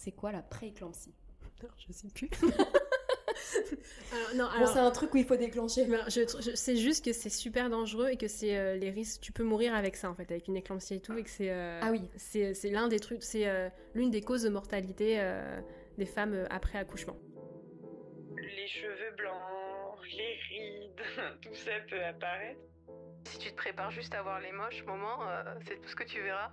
c'est quoi la prééclampsie Je sais plus. alors, non, alors, bon, c'est un truc où il faut déclencher. Ben, je, je, sais juste que c'est super dangereux et que c'est euh, les risques. Tu peux mourir avec ça en fait, avec une éclampsie et tout, et que c'est. Euh, ah oui. C'est l'un des trucs, c'est euh, l'une des causes de mortalité des femmes après accouchement. Les cheveux blancs, les rides, tout ça peut apparaître. Si tu te prépares juste à voir les moches moments, c'est tout ce que tu verras.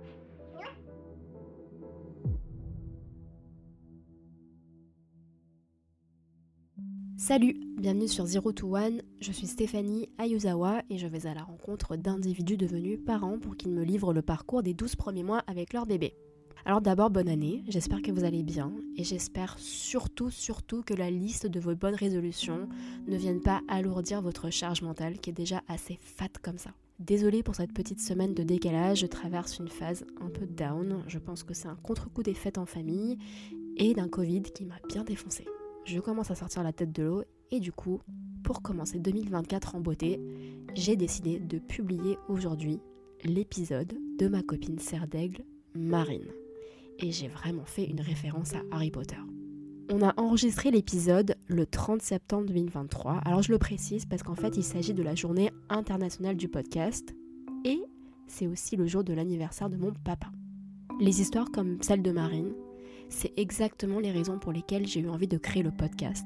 Salut, bienvenue sur Zero to One, je suis Stéphanie Ayuzawa et je vais à la rencontre d'individus devenus parents pour qu'ils me livrent le parcours des 12 premiers mois avec leur bébé. Alors d'abord bonne année, j'espère que vous allez bien et j'espère surtout surtout que la liste de vos bonnes résolutions ne vienne pas alourdir votre charge mentale qui est déjà assez fat comme ça. Désolée pour cette petite semaine de décalage, je traverse une phase un peu down, je pense que c'est un contre-coup des fêtes en famille et d'un Covid qui m'a bien défoncé je commence à sortir la tête de l'eau et du coup, pour commencer 2024 en beauté, j'ai décidé de publier aujourd'hui l'épisode de ma copine Serre d'Aigle, Marine. Et j'ai vraiment fait une référence à Harry Potter. On a enregistré l'épisode le 30 septembre 2023. Alors je le précise parce qu'en fait il s'agit de la journée internationale du podcast et c'est aussi le jour de l'anniversaire de mon papa. Les histoires comme celle de Marine c'est exactement les raisons pour lesquelles j'ai eu envie de créer le podcast.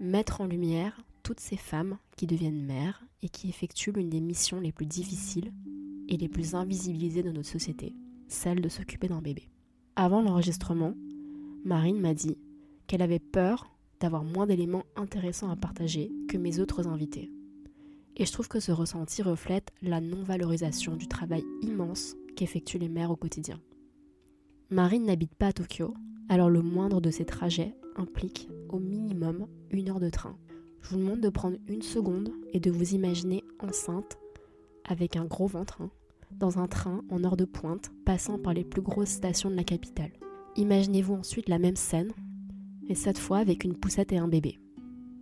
Mettre en lumière toutes ces femmes qui deviennent mères et qui effectuent l'une des missions les plus difficiles et les plus invisibilisées de notre société, celle de s'occuper d'un bébé. Avant l'enregistrement, Marine m'a dit qu'elle avait peur d'avoir moins d'éléments intéressants à partager que mes autres invités. Et je trouve que ce ressenti reflète la non-valorisation du travail immense qu'effectuent les mères au quotidien. Marine n'habite pas à Tokyo, alors le moindre de ces trajets implique au minimum une heure de train. Je vous demande de prendre une seconde et de vous imaginer enceinte avec un gros ventre hein, dans un train en heure de pointe passant par les plus grosses stations de la capitale. Imaginez-vous ensuite la même scène, et cette fois avec une poussette et un bébé.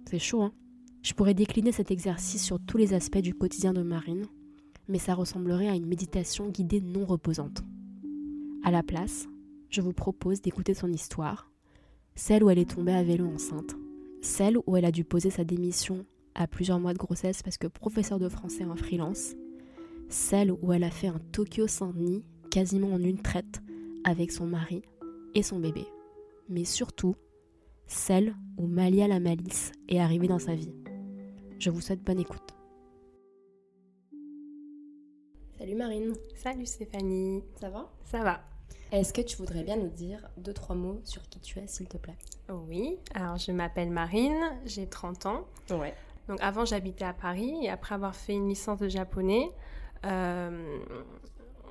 C'est chaud, hein Je pourrais décliner cet exercice sur tous les aspects du quotidien de Marine, mais ça ressemblerait à une méditation guidée non reposante. À la place, je vous propose d'écouter son histoire, celle où elle est tombée à vélo enceinte, celle où elle a dû poser sa démission à plusieurs mois de grossesse parce que professeur de français en freelance, celle où elle a fait un Tokyo Saint-Denis quasiment en une traite avec son mari et son bébé, mais surtout celle où Malia la malice est arrivée dans sa vie. Je vous souhaite bonne écoute. Salut Marine. Salut Stéphanie. Ça va? Ça va. Est-ce que tu voudrais bien nous dire deux, trois mots sur qui tu es, s'il te plaît? Oui, alors je m'appelle Marine, j'ai 30 ans. Ouais. Donc avant, j'habitais à Paris et après avoir fait une licence de japonais, euh,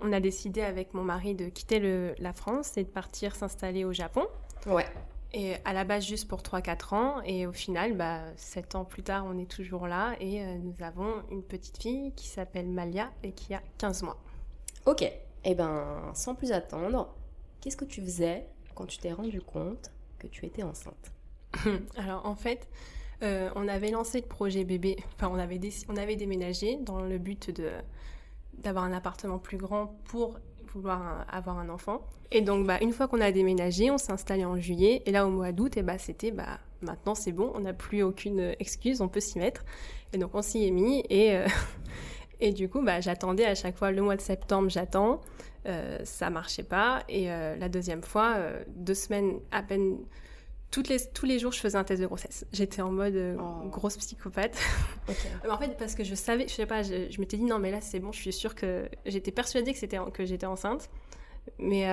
on a décidé avec mon mari de quitter le, la France et de partir s'installer au Japon. Ouais. Et à la base juste pour 3-4 ans. Et au final, bah, 7 ans plus tard, on est toujours là. Et euh, nous avons une petite fille qui s'appelle Malia et qui a 15 mois. Ok. Eh ben, sans plus attendre, qu'est-ce que tu faisais quand tu t'es rendu compte que tu étais enceinte? Alors en fait, euh, on avait lancé le projet bébé, enfin on avait, on avait déménagé dans le but de d'avoir un appartement plus grand pour vouloir avoir un enfant. Et donc bah, une fois qu'on a déménagé, on s'est installé en juillet. Et là au mois d'août, et bah, c'était bah, maintenant c'est bon, on n'a plus aucune excuse, on peut s'y mettre. Et donc on s'y est mis. Et euh, Et du coup, bah, j'attendais à chaque fois le mois de septembre, j'attends. Euh, ça marchait pas. Et euh, la deuxième fois, euh, deux semaines à peine, toutes les, tous les jours, je faisais un test de grossesse. J'étais en mode euh, oh. grosse psychopathe. en fait, parce que je savais, je sais pas, je, je m'étais dit non, mais là c'est bon, je suis sûre que j'étais persuadée que, c'était, que j'étais enceinte. Mais.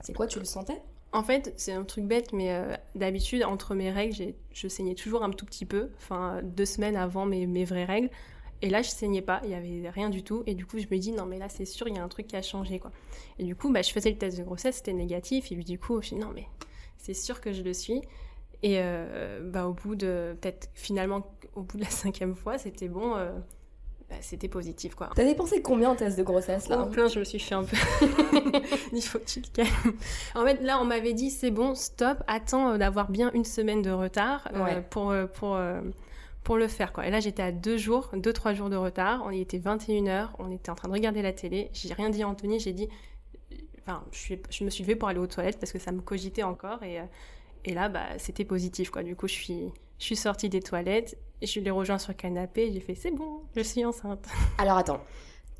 c'est quoi, tu le sentais? en fait, c'est un truc bête, mais d'habitude, entre mes règles, je saignais toujours un tout petit peu, enfin deux semaines avant mes, mes vraies règles. Et là, je saignais pas, il y avait rien du tout. Et du coup, je me dis, non, mais là, c'est sûr, il y a un truc qui a changé, quoi. Et du coup, bah, je faisais le test de grossesse, c'était négatif. Et du coup, je me dis, non, mais c'est sûr que je le suis. Et euh, bah, au bout de, peut-être finalement, au bout de la cinquième fois, c'était bon, euh, bah, c'était positif quoi. T'as dépensé combien en test de grossesse là En plein, je me suis fait un peu. Il faut que tu te calmes. En fait, là, on m'avait dit c'est bon, stop, attends euh, d'avoir bien une semaine de retard Ouais. pour, euh, pour, pour le faire. Quoi. Et là, j'étais à deux jours, deux, trois jours de retard. On y était 21h, on était en train de regarder la télé. J'ai rien dit à Anthony, j'ai dit. Enfin, je, suis, je me suis levée pour aller aux toilettes parce que ça me cogitait encore. Et, euh, et là, bah, c'était positif. Quoi. Du coup, je suis, je suis sortie des toilettes et je l'ai rejoint sur le canapé. et J'ai fait c'est bon, je suis enceinte. Alors attends,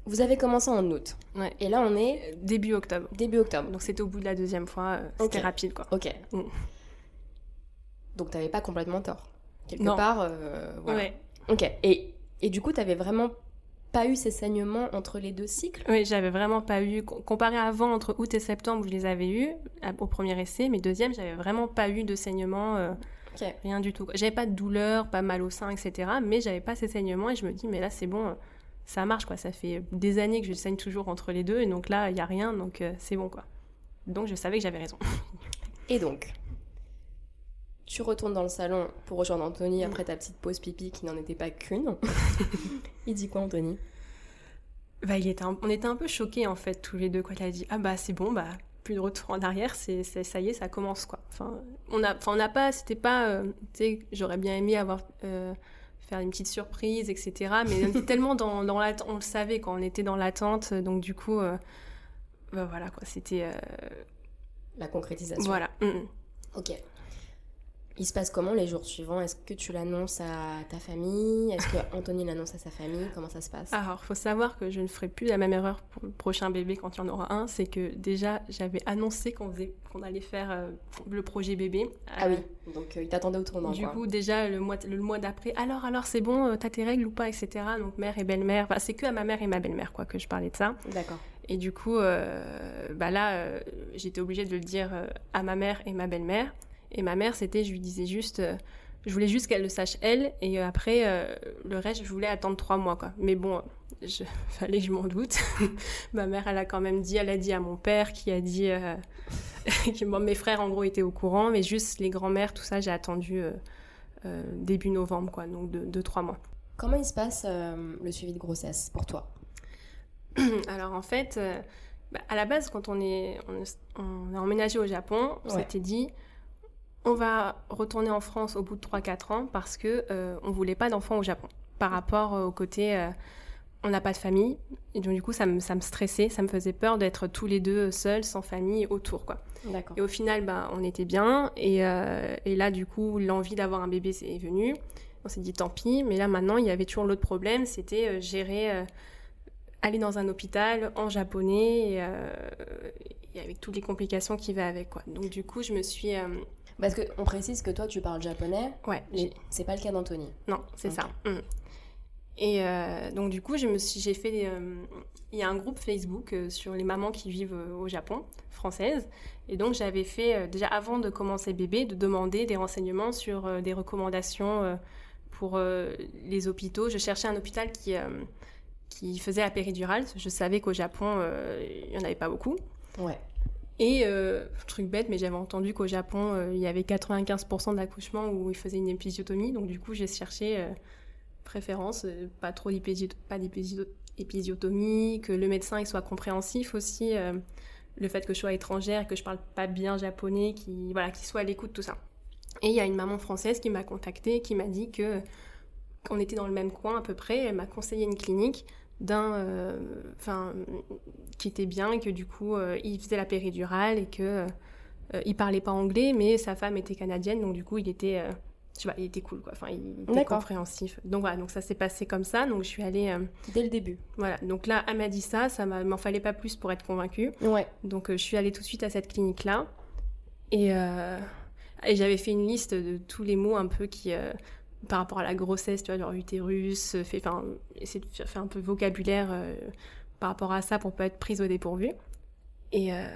vous avez commencé en août. Ouais. Et là on est Début octobre. début octobre. Donc c'était au bout de la deuxième fois, euh, c'était rapide quoi. Ok. Mm. Donc t'avais pas complètement tort. Quelque Non. part, euh, voilà. Ouais. Ok. Et, et du coup, t'avais vraiment pas eu ces saignements entre les deux cycles? Oui, j'avais vraiment pas eu, com- comparé à avant, entre août et septembre, où je les avais eus à- au premier essai, mais deuxième, j'avais vraiment pas eu de saignements, euh, rien du tout. J'avais pas de douleur, pas mal au sein, etc., mais j'avais pas ces saignements et je me dis, mais là, c'est bon, ça marche, quoi. Ça fait des années que je saigne toujours entre les deux, et donc là, il y a rien, donc euh, c'est bon, quoi. Donc je savais que j'avais raison. Et donc, tu retournes dans le salon pour rejoindre Anthony après ta petite pause pipi qui n'en était pas qu'une. Il dit quoi, Anthony? Bah, il était un- on était un peu choqués en fait tous les deux quand il a dit ah bah c'est bon bah plus de retour en arrière c'est ça y est ça commence quoi. Enfin on a enfin on n'a pas c'était pas euh, tu sais j'aurais bien aimé avoir euh, faire une petite surprise etc mais on était tellement dans dans l'attente on le savait quand on était dans l'attente donc du coup euh, bah voilà quoi c'était La concrétisation. voilà Mm, mm. Ok. Il se passe comment les jours suivants? Est-ce que tu l'annonces à ta famille? Est-ce que Anthony l'annonce à sa famille? Comment ça se passe? Alors, faut savoir que je ne ferai plus la même erreur pour le prochain bébé quand il y en aura un. C'est que déjà, j'avais annoncé qu'on allait faire euh, le projet bébé. Ah oui, donc euh, il t'attendait au tournant. Du quoi. coup, déjà, le mois, le mois d'après, alors, alors, c'est bon, euh, t'as tes règles ou pas, etc. Donc, mère et belle-mère. Enfin, c'est que à ma mère et ma belle-mère, quoi, que je parlais de ça. D'accord. Et du coup, bah là, j'étais obligée de le dire à ma mère et ma belle-mère. Et ma mère, c'était, je lui disais juste, euh, je voulais juste qu'elle le sache elle. Et euh, après, euh, le reste, je voulais attendre trois mois, quoi. Mais bon, je, fallait que je m'en doute. ma mère, elle a quand même dit, elle a dit à mon père, qui a dit euh, que bon, mes frères, en gros, étaient au courant, mais juste les grands-mères, tout ça, j'ai attendu début novembre, quoi, donc de, de trois mois. Comment il se passe le suivi de grossesse pour toi? Alors en fait, bah, à la base, quand on est, on, est- on a emménagé au Japon, on Ouais. s'était dit, on va retourner en France au bout de 3-4 ans parce que euh, on voulait pas d'enfants au Japon. Par rapport euh, au côté, euh, on n'a pas de famille, et donc du coup, ça me, ça me stressait, ça me faisait peur d'être tous les deux seuls, sans famille, autour, quoi. Et au final, bah, on était bien. Et, euh, et là, du coup, l'envie d'avoir un bébé est venue. On s'est dit tant pis. Mais là, maintenant, il y avait toujours l'autre problème c'était euh, gérer, euh, aller dans un hôpital en japonais, et, euh, et avec toutes les complications qui va avec. Quoi. Donc, du coup, je me suis. euh, Parce que on précise que toi tu parles japonais, ouais, c'est pas le cas d'Anthony. Non, c'est ça. Mm. Et euh, donc du coup, je me suis, j'ai fait, euh, il y a un groupe Facebook euh, sur les mamans qui vivent au Japon, françaises. Et donc j'avais fait déjà avant de commencer bébé, de demander des renseignements sur des recommandations pour les hôpitaux. Je cherchais un hôpital qui qui faisait la péridurale. Je savais qu'au Japon, il y en avait pas beaucoup. Ouais. Et euh, truc bête, mais j'avais entendu qu'au Japon, euh, il y avait 95% d'accouchements où ils faisaient une épisiotomie. Donc du coup, j'ai cherché euh, préférence, pas trop d'épésio- pas d'épésio- épisiotomie, que le médecin soit compréhensif aussi, le fait que je sois étrangère, que je parle pas bien japonais, qui voilà, qu'il soit à l'écoute tout ça. Et il y a une maman française qui m'a contactée, qui m'a dit que qu'on était dans le même coin à peu près. Elle m'a conseillé une clinique d'un, euh, enfin, qui était bien, et que du coup, euh, il faisait la péridurale et que euh, il parlait pas anglais, mais sa femme était canadienne, donc du coup, il était, je sais pas, il était cool quoi. Enfin, il était compréhensif. Donc voilà, donc ça s'est passé comme ça. Donc je suis allée, euh, Dès le début. voilà. Donc là, elle m'a dit ça, ça m'en fallait pas plus pour être convaincue. Ouais. Donc euh, je suis allée tout de suite à cette clinique-là. Et, euh, et j'avais fait une liste de tous les mots un peu qui, par rapport à la grossesse, tu vois, genre utérus, euh, fait, enfin, essayer de faire, un peu vocabulaire euh, par rapport à ça pour pas être prise au dépourvu. Et euh,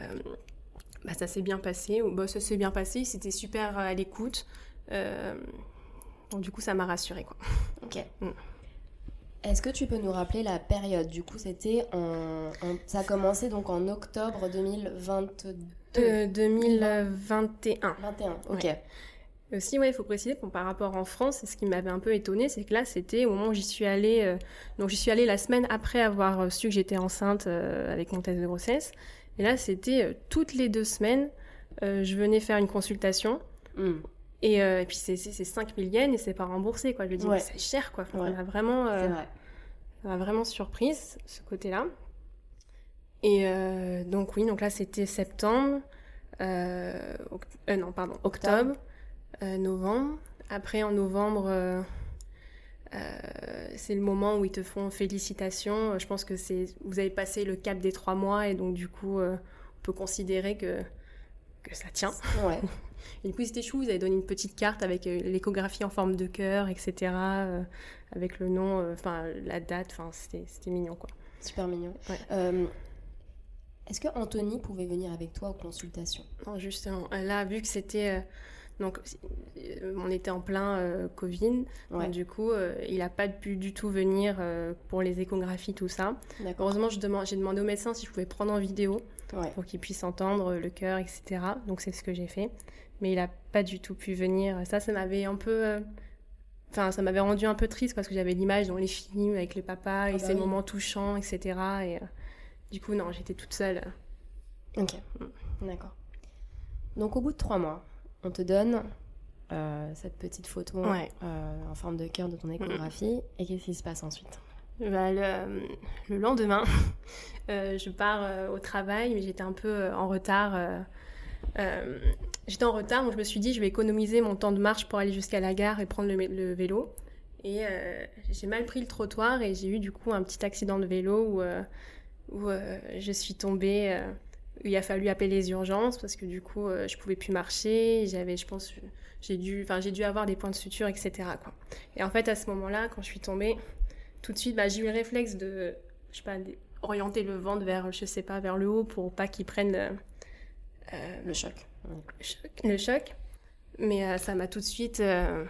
bah, ça s'est bien passé. Ou, bah, ça s'est bien passé, c'était super à l'écoute. Euh, donc du coup, ça m'a rassurée, quoi. Ok. Mm. Est-ce que tu peux nous rappeler la période? Du coup, c'était en, en- ça a commencé donc en octobre 2022. Euh, 2021. 21. Ok. Aussi, ouais, il faut préciser, par rapport en France, ce qui m'avait un peu étonné, c'est que là, c'était au moment où j'y suis allée. euh, donc, j'y suis allée la semaine après avoir euh, su que j'étais enceinte euh, avec mon test de grossesse. Et là, c'était euh, toutes les deux semaines, euh, je venais faire une consultation. Hmm. Et, euh, et puis, c'est c'est- c'est 5000 yens et c'est pas remboursé, quoi. Je me dis, Ouais. c'est cher, quoi. Enfin, Ouais. Ça m'a vraiment, euh, vrai. vraiment surprise, ce côté-là. Et euh, donc, oui, donc là, c'était septembre. euh, euh, non, pardon, octobre, euh, novembre. Après, en novembre, euh, euh, c'est le moment où ils te font félicitations. Je pense que c'est vous avez passé le cap des trois mois et donc du coup, euh, on peut considérer que, que ça tient. Ouais. Et du coup, c'était chou. Ils avaient donné une petite carte avec euh, l'échographie en forme de cœur, etc. euh, avec le nom, euh, enfin la date. Enfin, c'était c'était mignon, quoi. Super mignon. Ouais. Euh, Est-ce que Anthony pouvait venir avec toi aux consultations? Non, justement, là, vu que c'était. Donc, euh, on était en plein euh, Covid. Ouais. Donc, du coup, euh, il n'a pas pu du tout venir euh, pour les échographies, tout ça. Heureusement, j'ai demandé au médecin si je pouvais prendre en vidéo Ouais. pour qu'il puisse entendre le cœur, etc. Donc, c'est ce que j'ai fait. Mais il n'a pas du tout pu venir. Ça, ça m'avait un peu. Enfin, ça m'avait rendu un peu triste parce que j'avais l'image dans les films avec les papas et bah oui. moments touchants, etc. Et du coup, non, j'étais toute seule. Ok. D'accord. Donc au bout de trois mois, on te donne euh, cette petite photo Ouais. euh, en forme de cœur de ton échographie. Et qu'est-ce qui se passe ensuite? Bah, le, le lendemain, euh, je pars euh, au travail, mais j'étais un peu euh, en retard. euh, euh, j'étais en retard, donc je me suis dit, je vais économiser mon temps de marche pour aller jusqu'à la gare et prendre le, vélo. Et euh, j'ai mal pris le trottoir et j'ai eu du coup un petit accident de vélo où, euh, où euh, je suis tombée. Il a fallu appeler les urgences parce que du coup, euh, je pouvais plus marcher. J'avais, je pense, j'ai dû, enfin, j'ai dû avoir des points de suture, etc. Quoi. Et en fait, à ce moment-là, quand je suis tombée, tout de suite, bah, j'ai eu le réflexe de, je sais pas, orienter le ventre vers, je sais pas, vers le haut pour pas qu'il prenne euh, euh, Le choc. le choc. le choc. Mais euh, ça m'a tout de suite. Ouais.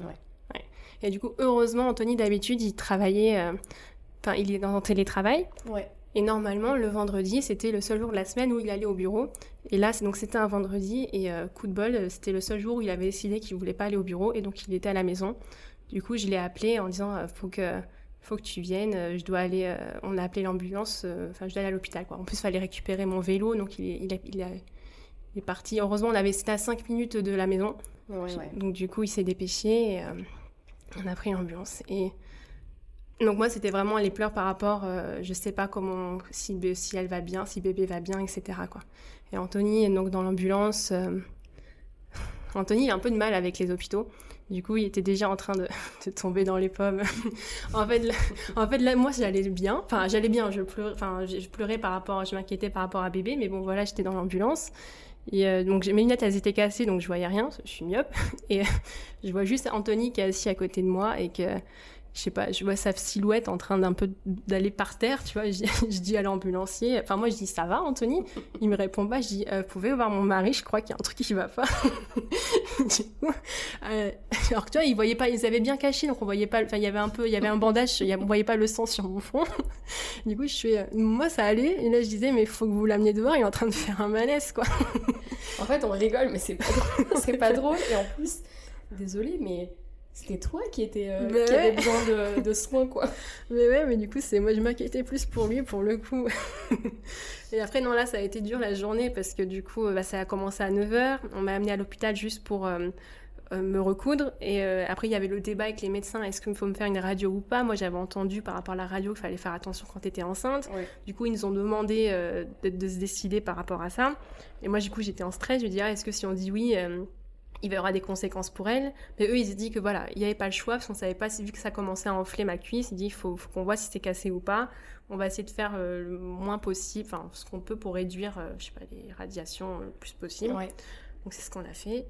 ouais. Et du coup, heureusement, Anthony, d'habitude, il travaillait. Enfin, il est dans un télétravail. Ouais. Et normalement, le vendredi, c'était le seul jour de la semaine où il allait au bureau. Et là, donc c'était un vendredi. Et euh, coup de bol, c'était le seul jour où il avait décidé qu'il voulait pas aller au bureau. Et donc, il était à la maison. Du coup, je l'ai appelé en disant euh, faut que faut que tu viennes. euh, Je dois aller. euh, on a appelé l'ambulance. euh, Enfin, je dois aller à l'hôpital. Quoi. En plus, il fallait récupérer mon vélo. Donc, il est, il a- il a- il est parti. Heureusement, on avait c'était à 5 minutes de la maison. Ouais, ouais. Donc du coup, il s'est dépêché et on a pris l'ambulance. Et donc moi, c'était vraiment les pleurs par rapport, euh, je sais pas comment, si, si elle va bien, si bébé va bien, etc. Quoi. Et Anthony, donc dans l'ambulance, euh, Anthony, il a un peu de mal avec les hôpitaux. Du coup, il était déjà en train de, de tomber dans les pommes. en, fait, en fait, là, moi, j'allais bien. Enfin, j'allais bien. Je pleurais, enfin, je pleurais par rapport, je m'inquiétais par rapport à bébé. Mais bon, voilà, j'étais dans l'ambulance. Et euh, donc, mes lunettes, elles étaient cassées, donc je voyais rien. Je suis myope. Et euh, je vois juste Anthony qui est assis à côté de moi et que, je sais pas, je vois sa silhouette en train d'un peu d'aller par terre, tu vois. Je, dis à l'ambulancier, enfin, moi, je dis, ça va, Anthony? Il me répond pas. Je dis, euh, pouvez voir mon mari, je crois qu'il y a un truc qui va pas. euh, alors que tu vois, ils voyaient pas, ils avaient bien caché, donc on voyait pas, enfin, il y avait un peu, il y avait un bandage, il y a- on voyait pas le sang sur mon front. du coup, je fais, euh, moi, ça allait. Et là, je disais, mais faut que vous l'ameniez dehors, il est en train de faire un malaise, quoi. En fait, on rigole, mais c'est pas drôle. c'est pas drôle. Et en plus, désolé, mais c'était toi qui, était, euh, qui avait besoin de, de soins, quoi. Mais ouais, mais du coup, c'est moi, je m'inquiétais plus pour lui, pour le coup. et après, non, là, ça a été dur la journée parce que du coup, bah, ça a commencé à 9h. On m'a amené à l'hôpital juste pour euh, euh, me recoudre. Et euh, après, il y avait le débat avec les médecins est-ce qu'il faut me faire une radio ou pas? Moi, j'avais entendu par rapport à la radio qu'il fallait faire attention quand tu étais enceinte. Ouais. Du coup, ils nous ont demandé de, de se décider par rapport à ça. Et moi, du coup, j'étais en stress. Je me dis ah, est-ce que si on dit oui. Euh, il y aura des conséquences pour elle. Mais eux, ils se disent que voilà, il n'y avait pas le choix, parce qu'on savait pas, vu que ça commençait à enfler ma cuisse, ils disent il faut, faut qu'on voit si c'est cassé ou pas. On va essayer de faire euh, le moins possible, enfin, ce qu'on peut pour réduire, euh, je sais pas, les radiations le plus possible. Ouais. Donc c'est ce qu'on a fait.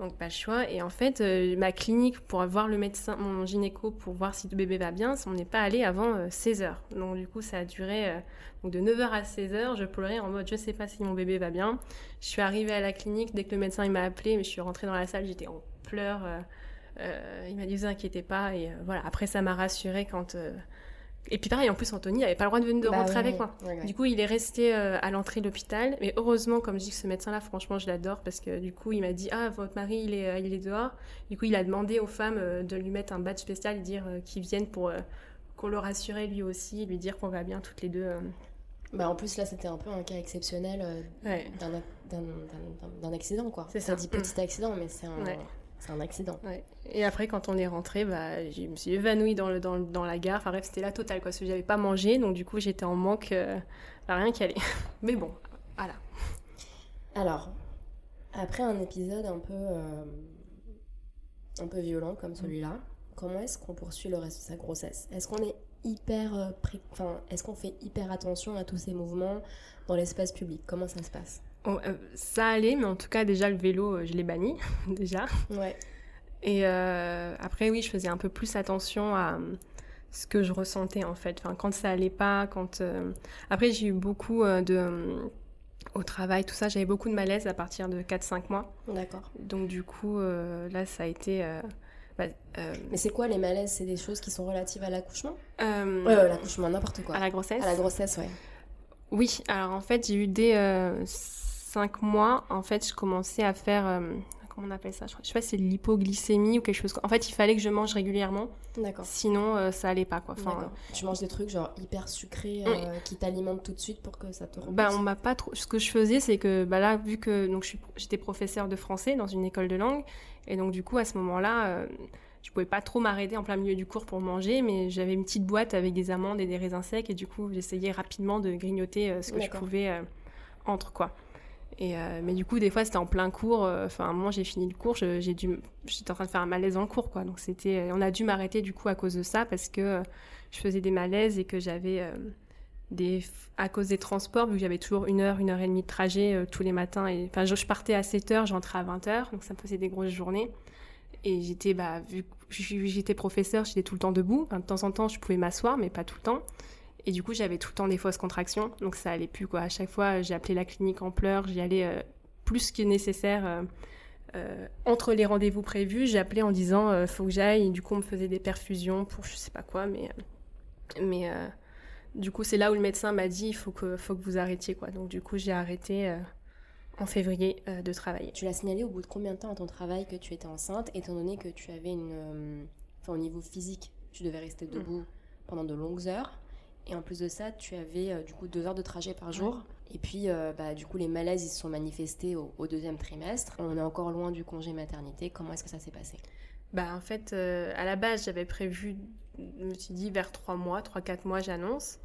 Donc pas le choix. Et en fait, euh, ma clinique pour voir le médecin, mon gynéco, pour voir si le bébé va bien, on n'est pas allé avant 16h. Donc du coup, ça a duré euh, de 9h à 16h. Je pleurais en mode je sais pas si mon bébé va bien. Je suis arrivée à la clinique dès que le médecin il m'a appelé, mais je suis rentrée dans la salle, j'étais en pleurs. euh, euh, il m'a dit vous inquiétez pas. Et euh, voilà, après ça m'a rassurée quand, euh, Et puis pareil, en plus, Anthony n'avait pas le droit de venir de Bah rentrer avec moi. Du coup, il est resté euh, à l'entrée de l'hôpital. Mais heureusement, comme je dis que ce médecin-là, franchement, je l'adore parce que du coup, il m'a dit Ah, votre mari, il est, euh, il est dehors. Du coup, il a demandé aux femmes euh, de lui mettre un badge spécial et dire euh, qu'ils viennent pour qu'on le rassurait lui aussi, lui dire qu'on va bien toutes les deux. Bah, en plus, là, c'était un peu un cas exceptionnel Ouais. d'un ac- d'un- d'un- d'un accident, quoi. C'est Ça ça. dit petit accident, mais c'est un, Ouais. C'est un accident. Ouais. Et après, quand on est rentré, bah, je me suis évanouie dans, le, dans, le- dans la gare. Enfin bref, c'était la totale, quoi. Parce que j'avais pas mangé, donc du coup, j'étais en manque. euh, bah, rien qu'à aller. Mais bon, voilà. Alors, après un épisode un peu, euh, un peu violent comme celui-là, comment est-ce qu'on poursuit le reste de sa grossesse? Est-ce qu'on est hyper, euh, pré- enfin, est-ce qu'on fait hyper attention à tous ces mouvements dans l'espace public? Comment ça se passe? Ça allait, mais en tout cas, déjà, le vélo, euh, je l'ai banni, déjà. Ouais. Et euh, après, oui, je faisais un peu plus attention à euh, ce que je ressentais, en fait. Enfin, quand ça allait pas, quand... euh, Après, j'ai eu beaucoup euh, de... euh, Au travail, tout ça, j'avais beaucoup de malaise à partir de 4-5 mois. D'accord. Donc, du coup, euh, là, ça a été... euh, bah, euh, Mais c'est quoi les malaises? C'est des choses qui sont relatives à l'accouchement? Euh, Ouais, ouais, l'accouchement, n'importe quoi. à la grossesse À la grossesse, ouais. Oui, alors en fait, j'ai eu dès 5 mois, en fait, je commençais à faire, euh, comment on appelle ça Je sais pas si c'est de l'hypoglycémie ou quelque chose. En fait, il fallait que je mange régulièrement, D'accord. sinon euh, ça allait pas, quoi. Enfin, D'accord. Tu manges des trucs genre hyper sucrés euh, qui t'alimentent tout de suite pour que ça te repousse bah, on m'a pas trop. Ce que je faisais, c'est que bah là, vu que donc je suis- j'étais professeure de français dans une école de langue, et donc du coup à ce moment-là, je pouvais pas trop m'arrêter en plein milieu du cours pour manger, mais j'avais une petite boîte avec des amandes et des raisins secs, et du coup j'essayais rapidement de grignoter euh, ce que je pouvais euh, entre quoi. Euh, mais du coup des fois c'était en plein cours. euh, Enfin à un moment j'ai fini le cours, j'ai dû, j'étais en train de faire un malaise en cours quoi. Donc c'était, on a dû m'arrêter du coup à cause de ça parce que euh, je faisais des malaises et que j'avais euh, des à cause des transports, vu que j'avais toujours une heure, une heure et demie de trajet euh, tous les matins. Et, enfin, je, partais à 7 heures, j'entrais à 20 heures, donc ça me faisait des grosses journées. Et j'étais, bah, vu que j'étais professeur, j'étais tout le temps debout. De temps en temps, je pouvais m'asseoir, mais pas tout le temps. Et du coup, j'avais tout le temps des fausses contractions, donc ça allait plus, quoi. À chaque fois, j'ai appelé la clinique en pleurs, j'y allais euh, plus que nécessaire. euh, euh, entre les rendez-vous prévus, j'ai appelé en disant euh, faut que j'aille. Et du coup, on me faisait des perfusions pour je sais pas quoi, mais mais du coup, c'est là où le médecin m'a dit il faut que, faut que vous arrêtiez. Quoi. Donc, du coup, j'ai arrêté en février de travailler. Tu l'as signalé au bout de combien de temps à ton travail que tu étais enceinte, étant donné que tu avais une. Enfin, au niveau physique, tu devais rester debout pendant de longues heures? Et en plus de ça, tu avais euh, du coup deux heures de trajet par jour. Et puis, euh, bah, du coup, les malaises, ils se sont manifestés au, au deuxième trimestre. On est encore loin du congé maternité. Comment est-ce que ça s'est passé? Bah, en fait, euh, à la base, j'avais prévu, je me suis dit vers 3 mois, 3-4 mois, j'annonce.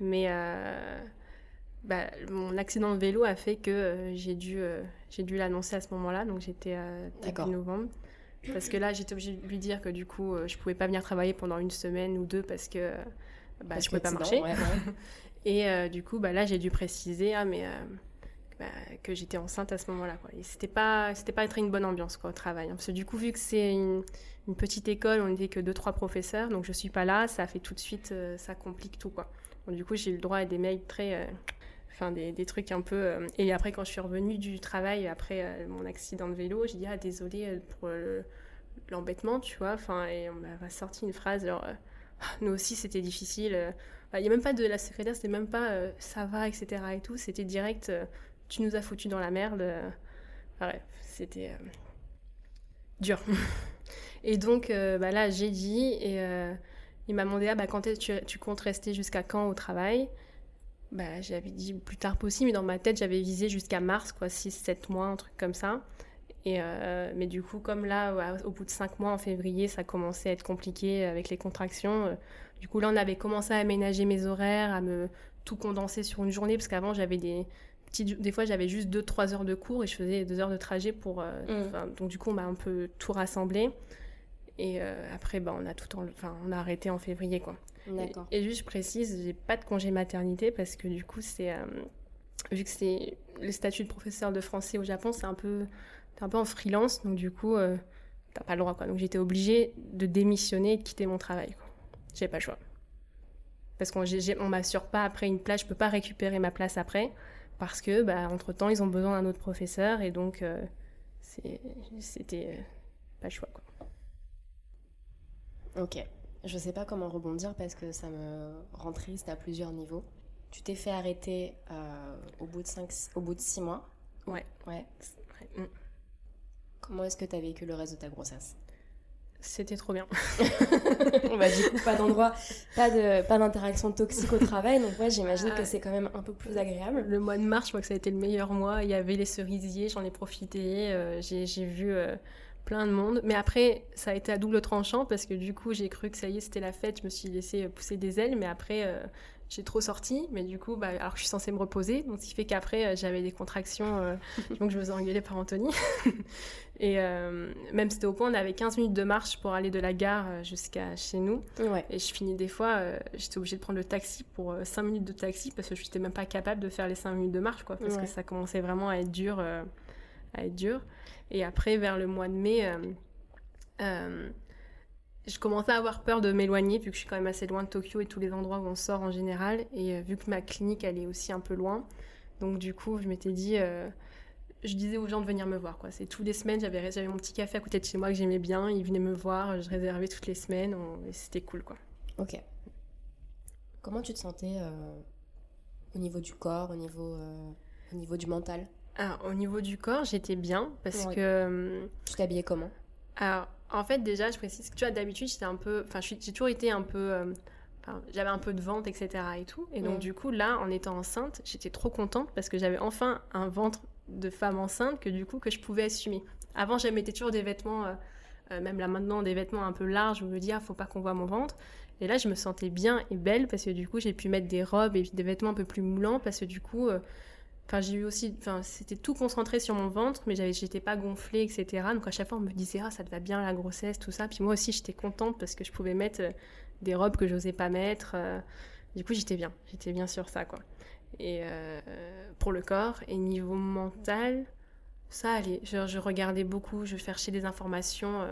Mais euh, bah, mon accident de vélo a fait que j'ai dû, j'ai dû l'annoncer à ce moment-là. Donc, j'étais début novembre. Parce que là, j'étais obligée de lui dire que du coup, je pouvais pas venir travailler pendant une semaine ou deux parce que bah, je pouvais pas marcher. ouais, ouais. Et euh, du coup, bah, là, j'ai dû préciser ah, mais, euh, bah, que j'étais enceinte à ce moment-là. Quoi. Et c'était pas, c'était pas être une bonne ambiance quoi, au travail. hein. Parce que du coup, vu que c'est une, une petite école, on n'était que deux, trois professeurs, donc je suis pas là, ça fait tout de suite, euh, ça complique tout. Quoi. Donc, du coup, j'ai eu le droit à des mails très. Enfin, des, des trucs un peu. euh, Et après, quand je suis revenue du travail, après euh, mon accident de vélo, j'ai dit Ah, désolée euh, pour euh, l'embêtement, tu vois. Enfin, et on m'a sorti une phrase genre. Nous aussi, c'était difficile. euh, il n'y a même pas de la secrétaire, c'était même pas euh, ça va, etc. et tout. C'était direct, euh, tu nous as foutu dans la merde. bref, c'était dur. et donc, bah, là, j'ai dit, et il m'a demandé, ah, bah, quand tu, tu comptes rester jusqu'à quand au travail? Bah, J'avais dit plus tard possible, mais dans ma tête, j'avais visé jusqu'à mars, quoi, 6-7 mois, un truc comme ça. Et euh, mais du coup, comme là, ouais, au bout de 5 mois, en février, ça commençait à être compliqué avec les contractions. euh, du coup, là, on avait commencé à aménager mes horaires, à me tout condenser sur une journée, parce qu'avant, j'avais des petites... Des fois, j'avais juste 2-3 heures de cours et je faisais 2 heures de trajet pour... euh, Mm. Donc, du coup, on m'a un peu tout rassemblé. Et après, bah, on, a tout en- enfin, on a arrêté en février, quoi. Et, et juste, je précise, j'ai pas de congé maternité, parce que du coup, c'est... vu que c'est le statut de professeur de français au Japon, c'est un peu... T'es un peu en freelance, donc du coup, euh, t'as pas le droit, quoi. Donc, j'étais obligée de démissionner et de quitter mon travail. J'ai pas le choix. Parce qu'on on m'assure pas après une place, je peux pas récupérer ma place après, parce que, bah, entre-temps, ils ont besoin d'un autre professeur, et donc, euh, c'était euh, pas le choix, quoi. Ok. je sais pas comment rebondir parce que ça me rend triste à plusieurs niveaux. Tu t'es fait arrêter au, bout de cinq, au bout de six mois. Ouais. Ouais. Ouais. Mm. Comment est-ce que tu as vécu le reste de ta grossesse? C'était trop bien. bah, Du coup, pas d'endroit, pas de, pas d'interaction toxique au travail. Donc, ouais, j'imagine que Ah. c'est quand même un peu plus agréable. Le mois de mars, je crois que ça a été le meilleur mois. Il y avait les cerisiers, j'en ai profité. euh, j'ai, j'ai vu euh, plein de monde. Mais après, ça a été à double tranchant parce que du coup, j'ai cru que ça y est, c'était la fête. Je me suis laissé pousser des ailes. Mais après, euh, j'ai trop sorti. Mais du coup, bah, alors que je suis censée me reposer. Donc, ce qui fait qu'après, euh, j'avais des contractions. euh, donc, je me faisais engueuler par Anthony. Et euh, même c'était au point, on avait 15 minutes de marche pour aller de la gare euh, jusqu'à chez nous. Ouais. Et je finis des fois, j'étais obligée de prendre le taxi pour 5 minutes de taxi parce que je n'étais même pas capable de faire les 5 minutes de marche, quoi, parce Ouais. que ça commençait vraiment à être dur. à être dur. Et après, vers le mois de mai, je commençais à avoir peur de m'éloigner, vu que je suis quand même assez loin de Tokyo et tous les endroits où on sort en général. Et euh, vu que ma clinique, elle est aussi un peu loin. Donc du coup, je m'étais dit... euh, je disais aux gens de venir me voir. Quoi. C'est tous les semaines, j'avais, j'avais mon petit café à côté de chez moi que j'aimais bien. Ils venaient me voir, je réservais toutes les semaines. on- et c'était cool, quoi. Ok. Comment tu te sentais euh, au niveau du corps, au niveau, euh, au niveau du mental? Alors, au niveau du corps, j'étais bien parce Ouais. que. Tu t'habillais comment? Alors, en fait, déjà, je précise que tu vois, d'habitude, j'étais un peu. Enfin, j'ai toujours été un peu. euh, j'avais un peu de ventre, etc. et tout. Et donc, Ouais. du coup, là, en étant enceinte, j'étais trop contente parce que j'avais enfin un ventre de femme enceinte que du coup, que je pouvais assumer. Avant, je mettais toujours des vêtements, euh, euh, même là maintenant, des vêtements un peu larges où je me dis, ah, faut pas qu'on voit mon ventre. Et là, je me sentais bien et belle parce que du coup, j'ai pu mettre des robes et des vêtements un peu plus moulants parce que du coup. Enfin, j'ai eu aussi, enfin, c'était tout concentré sur mon ventre, mais j'étais pas gonflée, etc. Donc à chaque fois, on me disait, ah, ça te va bien la grossesse, tout ça. Puis moi aussi, j'étais contente parce que je pouvais mettre euh, des robes que j'osais pas mettre. euh. Du coup, j'étais bien, j'étais bien sur ça, quoi. Et euh, pour le corps et niveau mental, ça allait. Je, regardais beaucoup, je cherchais des informations.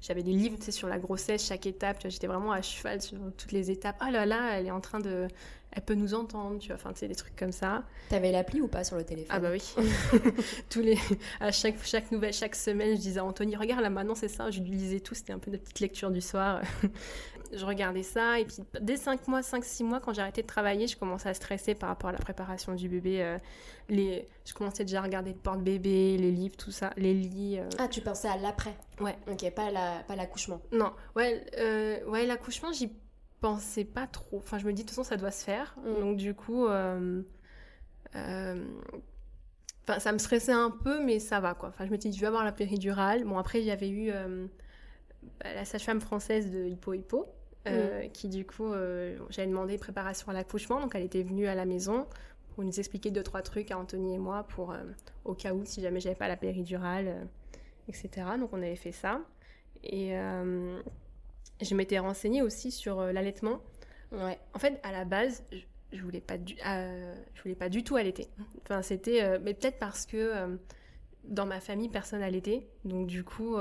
j'avais des livres, sur la grossesse, chaque étape. J'étais vraiment à cheval sur toutes les étapes. Ah là là, elle est en train de, elle peut nous entendre, tu vois. Enfin, tu sais, des trucs comme ça. T'avais l'appli ou pas sur le téléphone Ah bah oui. Tous les à chaque chaque nouvelle chaque semaine, je disais à Anthony regarde là maintenant c'est ça, je lui lisais tout, c'était un peu de petite lecture du soir. je regardais ça et puis dès 5 mois, 5 6 mois quand j'ai arrêté de travailler, je commençais à stresser par rapport à la préparation du bébé euh, les je commençais déjà à regarder le porte-bébé, les livres, tout ça, les lits euh. Ah, tu pensais à l'après? Ouais. Ok, pas la, pas l'accouchement. Non, ouais euh, ouais l'accouchement, j'y pensais pas trop. Enfin, je me dis de toute façon ça doit se faire. Mm. Donc du coup euh, euh, Enfin, ça me stressait un peu, mais ça va, quoi. Enfin, je me dit, je vais avoir la péridurale. Bon, après, j'avais eu euh, bah, la sage-femme française de Hippo Hippo, euh, qui, du coup, j'avais demandé préparation à l'accouchement. Donc, elle était venue à la maison pour nous expliquer deux, trois trucs à Anthony et moi, pour, au cas où, si jamais j'avais pas la péridurale, etc. Donc, on avait fait ça. Et je m'étais renseignée aussi sur euh, l'allaitement. Ouais. En fait, à la base, je, je voulais pas du, euh, je voulais pas du tout allaiter. Enfin, c'était, euh, mais peut-être parce que euh, dans ma famille, personne allaitait. Donc du coup,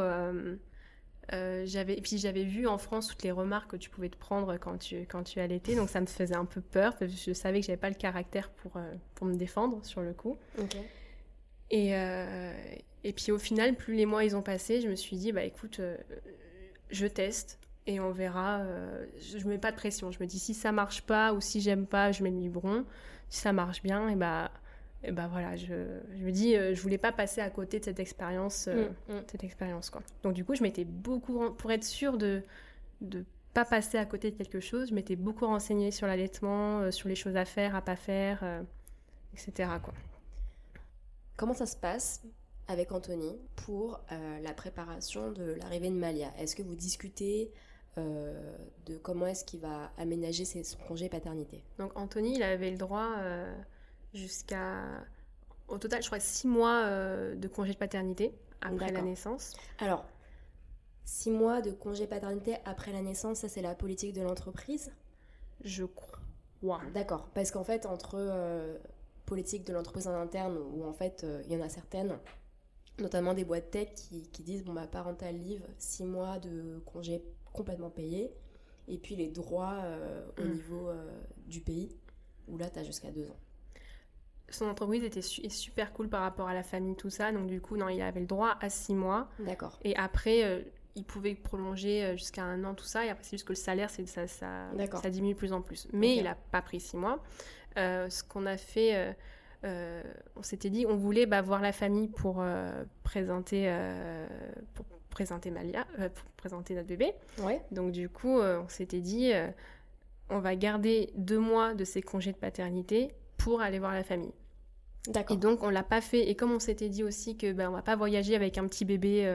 j'avais, et puis j'avais vu en France toutes les remarques que tu pouvais te prendre quand tu quand tu allaitais. Donc ça me faisait un peu peur parce que je savais que j'avais pas le caractère pour pour me défendre sur le coup. Et, et puis au final, plus les mois ils ont passé, je me suis dit, bah écoute, je teste et on verra. euh, je ne mets pas de pression. Je me dis, si ça marche pas ou si j'aime pas, je mets le biberon. Si ça marche bien, et bah, et bah voilà, je, je me dis, euh, je voulais pas passer à côté de cette expérience. euh, Mm, mm. cette expérience quoi. Donc du coup, je m'étais beaucoup pour être sûre de de pas passer à côté de quelque chose, je m'étais beaucoup renseignée sur l'allaitement, euh, sur les choses à faire, à pas faire, euh, etc. quoi. Comment ça se passe avec Anthony pour la préparation de l'arrivée de Malia? Est-ce que vous discutez euh, de comment est-ce qu'il va aménager ses, son congé paternité Donc Anthony, il avait le droit euh, jusqu'à, au total, je crois, six mois euh, de congé de paternité après la naissance. Alors, six mois de congé paternité après la naissance, ça c'est la politique de l'entreprise? Je crois. D'accord, parce qu'en fait, entre politique de l'entreprise en interne, où en fait, il y en a certaines, notamment des boîtes tech qui, qui disent, bon, bah, parental leave, six mois de congé complètement payé, et puis les droits euh, au Mm. niveau euh, du pays, où là, tu as jusqu'à deux ans. Son entreprise était su- est super cool par rapport à la famille, tout ça. Donc du coup, non, il avait le droit à six mois. D'accord. Et après, euh, il pouvait prolonger jusqu'à un an, tout ça. Et après, c'est juste que le salaire, c'est, ça, ça, ça diminue de plus en plus. Mais il n'a pas pris six mois. Ce qu'on a fait, euh, on s'était dit, on voulait bah, voir la famille pour euh, présenter, euh, pour présenter Malia, euh, pour présenter notre bébé. Ouais. Donc du coup, euh, on s'était dit, euh, on va garder deux mois de ses congés de paternité pour aller voir la famille. D'accord. Et donc on l'a pas fait. Et comme on s'était dit aussi que ben on va pas voyager avec un petit bébé,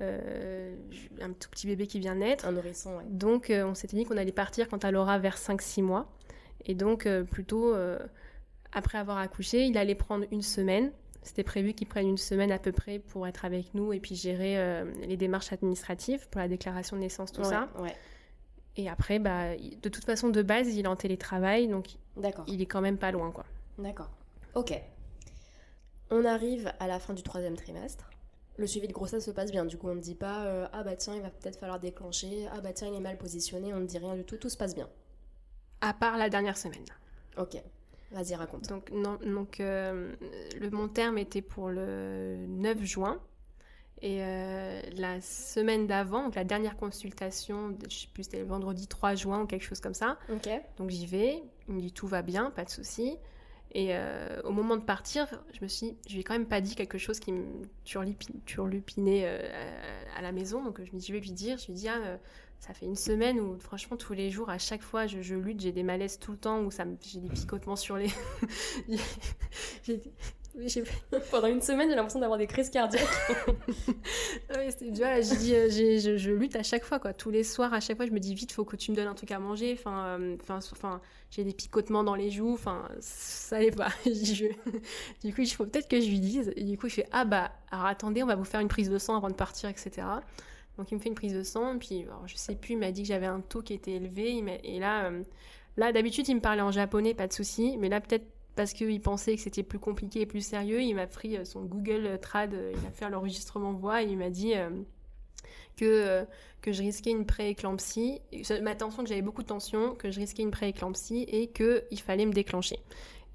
un tout petit bébé qui vient naître. Un nourrisson, ouais. Donc on s'était dit qu'on allait partir quand elle aura vers 5-6 mois. Et donc plutôt après avoir accouché, il allait prendre une semaine. C'était prévu qu'il prenne une semaine à peu près pour être avec nous et puis gérer euh, les démarches administratives pour la déclaration de naissance, tout Ouais, ça. Ouais. Et après, bah, de toute façon, de base, il est en télétravail, donc il est quand même pas loin, quoi. D'accord. Ok. On arrive à la fin du troisième trimestre. Le suivi de grossesse se passe bien. Du coup, on ne dit pas euh, ah bah tiens, il va peut-être falloir déclencher. Ah bah tiens, il est mal positionné. On ne dit rien du tout. Tout se passe bien. À part la dernière semaine. Ok. Vas-y, raconte. Donc, non, donc euh, le, mon terme était pour le 9 juin. Et euh, la semaine d'avant, donc la dernière consultation, je sais plus, c'était le vendredi 3 juin ou quelque chose comme ça. Donc j'y vais, il me dit tout va bien, pas de souci. Et euh, au moment de partir, je me suis je lui ai quand même pas dit quelque chose qui me turlupi- turlupinait euh, à, à la maison. Donc je me dis, je vais lui dire, je lui dis, ah, ça fait une semaine où franchement tous les jours, à chaque fois, je, je lutte, j'ai des malaises tout le temps, où j'ai des picotements sur les... j'ai Pendant une semaine, j'ai l'impression d'avoir des crises cardiaques. Ouais, tu vois, je, euh, je, je lutte à chaque fois, quoi. Tous les soirs, à chaque fois, je me dis vite, faut que tu me donnes un truc à manger. Enfin, euh, j'ai des picotements dans les joues. Enfin, ça allait pas. Je je- Du coup, il faut peut-être que je lui dise. Et du coup, il fait, ah bah, attendez, on va vous faire une prise de sang avant de partir, etc. Donc, il me fait une prise de sang. Puis, alors, je sais plus, il m'a dit que j'avais un taux qui était élevé. Et là, euh, là d'habitude, il me parlait en japonais, pas de souci. Mais là, peut-être parce qu'il pensait que c'était plus compliqué et plus sérieux, il m'a pris euh, son Google Trad, euh, il a fait l'enregistrement voix et il m'a dit que, que je risquais une prééclampsie, ma tension, que j'avais beaucoup de tension, que je risquais une prééclampsie et qu'il fallait me déclencher.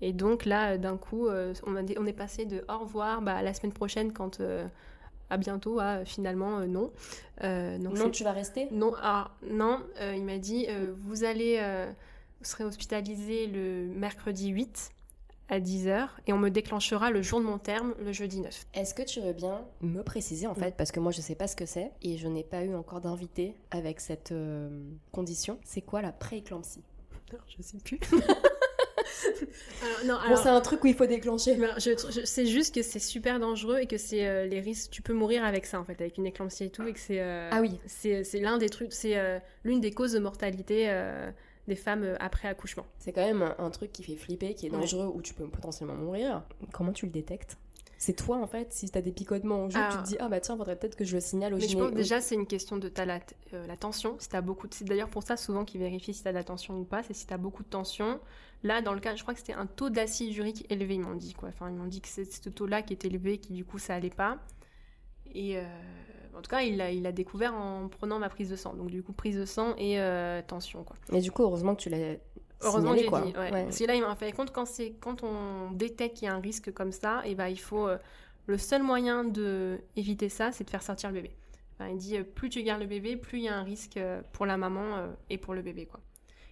Et donc là, d'un coup, on, dit- on est passé de au revoir bah, la semaine prochaine quand... à bientôt, à finalement euh, non. Euh, donc non, tu vas rester non, alors, non, euh, il m'a dit vous allez, vous serez hospitalisé le mercredi 8 à 10h et on me déclenchera le jour de mon terme, le jeudi 9. Est-ce que tu veux bien me préciser en fait, parce que moi je sais pas ce que c'est et je n'ai pas eu encore d'invité avec cette euh, condition. C'est quoi la prééclampsie? Je sais plus. alors, non, Bon, c'est un truc où il faut déclencher. ben, je, je- c'est juste que c'est super dangereux et que c'est euh, les risques. Tu peux mourir avec ça en fait, avec une éclampsie et tout, et que c'est. euh, Ah oui. C'est c'est l'un des trucs, c'est euh, l'une des causes de mortalité euh, des femmes euh, après accouchement. C'est quand même un, un truc qui fait flipper, qui est Ouais. dangereux, où tu peux potentiellement mourir. Comment tu le détectes? C'est toi en fait, si t'as des picotements au joue, tu te dis ah bah tiens, faudrait peut-être que je le signale au Mais je pense déjà c'est une question de ta la, euh, la tension. Si t'as beaucoup, de- c'est d'ailleurs pour ça souvent qu'ils vérifient si t'as de la tension ou pas. C'est si t'as beaucoup de tension. Là, dans le cas, je crois que c'était un taux d'acide urique élevé. Ils m'ont dit quoi. Enfin, ils m'ont dit que c'est ce taux-là qui est élevé, qui du coup ça allait pas. Et euh, en tout cas, il l'a il a découvert en prenant ma prise de sang. Donc du coup, prise de sang et euh, tension quoi. Mais du coup, heureusement que tu l'as Heureusement que j'ai dit. ouais. Ouais. Parce que là, il m'a fait compte quand quand on détecte qu'il y a un risque comme ça, et ben il faut euh, le seul moyen de éviter ça, c'est de faire sortir le bébé. Enfin, il dit euh, plus tu gardes le bébé, plus il y a un risque euh, pour la maman et pour le bébé quoi.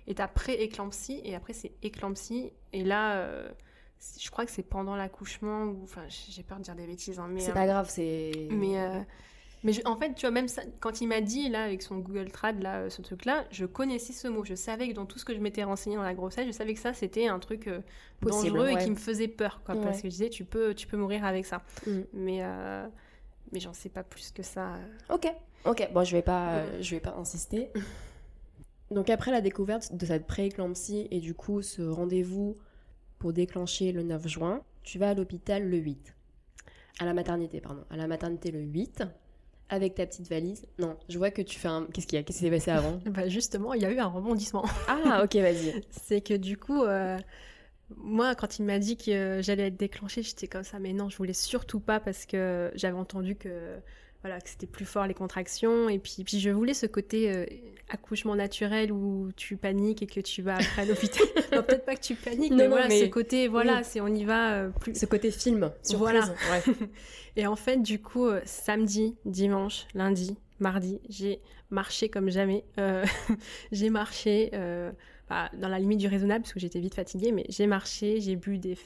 Et t'as pré-éclampsie et après c'est éclampsie et là je crois que c'est pendant l'accouchement ou enfin j'ai peur de dire des bêtises hein, mais C'est euh, pas grave, c'est. mais, euh, mais je- en fait, tu vois, même ça, quand il m'a dit, là, avec son Google Trad, là, ce truc-là, je connaissais ce mot. Je savais que dans tout ce que je m'étais renseigné dans la grossesse, je savais que ça, c'était un truc euh, Possible, dangereux ouais. et qui me faisait peur, quoi. Parce que je disais, tu peux, tu peux mourir avec ça. Mm. Mais, euh, mais j'en sais pas plus que ça. Ok, ok. Bon, je vais pas, euh, je vais pas insister. Donc après la découverte de cette prééclampsie et du coup ce rendez-vous pour déclencher le 9 juin, tu vas à l'hôpital le 8. À la maternité, pardon. À la maternité le 8 avec ta petite valise. Non, je vois que tu fais un. Qu'est-ce qu'il y a Qu'est-ce qui s'est passé avant Bah, justement, il y a eu un rebondissement. Ah, ok, vas-y. c'est que du coup, euh, moi, quand il m'a dit que j'allais être déclenchée, j'étais comme ça, mais non, je voulais surtout pas parce que j'avais entendu que voilà que c'était plus fort les contractions et puis puis je voulais ce côté euh, accouchement naturel où tu paniques et que tu vas après à l'hôpital. non, peut-être pas que tu paniques, Non, mais non, voilà mais- ce côté voilà, oui. c'est on y va euh, plus. Ce côté film, surprise. Voilà. Ouais. Et en fait, du coup, euh, samedi, dimanche, lundi, mardi, j'ai marché comme jamais. J'ai marché bah, dans la limite du raisonnable parce que j'étais vite fatiguée, mais j'ai marché, j'ai bu des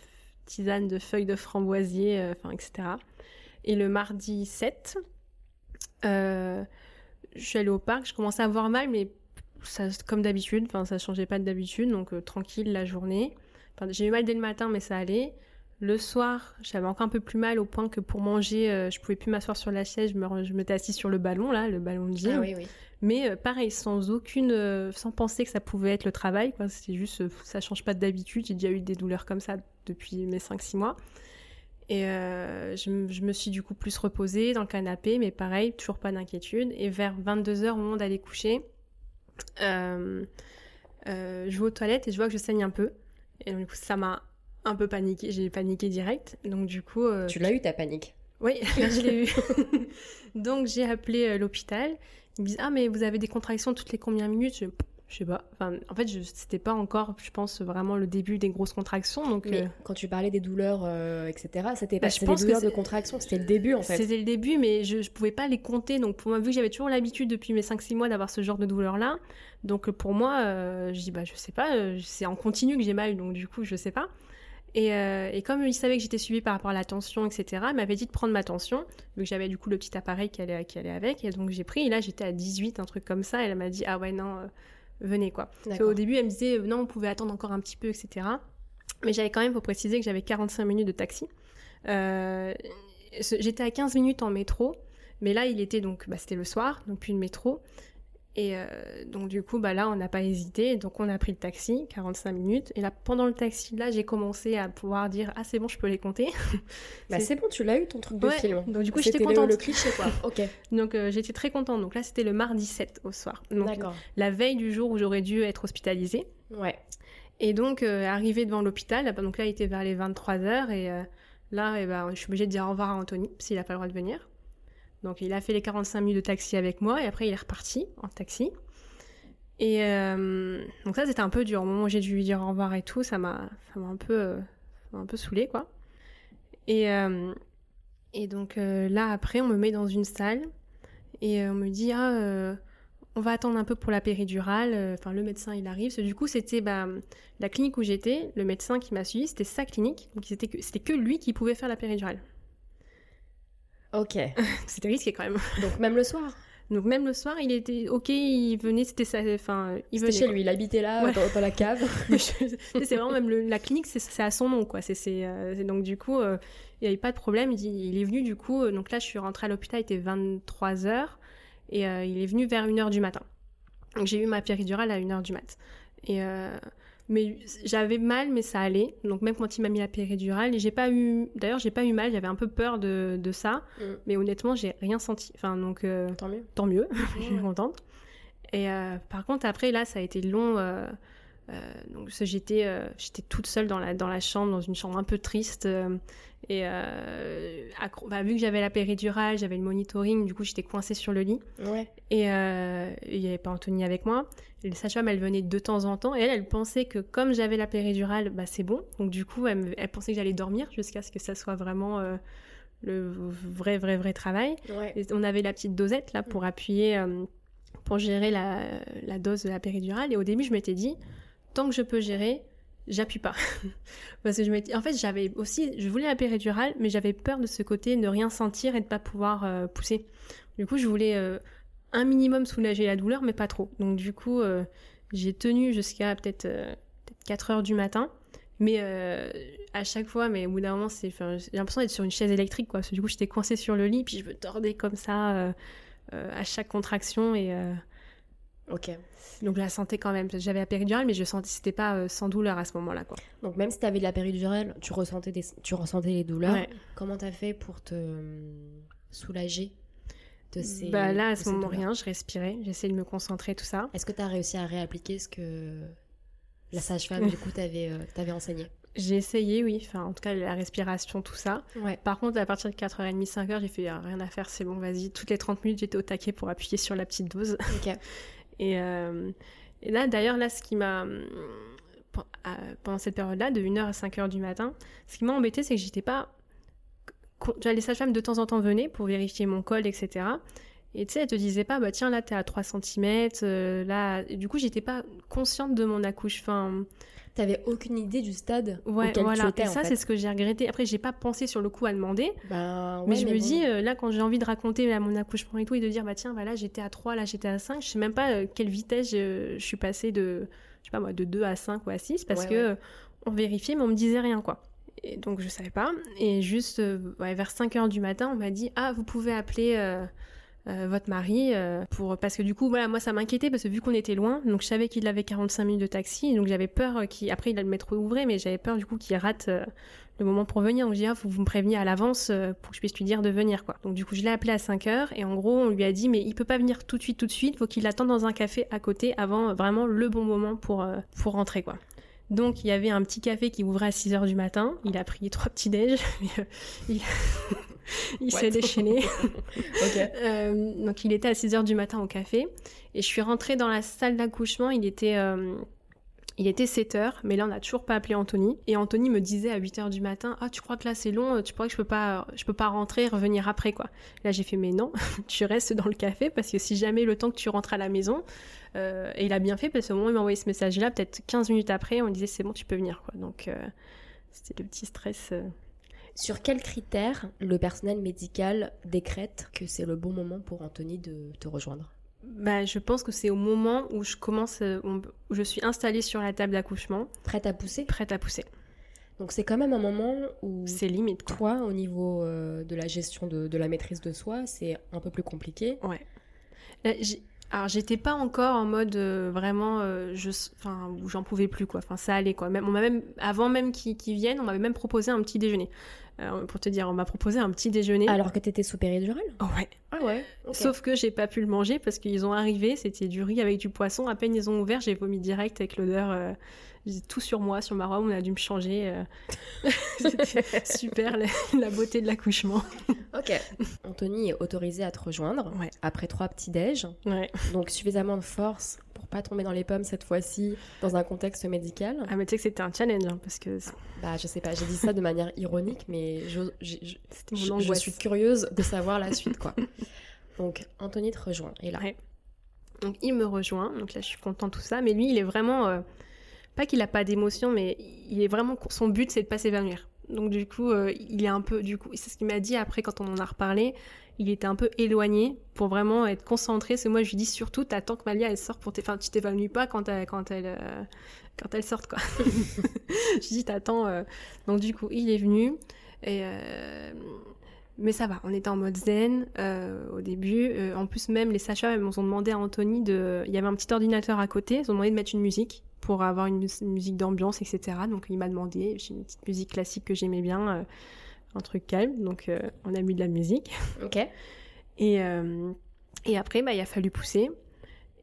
tisanes de feuilles de framboisier, enfin, etc. Et le mardi 7, je suis allée au parc, je commençais à avoir mal, mais ça, comme d'habitude, enfin, ça changeait pas d'habitude, donc tranquille la journée. j'ai eu mal dès le matin, mais ça allait. Le soir, j'avais encore un peu plus mal au point que pour manger, euh, je pouvais plus m'asseoir sur la chaise, je me je m'étais assise sur le ballon là, le ballon de gym. Ah oui, oui. Mais euh, pareil, sans aucune, euh, sans penser que ça pouvait être le travail, quoi. C'était juste, ça change pas d'habitude. J'ai déjà eu des douleurs comme ça depuis mes 5-6 mois. Et je, je, me suis du coup plus reposée dans le canapé, mais pareil, toujours pas d'inquiétude. Et vers 22h, au moment d'aller coucher, je vais aux toilettes et je vois que je saigne un peu. Et donc, du coup, ça m'a un peu paniqué, j'ai paniqué direct. Donc du coup... Euh, tu l'as eu ta panique? Oui, je l'ai eu. donc j'ai appelé euh, l'hôpital. Ils me disent, ah mais vous avez des contractions toutes les combien de minutes? Je, je sais pas. Enfin, en fait, c'était pas encore, je pense, vraiment le début des grosses contractions. Donc, mais euh, quand tu parlais des douleurs, etc., c'était pas bah, des douleurs de contraction, c'était le début en fait. C'était le début, mais je, je pouvais pas les compter. Donc pour moi, vu que j'avais toujours l'habitude depuis mes 5-6 mois d'avoir ce genre de douleurs-là, donc pour moi, je dis, bah je sais pas, c'est en continu que j'ai mal, donc du coup, je sais pas. Euh, et, comme il savait que j'étais suivie par rapport à la tension, etc., il m'avait dit de prendre ma tension, vu que j'avais du coup le petit appareil qui allait, qui allait avec. Et donc j'ai pris, et là j'étais à 18, un truc comme ça. Et elle m'a dit, ah ouais, non, euh, venez quoi. Au début, elle me disait, non, on pouvait attendre encore un petit peu, etc. Mais j'avais quand même, pour préciser, que j'avais 45 minutes de taxi. Euh, j'étais à 15 minutes en métro. Mais là, il était donc, bah, c'était le soir, donc puis le métro. Et euh, donc du coup, bah là, on n'a pas hésité. Donc on a pris le taxi, 45 minutes. Et là, pendant le taxi, là, j'ai commencé à pouvoir dire ah c'est bon, je peux les compter. bah c'est bon, tu l'as eu ton truc de film. Donc du coup, j'étais contente. Le, le cliché quoi. ok. donc euh, j'étais très contente. Donc là, c'était le mardi 7 au soir. Donc la veille du jour où j'aurais dû être hospitalisée. Ouais. Et donc euh, arrivé devant l'hôpital, donc là, il était vers les 23 h et là, et eh ben, je suis obligée de dire au revoir à Anthony s'il a pas le droit de venir. Donc il a fait les 45 minutes de taxi avec moi et après il est reparti en taxi. Et euh, donc ça c'était un peu dur. Au moment où j'ai dû lui dire au revoir et tout, ça m'a un peu euh, un peu saoulé quoi. Et euh, et donc là après on me met dans une salle et on me dit ah on va attendre un peu pour la péridurale. Enfin le médecin il arrive. Du coup c'était bah, la clinique où j'étais, le médecin qui m'a suivi c'était sa clinique donc c'était que c'était que lui qui pouvait faire la péridurale. Ok. c'était risqué quand même. Donc même le soir donc même le soir, il était ok, il venait, c'était ça, enfin, il venait. chez lui, il habitait là, dans, la cave. c'est vraiment même la clinique, c'est à son nom, quoi. C'est euh, donc du coup, euh, il n'y avait pas de problème. Il, il, est venu du coup, euh, donc là, je suis rentrée à l'hôpital, il était 23 h et il est venu vers 1 h du matin. Donc j'ai eu ma péridurale à 1 h du mat. Et mais j'avais mal, mais ça allait. Donc même quand il m'a mis la péridurale, j'ai pas eu. D'ailleurs, j'ai pas eu mal. J'avais un peu peur de, de ça, mm. mais honnêtement, j'ai rien senti. Enfin donc. Euh, tant mieux. Tant mieux. je suis contente. Et euh, par contre, après là, ça a été long. Euh, donc j'étais j'étais toute seule dans la dans la chambre, dans une chambre un peu triste. Et euh, bah, vu que j'avais la péridurale, j'avais le monitoring, du coup j'étais coincée sur le lit. Et euh, il n'y avait pas Anthony avec moi. Et les sage-femme, elle venait de temps en temps. Et elle, elle pensait que comme j'avais la péridurale, bah, c'est bon. Donc du coup, elle, elle pensait que j'allais dormir jusqu'à ce que ça soit vraiment euh, le vrai, vrai, vrai travail. on avait la petite dosette là pour appuyer, euh, pour gérer la, la dose de la péridurale. Et au début, je m'étais dit, tant que je peux gérer, j'appuie pas. Parce que je m'étais... En fait, j'avais aussi... Je voulais la péridurale, mais j'avais peur de ce côté ne rien sentir et de pas pouvoir euh, pousser. Du coup, je voulais euh, un minimum soulager la douleur, mais pas trop. Donc du coup, euh, j'ai tenu jusqu'à peut-être, peut 4 heures du matin. Mais à chaque fois, mais au bout d'un moment, c'est, j'ai l'impression d'être sur une chaise électrique, quoi. Du coup, j'étais coincée sur le lit, puis je me tordais comme ça à chaque contraction et Ok. Donc la santé quand même. J'avais la péridurale, mais je sentais c'était pas euh, sans douleur à ce moment-là, quoi. Donc même si tu avais de la péridurale, tu ressentais des, tu ressentais les douleurs. Comment t'as fait pour te hum, soulager de ces Bah là à ce moment rien, je respirais, j'essayais de me concentrer tout ça. Est-ce que tu as réussi à réappliquer ce que la sage-femme du coup t'avait euh, enseigné? J'ai essayé, oui. Enfin, en tout cas, la respiration, tout ça. Ouais. Par contre, à partir de 4h30, 5h, j'ai fait ah, rien à faire, c'est bon, vas-y. Toutes les 30 minutes, j'étais au taquet pour appuyer sur la petite dose. Ok. Euh, et, là, d'ailleurs, là, ce qui m'a. Pendant cette période-là, de 1h à 5h du matin, ce qui m'a embêté, c'est que j'étais pas. Les sages-femmes de temps en temps venaient pour vérifier mon col, etc. Et tu sais, elle te disait pas, bah tiens, là, t'es à 3 cm, là. Du coup, j'étais pas consciente de mon accouche. Enfin, T'avais aucune idée du stade ouais, auquel voilà. tu étais, et en ça, fait. c'est ce que j'ai regretté. Après, j'ai pas pensé sur le coup à demander. Ben, mais je me bon. dis, euh, là, quand j'ai envie de raconter là, mon accouchement et tout, et de dire, bah tiens, bah, là, j'étais à 3, là, j'étais à 5, je sais même pas euh, quelle vitesse je, je suis passée de, je sais pas moi, de 2 à 5 ou à 6, parce Ouais, que euh, on vérifiait, mais on me disait rien, quoi. Et donc, je savais pas. Et juste, euh, vers 5 heures du matin, on m'a dit, ah, vous pouvez appeler. euh, euh, votre mari euh, pour parce que du coup voilà moi ça m'inquiétait parce que vu qu'on était loin donc je savais qu'il avait 45 minutes de taxi donc j'avais peur qu'il il a le métro ouvré mais j'avais peur du coup qu'il rate euh, le moment pour venir. Donc je dis ah faut vous me préveniez à l'avance pour que je puisse lui dire de venir quoi. Donc du coup je l'ai appelé à 5 heures et en gros on lui a dit mais il peut pas venir tout de suite tout de suite. Faut qu'il attende dans un café à côté avant vraiment le bon moment pour pour rentrer quoi. Donc il y avait un petit café qui ouvrait à 6 heures du matin. Il a pris trois petits déj il s'est déchaîné. Euh, donc il était à 6h du matin au café. Et je suis rentrée dans la salle d'accouchement, il était euh, il était 7h, mais là on n'a toujours pas appelé Anthony. Et Anthony me disait à 8h du matin "Ah, tu crois que là c'est long, tu crois que je peux pas je peux pas rentrer et revenir après quoi." Là j'ai fait "Mais non, tu restes dans le café parce que si jamais le temps que tu rentres à la maison euh, et il a bien fait parce qu'au moment où il m'a envoyé ce message là, peut-être 15 minutes après, on disait "C'est bon, tu peux venir" quoi. Donc euh, c'était le petit stress euh. Sur quels critères le personnel médical décrète que c'est le bon moment pour Anthony de te rejoindre? Bah, je pense que c'est au moment où je commence, euh, où je suis installée sur la table d'accouchement, Prête à pousser? Prête à pousser. Donc c'est quand même un moment où C'est limite, quoi. toi, au niveau euh, de la gestion de, de la maîtrise de soi, c'est un peu plus compliqué. Là, j'ai- Alors, j'étais pas encore en mode euh, vraiment, euh, je, enfin, où j'en pouvais plus, quoi. Enfin, ça allait, quoi. Même, on m'a même, avant même qu'ils viennent, on m'avait même proposé un petit déjeuner. Euh, pour te dire, on m'a proposé un petit déjeuner. Alors que t'étais sous péridurale Oh, ouais. Ah ouais Sauf que j'ai pas pu le manger parce qu'ils ont arrivé, c'était du riz avec du poisson. À peine ils ont ouvert, j'ai vomi direct avec l'odeur. Euh, j'ai tout sur moi, sur ma robe, on a dû me changer. euh. C'était super, la, la beauté de l'accouchement. Ok. Anthony est autorisé à te rejoindre Ouais. après trois petits déj. Ouais. Donc suffisamment de force pour pas tomber dans les pommes cette fois-ci dans un contexte médical. Ah, mais tu sais que c'était un challenge hein, parce que Bah je sais pas, j'ai dit ça de manière ironique, mais je, je- je- je- mon je angoisse. suis curieuse de savoir la suite quoi. Donc Anthony te rejoint et là. Ouais. Donc il me rejoint, donc là je suis contente tout ça, mais lui il est vraiment euh, pas qu'il a pas d'émotion, mais il est vraiment son but c'est de pas s'évanouir. Donc du coup euh, il est un peu du coup c'est ce qu'il m'a dit après quand on en a reparlé, il était un peu éloigné pour vraiment être concentré. Parce que moi je lui dis surtout t'attends que Malia elle sort pour enfin tu t'évanouis pas quand elle quand elle euh, quand elle sort quoi. je dis t'attends. euh. Donc du coup il est venu et euh, mais ça va, on était en mode zen euh, au début. Euh, en plus, même les elles nous ont demandé à Anthony de. Il y avait un petit ordinateur à côté, ils ont demandé de mettre une musique pour avoir une, mus- une musique d'ambiance, etc. Donc il m'a demandé, j'ai une petite musique classique que j'aimais bien, euh, un truc calme. Donc on a mis de la musique. Ok. Et, et après, bah, il a fallu pousser.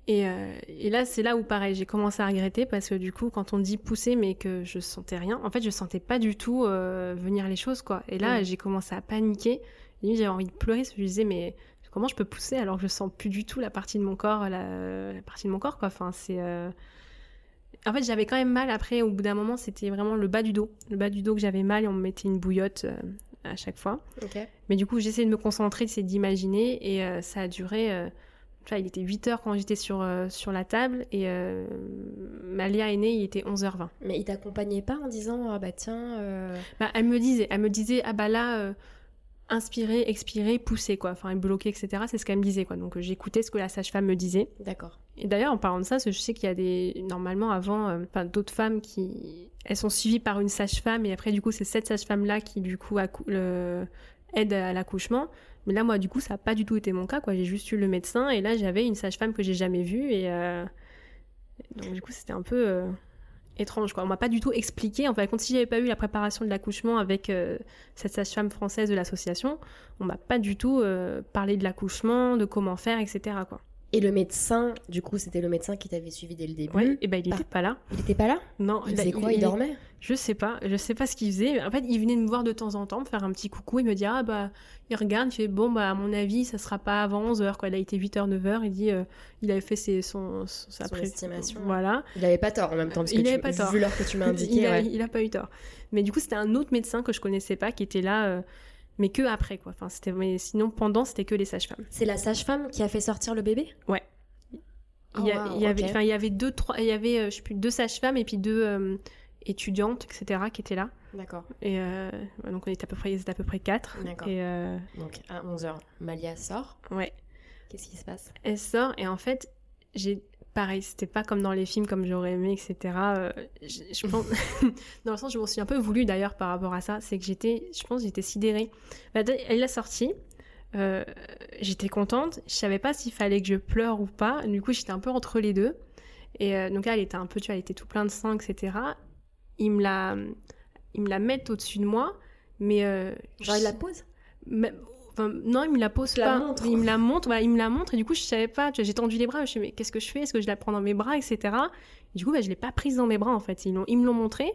Et, euh, et là, c'est là où, pareil, j'ai commencé à regretter parce que du coup, quand on dit pousser, mais que je sentais rien, en fait, je sentais pas du tout euh, venir les choses, quoi. Et là, Mm. j'ai commencé à paniquer. J'avais envie de pleurer parce que je me disais, mais comment je peux pousser alors que je sens plus du tout la partie de mon corps, la, la partie de mon corps, quoi. Enfin, c'est. euh, En fait, j'avais quand même mal après, au bout d'un moment, c'était vraiment le bas du dos. Le bas du dos que j'avais mal et on me mettait une bouillotte à chaque fois. Mais du coup, j'essayais de me concentrer, c'est d'imaginer, et ça a duré. Tu vois, il était 8 heures quand j'étais sur, euh, sur la table, et euh, Malia est née, il était 11h20. Mais il t'accompagnait pas en disant ah bah tiens. euh, Bah, elle me disait, elle me disait, ah bah là, euh, inspirer, expirer, pousser, quoi. Enfin, bloquer, etc. C'est ce qu'elle me disait, quoi. Donc, j'écoutais ce que la sage-femme me disait. D'accord. Et d'ailleurs, en parlant de ça, parce que je sais qu'il y a des, normalement, avant, enfin, d'autres femmes qui, elles sont suivies par une sage-femme, et après, du coup, c'est cette sage-femme-là qui, du coup, le- aide à l'accouchement. Mais là, moi, du coup, ça n'a pas du tout été mon cas, quoi. J'ai juste eu le médecin, et là, j'avais une sage-femme que j'ai jamais vue, et euh, donc, du coup, c'était un peu euh, étrange, quoi. On m'a pas du tout expliqué. En fait, quand si j'avais pas eu la préparation de l'accouchement avec euh, cette sage-femme française de l'association, on m'a pas du tout parlé de l'accouchement, de comment faire, etc.. Et le médecin, du coup, c'était le médecin qui t'avait suivi dès le début. Ouais, et ben il Bah. était pas là. Il était pas là? Non, Il a- faisait quoi Il dormait? Je sais pas, je sais pas ce qu'il faisait. En fait, il venait me voir de temps en temps, me faire un petit coucou, il me dit ah bah il regarde, il fait bon bah à mon avis ça sera pas avant 11h quoi. Il a été 8h 9h, il dit euh, il avait fait ses son, son- sa Son pré- estimation. Voilà. Il avait pas tort en même temps, parce Il que avait tu- pas tort. vu l'heure que tu m'as indiqué. il, a, ouais. il a pas eu tort. Mais du coup, c'était un autre médecin que je connaissais pas qui était là. euh, mais que après quoi. Enfin, c'était, mais sinon pendant c'était que les sages-femmes. C'est la sage-femme qui a fait sortir le bébé? Ouais. Il y, a- Oh, wow, il y avait, enfin, il y avait deux, trois, il y avait, euh, je sais plus, deux sages-femmes et puis deux euh, étudiantes, etc., qui étaient là. D'accord. Et euh, donc on était à peu près, à peu près quatre. D'accord. Et euh, Donc à 11h, Malia sort. ouais, Qu'est-ce qui se passe? Elle sort et en fait, j'ai, pareil, c'était pas comme dans les films, comme j'aurais aimé, etc. Euh, je, je pense, dans le sens, je m'en suis un peu voulu d'ailleurs par rapport à ça, c'est que j'étais, je pense, j'étais sidérée. Bah, elle l'a sortie. euh, j'étais contente, je savais pas s'il fallait que je pleure ou pas, du coup j'étais un peu entre les deux. Et euh, donc là, elle était un peu, tu vois, elle était tout plein de sang, etc. Ils me la, ils me la mettent au-dessus de moi, mais Genre il la je- pose mais- enfin, non, il me la pose la pas. montre. Il me la montre, voilà, il me la montre, et du coup, je savais pas. J'ai tendu les bras, je me suis dit, mais qu'est-ce que je fais? Est-ce que je la prends dans mes bras, etc. Et du coup, bah, je l'ai pas prise dans mes bras, en fait. Ils, ils me l'ont montré.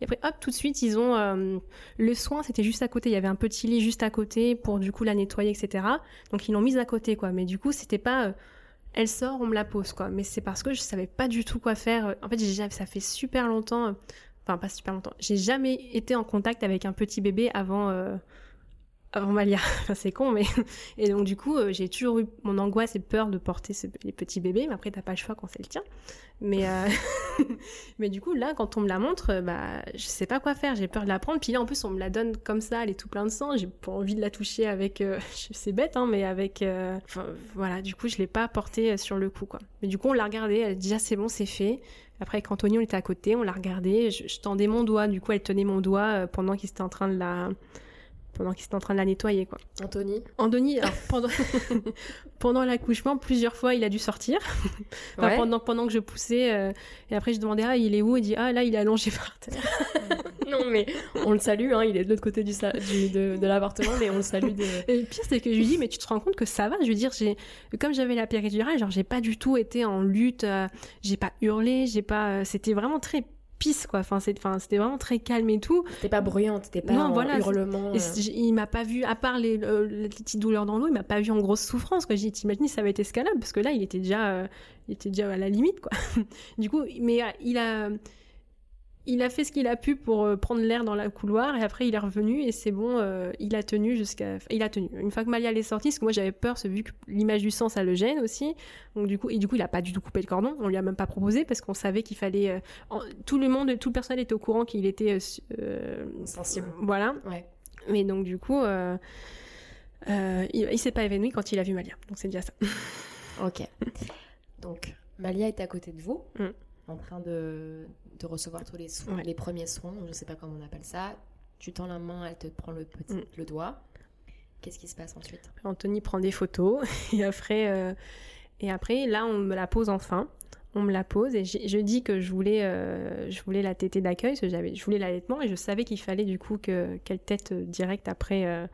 Et après, hop, tout de suite, ils ont. euh, le soin, c'était juste à côté. Il y avait un petit lit juste à côté pour, du coup, la nettoyer, etc. Donc, ils l'ont mise à côté, quoi. Mais du coup, c'était pas. euh, elle sort, on me la pose, quoi. Mais c'est parce que je savais pas du tout quoi faire. En fait, ça fait super longtemps. euh, Enfin, pas super longtemps. J'ai jamais été en contact avec un petit bébé avant. euh, avant Malia. Enfin, c'est con, mais. Et donc, du coup, euh, j'ai toujours eu mon angoisse et peur de porter ce- les petits bébés. Mais après, t'as pas le choix quand c'est le tien. Mais, euh, mais du coup, là, quand on me la montre, euh, bah, je sais pas quoi faire. J'ai peur de la prendre. Puis là, en plus, on me la donne comme ça, elle est tout plein de sang. J'ai pas envie de la toucher avec. euh, C'est bête, hein, mais avec. Enfin, voilà, du coup, je l'ai pas portée sur le coup, quoi. Mais du coup, on l'a regardée. Elle dit, ah, c'est bon, c'est fait. Après, avec Anthony, on était à côté, on l'a regardée. Je, je tendais mon doigt. Du coup, elle tenait mon doigt pendant qu'il était en train de la. Pendant qu'il était en train de la nettoyer, quoi. Anthony Anthony, alors, pendant, pendant l'accouchement, plusieurs fois, il a dû sortir. Enfin, Ouais. pendant, pendant que je poussais. euh, et après, je demandais, ah, il est où? Il dit, ah, là, il est allongé par terre. Non mais on le salue, hein, il est de l'autre côté du, sa- du- de, de l'appartement, mais on le salue. Et le pire, c'est que je lui dis, mais tu te rends compte que ça va? Je veux dire, j'ai, comme j'avais la péridurale, genre, j'ai pas du tout été en lutte, euh, j'ai pas hurlé, j'ai pas. euh, c'était vraiment très pisse, quoi. Enfin, c'était vraiment très calme et tout. T'es pas bruyante, t'es pas Non, en voilà, hurlement. Il m'a pas vu, à part les, euh, les petites douleurs dans l'eau, il m'a pas vu en grosse souffrance. Quoi. J'ai dit, t'imagines, ça va être escalable, parce que là, il était déjà, euh, il était déjà à la limite, quoi. du coup, mais euh, il a, il a fait ce qu'il a pu pour euh, prendre l'air dans le couloir, et après, il est revenu, et c'est bon, euh, il a tenu jusqu'à, il a tenu. Une fois que Malia est sortie, parce que moi, j'avais peur, vu que l'image du sang, ça le gêne aussi. Donc, du coup, et du coup, il a pas du tout coupé le cordon. On lui a même pas proposé, parce qu'on savait qu'il fallait, euh, en- tout le monde, tout le personnel était au courant qu'il était, euh, Sensible. voilà. Ouais. Mais donc du coup, il, il s'est pas évanoui quand il a vu Malia. Donc c'est déjà ça. Ok. Donc, Malia est à côté de vous, Mm. En train de, de recevoir tous les soins, Ouais. les premiers soins, je sais pas comment on appelle ça. Tu tends la main, elle te prend le petit, Mm. le doigt. Qu'est-ce qui se passe ensuite? Anthony prend des photos et après, euh, et après là on me la pose enfin. On me la pose et je dis que je voulais, euh, je voulais la tétée d'accueil, parce que j'avais, je voulais l'allaitement et je savais qu'il fallait du coup que qu'elle tète euh, direct après, euh,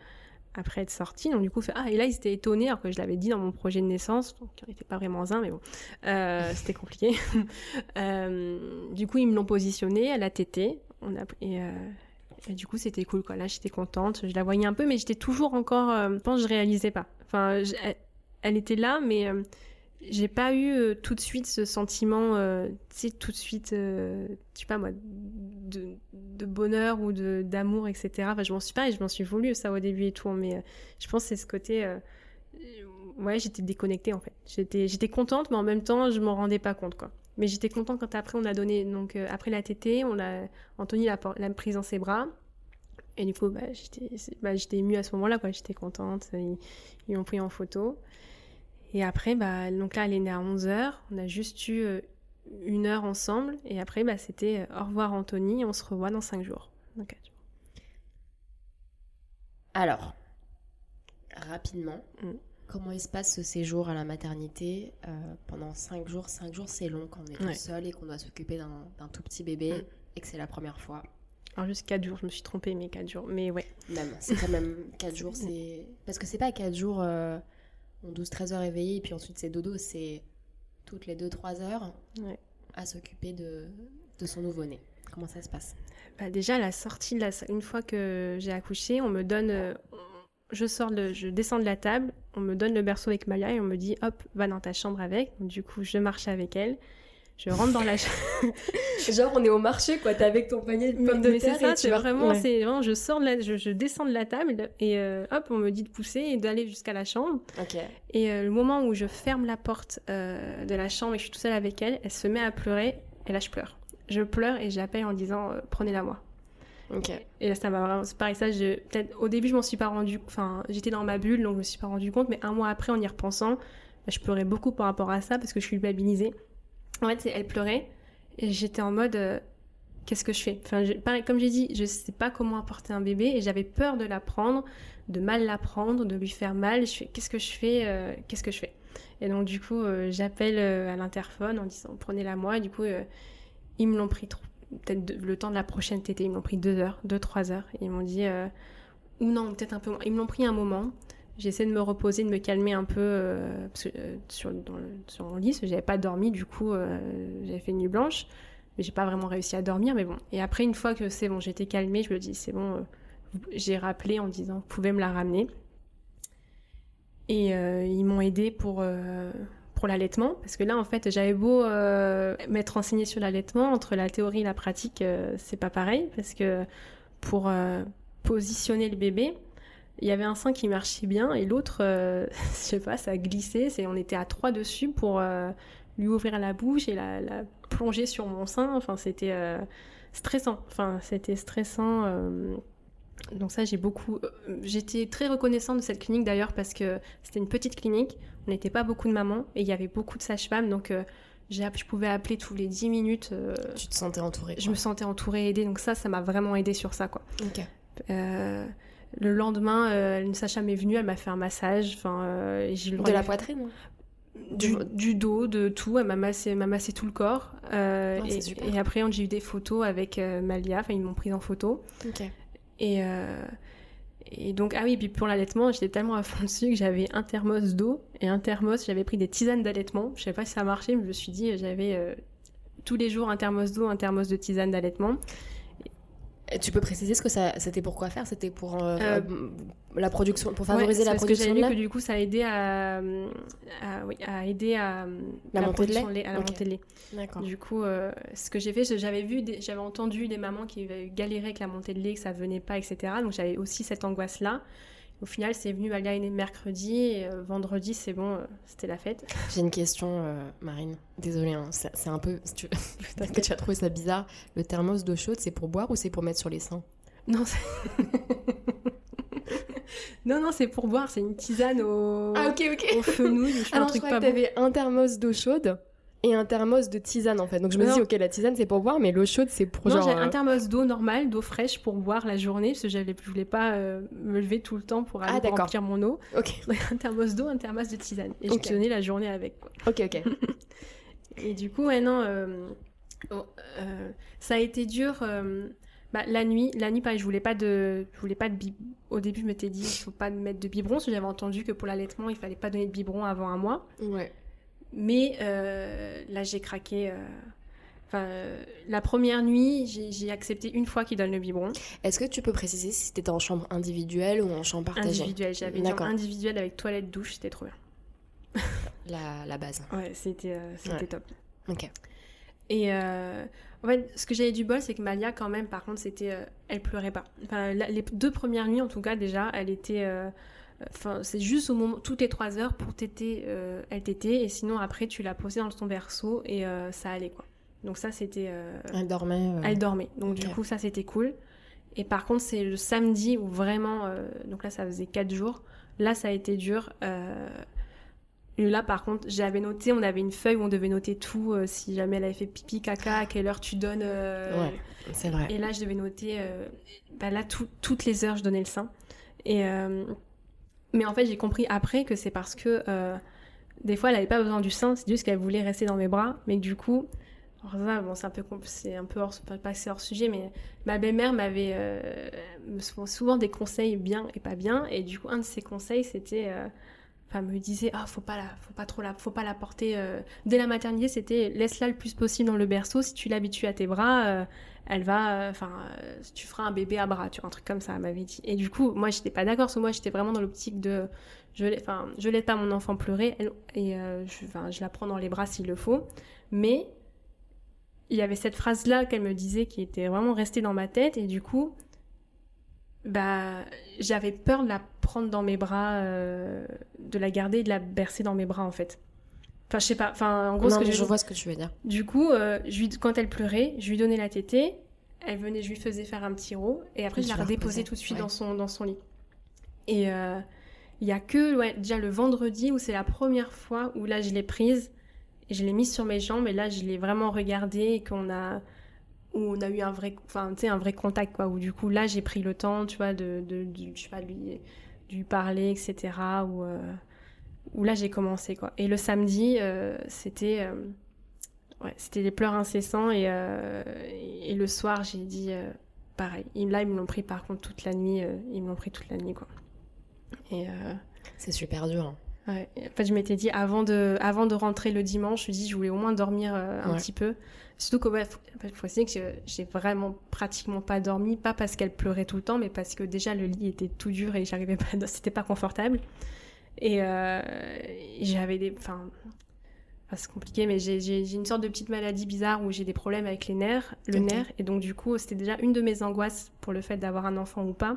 après être sortie. Donc du coup, fait, ah et là ils étaient étonnés alors que je l'avais dit dans mon projet de naissance, donc il n'était pas vraiment zinc, mais bon, Euh, c'était compliqué. Euh, du coup ils me l'ont positionnée, elle a tété, on a et, euh, et du coup, c'était cool, quoi. Là, j'étais contente. Je la voyais un peu, mais j'étais toujours encore. je pense que je réalisais pas. Enfin, elle, elle était là, mais j'ai pas eu tout de suite ce sentiment, tu sais, tout de suite, je sais pas moi, de, bonheur ou d'amour, etc. Enfin, je m'en suis pas et je m'en suis voulu ça au début et tout, mais euh, je pense que c'est ce côté. euh, ouais, j'étais déconnectée en fait. J'étais, j'étais contente, mais en même temps, je m'en rendais pas compte, quoi. Mais j'étais contente quand après on a donné, donc euh, après la tétée, on l'a, Anthony l'a, l'a prise dans ses bras. Et du coup, bah, j'étais, bah, j'étais émue à ce moment-là, quoi. J'étais contente. Ils, ils m'ont pris en photo. Et après, bah, donc là, elle est née à 11h. On a juste eu une heure ensemble. Et après, bah, c'était euh, au revoir Anthony, on se revoit dans 5 jours. Jours. Alors, rapidement, Mm. comment il se passe ce séjour à la maternité euh, pendant 5 jours? 5 jours, c'est long quand on est Ouais. tout seul et qu'on doit s'occuper d'un tout petit bébé Mm. et que c'est la première fois. Alors, juste 4 jours, je me suis trompée, mais 4 jours. Mais ouais. Même, c'est quand même 4 jours. c'est Parce que c'est pas 4 jours, euh, on 12-13 heures éveillé et puis ensuite c'est dodo, c'est toutes les 2-3 heures Ouais. à s'occuper de, de son nouveau-né. Comment ça se passe? Bah, déjà, la sortie de la une fois que j'ai accouché, on me donne. euh, je sors, de, je descends de la table, on me donne le berceau avec Maya et on me dit hop, va dans ta chambre avec. Donc, du coup, je marche avec elle. Je rentre dans la chambre. Genre, on est au marché, quoi. T'es avec ton panier de pommes de mais c'est terre ça, et tu c'est vas- vraiment, Ouais. c'est vraiment, je sors de la, je, je descends de la table et euh, hop, on me dit de pousser et d'aller jusqu'à la chambre. Ok. Et euh, le moment où je ferme la porte euh, de la chambre et je suis tout seule avec elle, elle se met à pleurer et là je pleure. Je pleure et j'appelle en disant prenez-la moi. Ok. Et là ça m'a vraiment, c'est pareil ça, je, peut-être au début je m'en suis pas rendu, enfin j'étais dans ma bulle donc je me suis pas rendu compte, mais un mois après en y repensant, bah, je pleurais beaucoup par rapport à ça parce que je suis culpabilisée. En fait, elle pleurait et j'étais en mode euh, qu'est-ce que je fais? Je- comme j'ai dit, je sais pas comment apporter un bébé et j'avais peur de la prendre, de mal la prendre, de lui faire mal. Je fais qu'est-ce que je fais euh, Qu'est-ce que je fais? Et donc du coup, euh, j'appelle à l'interphone en disant prenez-la moi. Et du coup, ils me l'ont pris trop- peut-être le temps de la prochaine tétée, ils me l'ont pris deux heures, deux trois heures. Ils m'ont dit ou non, peut-être un peu moins. Ils me l'ont pris un moment. J'essaie de me reposer, de me calmer un peu euh, euh, sur, dans le- sur mon lit, j'avais pas dormi, du coup euh, j'avais fait une nuit blanche, mais j'ai pas vraiment réussi à dormir, mais bon. Et après, une fois que c'est bon, j'étais calmée, je me dis c'est bon, euh, j'ai rappelé en disant vous pouvez me la ramener. Et ils m'ont aidé pour, pour l'allaitement, parce que là en fait j'avais beau euh, m'être renseignée sur l'allaitement, entre la théorie et la pratique, euh, c'est pas pareil, parce que pour euh, positionner le bébé, il y avait un sein qui marchait bien et l'autre, euh, je sais pas, ça glissait. C'est, on était à trois dessus pour euh, lui ouvrir la bouche et la, la plonger sur mon sein. Enfin, c'était euh, stressant. Enfin, c'était stressant. euh, donc ça, j'ai beaucoup. J'étais très reconnaissante de cette clinique d'ailleurs parce que c'était une petite clinique. On n'était pas beaucoup de mamans et il y avait beaucoup de sages-femmes. Donc je pouvais appeler tous les 10 minutes. Tu te sentais entourée. je me sentais entourée, aidée. Donc ça, ça m'a vraiment aidée sur ça, quoi. Ok. Le lendemain, euh, une sage-femme est venue, elle m'a fait un massage. Enfin, euh, j'ai eu le droit De la poitrine hein du, du dos, de tout. Elle m'a massé, massé tout le corps. Euh, et, après, j'ai eu des photos avec euh, Malia. Enfin, ils m'ont prise en photo. Et, et donc, ah oui, puis pour l'allaitement, j'étais tellement à fond dessus que j'avais un thermos d'eau et un thermos, j'avais pris des tisanes d'allaitement. Je sais pas si ça a marché, mais je me suis dit, j'avais tous les jours un thermos d'eau, un thermos de tisane d'allaitement. Tu peux préciser ce que ça, c'était pour quoi faire? C'était pour euh, Euh, euh, la production, pour favoriser la parce que production j'avais lait que du coup ça a aidé à, à, oui, à aider à La montée de production lait à la montée de lait. D'accord. Du coup, euh, ce que j'ai fait, j'avais vu, j'avais entendu des mamans qui galéré avec la montée de lait, que ça venait pas, etc. Donc j'avais aussi cette angoisse-là. Au final, c'est venu née mercredi et euh, vendredi, c'est bon, euh, c'était la fête. J'ai une question, euh, Marine. Désolée, hein, c'est un peu. si tu- Peut-être que tu as trouvé ça bizarre. Le thermos d'eau chaude, c'est pour boire ou c'est pour mettre sur les seins? Non, c'est- non, non, c'est pour boire, c'est une tisane au, Ah, ok, ok. au fenouil, je Ah un je truc croyais pas que bon. t'avais un thermos d'eau chaude et un thermos de tisane en fait. Donc je me Non. dis, ok, la tisane c'est pour boire, mais l'eau chaude c'est pour Non, genre. j'ai euh, un thermos d'eau normale, d'eau fraîche pour boire la journée, parce que j'avais- je voulais pas euh, me lever tout le temps pour aller Ah, remplir mon eau. Ok, Donc, un thermos d'eau, un thermos de tisane. Et Ok. je tenais la journée avec. Quoi. ok, ok. Et du coup, ouais, non, euh, oh, euh, ça a été dur. bah, la nuit, la nuit, pareil, je voulais pas de, je voulais pas de biberon. Au début, je m'étais dit, il faut pas mettre de biberon, parce que j'avais entendu que pour l'allaitement, il fallait pas donner de biberon avant un mois. Ouais. Mais euh, là, j'ai craqué. euh, Enfin, euh, la première nuit, j'ai accepté une fois qu'il donne le biberon. Est-ce que tu peux préciser si c'était en chambre individuelle ou en chambre partagée? Individuel, j'avais une chambre individuelle avec toilette, douche, c'était trop bien. la, la base. Ouais, c'était euh, Ouais. top. Ok. Et euh, en fait, ce que j'avais du bol, c'est que Malia, quand même, par contre, c'était, elle pleurait pas. Enfin, la- les deux premières nuits, en tout cas, déjà, elle était, enfin, c'est juste au moment, toutes les trois heures pour téter, euh, elle tétait, et sinon après, tu la posais dans ton berceau et euh, ça allait quoi. Donc ça, c'était, euh, Elle dormait. euh, elle dormait. Donc du coup, ça c'était cool. Et par contre, c'est le samedi où vraiment, donc là, ça faisait quatre jours. Là, ça a été dur. là, par contre, j'avais noté, on avait une feuille où on devait noter tout, euh, si jamais elle avait fait pipi, caca, à quelle heure tu donnes. euh, Ouais, c'est vrai. Et là, je devais noter, euh, bah là, tout- toutes les heures, je donnais le sein. Et, mais en fait, j'ai compris après que c'est parce que euh, des fois, elle n'avait pas besoin du sein, c'est juste qu'elle voulait rester dans mes bras. Mais du coup, bon, c'est un peu, c'est un peu hors, sujet, mais ma belle-mère m'avait euh, souvent des conseils bien et pas bien. Et du coup, un de ses conseils, c'était. euh, Enfin, me disait, ah, faut pas la, faut pas trop la, faut pas la porter. Dès la maternité, c'était laisse-la le plus possible dans le berceau. Si tu l'habitues à tes bras, elle va, euh, enfin, euh, tu feras un bébé à bras, tu vois, un truc comme ça, elle m'avait dit. Et du coup, moi, j'étais pas d'accord, parce que moi, j'étais vraiment dans l'optique de, je, enfin, je laisse pas mon enfant pleurer, et euh, je, je la prends dans les bras s'il le faut, mais il y avait cette phrase-là qu'elle me disait qui était vraiment restée dans ma tête. Et du coup, bah, j'avais peur de la prendre dans mes bras, euh, de la garder de la bercer dans mes bras, en fait. Enfin, je sais pas. Enfin, en gros, Non, ce que mais je vois ce que tu veux dire. Du coup, euh, je lui, quand elle pleurait, je lui donnais la tétée. Elle venait, je lui faisais faire un petit rot. Et après, Et je la redéposais tout de suite ouais. dans, son, dans son lit. Et euh, il y a que, ouais, déjà le vendredi où c'est la première fois où là, je l'ai prise. Et je l'ai mise sur mes jambes. Et là, je l'ai vraiment regardée. Et qu'on a. Où on a eu un vrai, enfin, tu sais, un vrai contact, quoi. Où du coup, là, j'ai pris le temps, tu vois, de, de, de- je sais pas, lui, lui parler, etc. Euh, où là, j'ai commencé, quoi. Et le samedi, euh, c'était. euh, Ouais, c'était des pleurs incessants et, euh, et le soir j'ai dit pareil. Et là ils me l'ont pris par contre toute la nuit, ils me l'ont pris toute la nuit quoi. Et C'est super dur. hein. ouais. En fait je m'étais dit avant de, avant de rentrer le dimanche, je me dis je voulais au moins dormir un Ouais. petit peu. Surtout qu'au fait, faut essayer que j'ai- vraiment pratiquement pas dormi, pas parce qu'elle pleurait tout le temps, mais parce que déjà le lit était tout dur et j'arrivais pas, c'était pas confortable. Et, euh, et j'avais des, enfin, Enfin, c'est compliqué, mais j'ai- une sorte de petite maladie bizarre où j'ai des problèmes avec les nerfs, le nerf, et donc du coup, c'était déjà une de mes angoisses pour le fait d'avoir un enfant ou pas,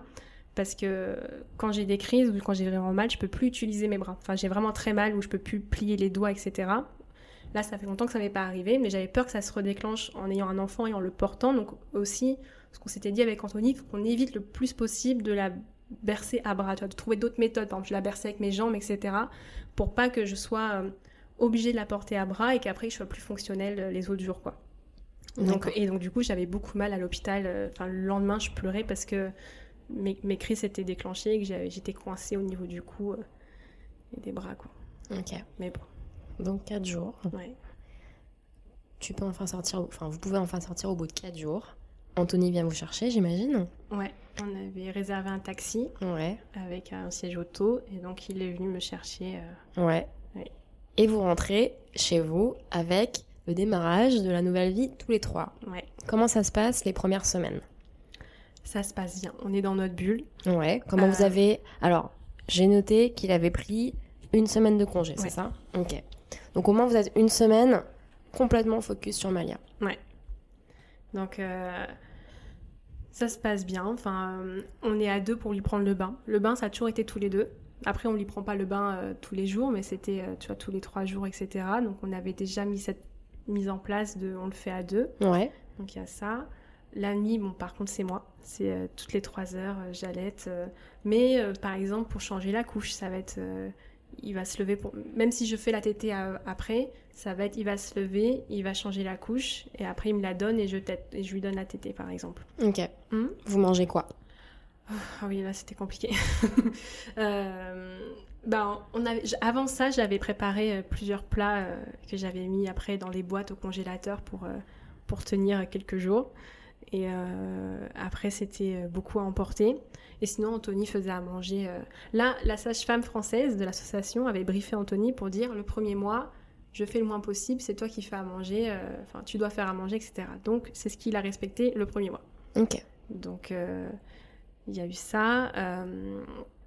parce que quand j'ai des crises ou quand j'ai vraiment mal, je peux plus utiliser mes bras. Enfin, j'ai vraiment très mal où je peux plus plier les doigts, etc. Là, ça fait longtemps que ça m'est pas arrivé, mais j'avais peur que ça se redéclenche en ayant un enfant et en le portant. Donc aussi, ce qu'on s'était dit avec Anthony, faut qu'on évite le plus possible de la bercer à bras, tu vois, de trouver d'autres méthodes. Par exemple, je la berçais avec mes jambes, etc. Pour pas que je sois euh, obligée de la porter à bras et qu'après je sois plus fonctionnelle euh, les autres jours, quoi. Donc, et donc du coup, j'avais beaucoup mal à l'hôpital. euh, Enfin, le lendemain, je pleurais parce que mes, mes crises s'étaient déclenchées et que j'étais coincée au niveau du cou euh, et des bras, quoi. Ok. Mais bon, Donc 4 jours. ouais. Tu peux enfin sortir, enfin vous pouvez enfin sortir au bout de 4 jours. Anthony vient vous chercher, j'imagine. Ouais, on avait réservé un taxi Ouais. avec un siège auto et donc il est venu me chercher. euh, Ouais. Ouais. Et vous rentrez chez vous avec le démarrage de la nouvelle vie tous les trois. Ouais, Comment ça se passe les premières semaines? Ça se passe bien. On est dans notre bulle. Ouais. Comment Euh. vous avez Alors, j'ai noté qu'il avait pris une semaine de congé, c'est Ouais. ça? Ok. Donc au moins vous êtes une semaine complètement focus sur Malia. Donc euh, ça se passe bien. Enfin, euh, on est à deux pour lui prendre le bain. Le bain, ça a toujours été tous les deux. Après, on lui prend pas le bain euh, tous les jours, mais c'était, euh, tu vois, tous les trois jours, etc. Donc on avait déjà mis cette mise en place de, on le fait à deux. Ouais. Donc il y a ça. La nuit, bon, par contre, c'est moi. C'est euh, toutes les trois heures, j'allaite. mais par exemple, pour changer la couche, ça va être. Il va se lever pour. Même si je fais la tétée à- après, ça va être. Il va se lever, il va changer la couche, et après, il me la donne et je, et je lui donne la tétée, par exemple. Ok. Hmm? Vous mangez quoi? Ah oui, là, c'était compliqué. Euh, ben, on avait, avant ça, j'avais préparé euh, plusieurs plats euh, que j'avais mis après dans les boîtes au congélateur pour, euh, pour tenir quelques jours. Et euh, après, c'était euh, beaucoup à emporter. Et sinon, Anthony faisait à manger. euh. Là, la sage-femme française de l'association avait briefé Anthony pour dire le premier mois, je fais le moins possible, c'est toi qui fais à manger, enfin, tu dois faire à manger, etc. Donc, c'est ce qu'il a respecté le premier mois. Ok. Donc, il y a eu ça. Euh,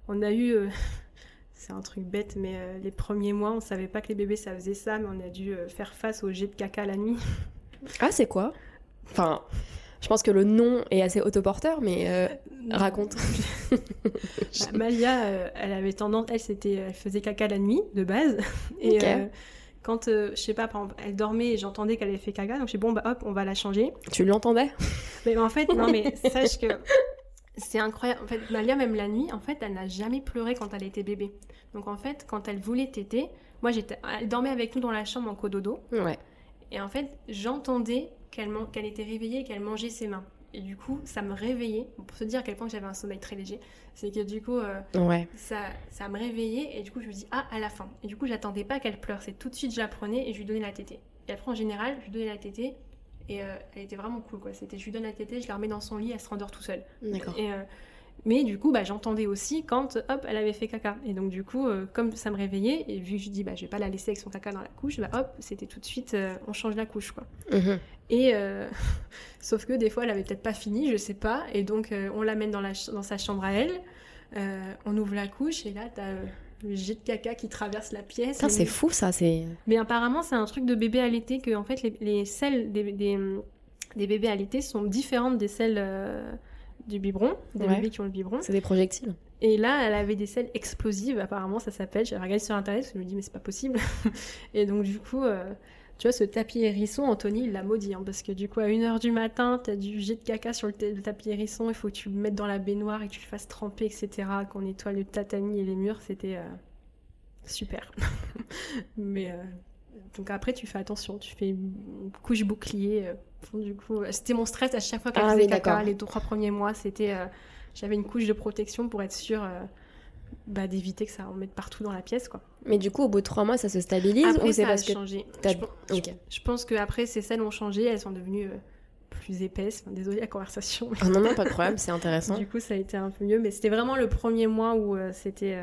on a eu. euh, c'est un truc bête, mais euh, les premiers mois, on savait pas que les bébés ça faisait ça, mais on a dû faire face au jet de caca la nuit. Ah, c'est quoi? Enfin, je pense que le nom est assez autoporteur, mais euh, raconte. Bah, Malia, euh, elle avait tendance, elle, c'était, elle faisait caca la nuit de base. Et euh, quand, je sais pas, par exemple, elle dormait et j'entendais qu'elle avait fait caca, donc je dis bon, bah hop, on va la changer. tu l'entendais? Mais en fait, non, mais sache que c'est incroyable. En fait, Malia, même la nuit, en fait, elle n'a jamais pleuré quand elle était bébé. Donc en fait, quand elle voulait téter, moi, j'étais, elle dormait avec nous dans la chambre en cododo. Ouais. Et en fait, j'entendais qu'elle, était réveillée et qu'elle mangeait ses mains. Et du coup, ça me réveillait. Pour se dire à quel point j'avais un sommeil très léger, c'est que du coup, euh, Ouais. ça, ça me réveillait. Et du coup, je me dis, ah, à la fin. Et du coup, j'attendais pas qu'elle pleure. C'est tout de suite, je la prenais et je lui donnais la tétée. Et après, en général, je lui donnais la tétée. Et euh, elle était vraiment cool, quoi. C'était, je lui donne la tétée, je la remets dans son lit, elle se rendort tout seule. D'accord. Et, euh, mais du coup, bah, j'entendais aussi quand, hop, elle avait fait caca. Et donc, du coup, euh, comme ça me réveillait, et vu que je dis, bah, je vais pas la laisser avec son caca dans la couche, bah, hop, c'était tout de suite, euh, on change la couche, quoi. Mhm. Et euh, sauf que des fois, elle avait peut-être pas fini, je sais pas. Et donc, on l'amène dans, la dans sa chambre à elle. On ouvre la couche et là, t'as le jet de caca qui traverse la pièce. Putain, c'est fou ça, c'est. Mais apparemment, c'est un truc de bébé allaité que en fait, les, les selles des, des, des bébés allaités sont différentes des selles du biberon, des Ouais. bébés qui ont le biberon. C'est des projectiles. Et là, elle avait des selles explosives, apparemment, ça s'appelle. J'ai regardé sur internet, je me dis, mais c'est pas possible. et donc, du coup, euh, tu vois, ce tapis hérisson, Anthony, il l'a maudit. hein, parce que du coup, à 1h du matin, t'as du jet de caca sur le tapis hérisson, il faut que tu le mettes dans la baignoire et que tu le fasses tremper, etc. Qu'on nettoie le tatami et les murs, c'était euh, super. mais. euh, donc après, tu fais attention, tu fais une couche bouclier. euh, du coup, euh, c'était mon stress à chaque fois qu'elle Ah faisait oui, caca. Les deux, trois premiers mois, c'était. euh, j'avais une couche de protection pour être sûre euh, bah, d'éviter que ça en mette partout dans la pièce. Quoi. Mais du coup, au bout de trois mois, ça se stabilise Après, ou c'est parce que. changé. Je, pen- je- je pense que après ces selles ont changé, elles sont devenues euh, plus épaisses. Enfin, désolée la conversation. Ah non, non, pas de problème, c'est intéressant. du coup, ça a été un peu mieux. Mais c'était vraiment le premier mois où c'était.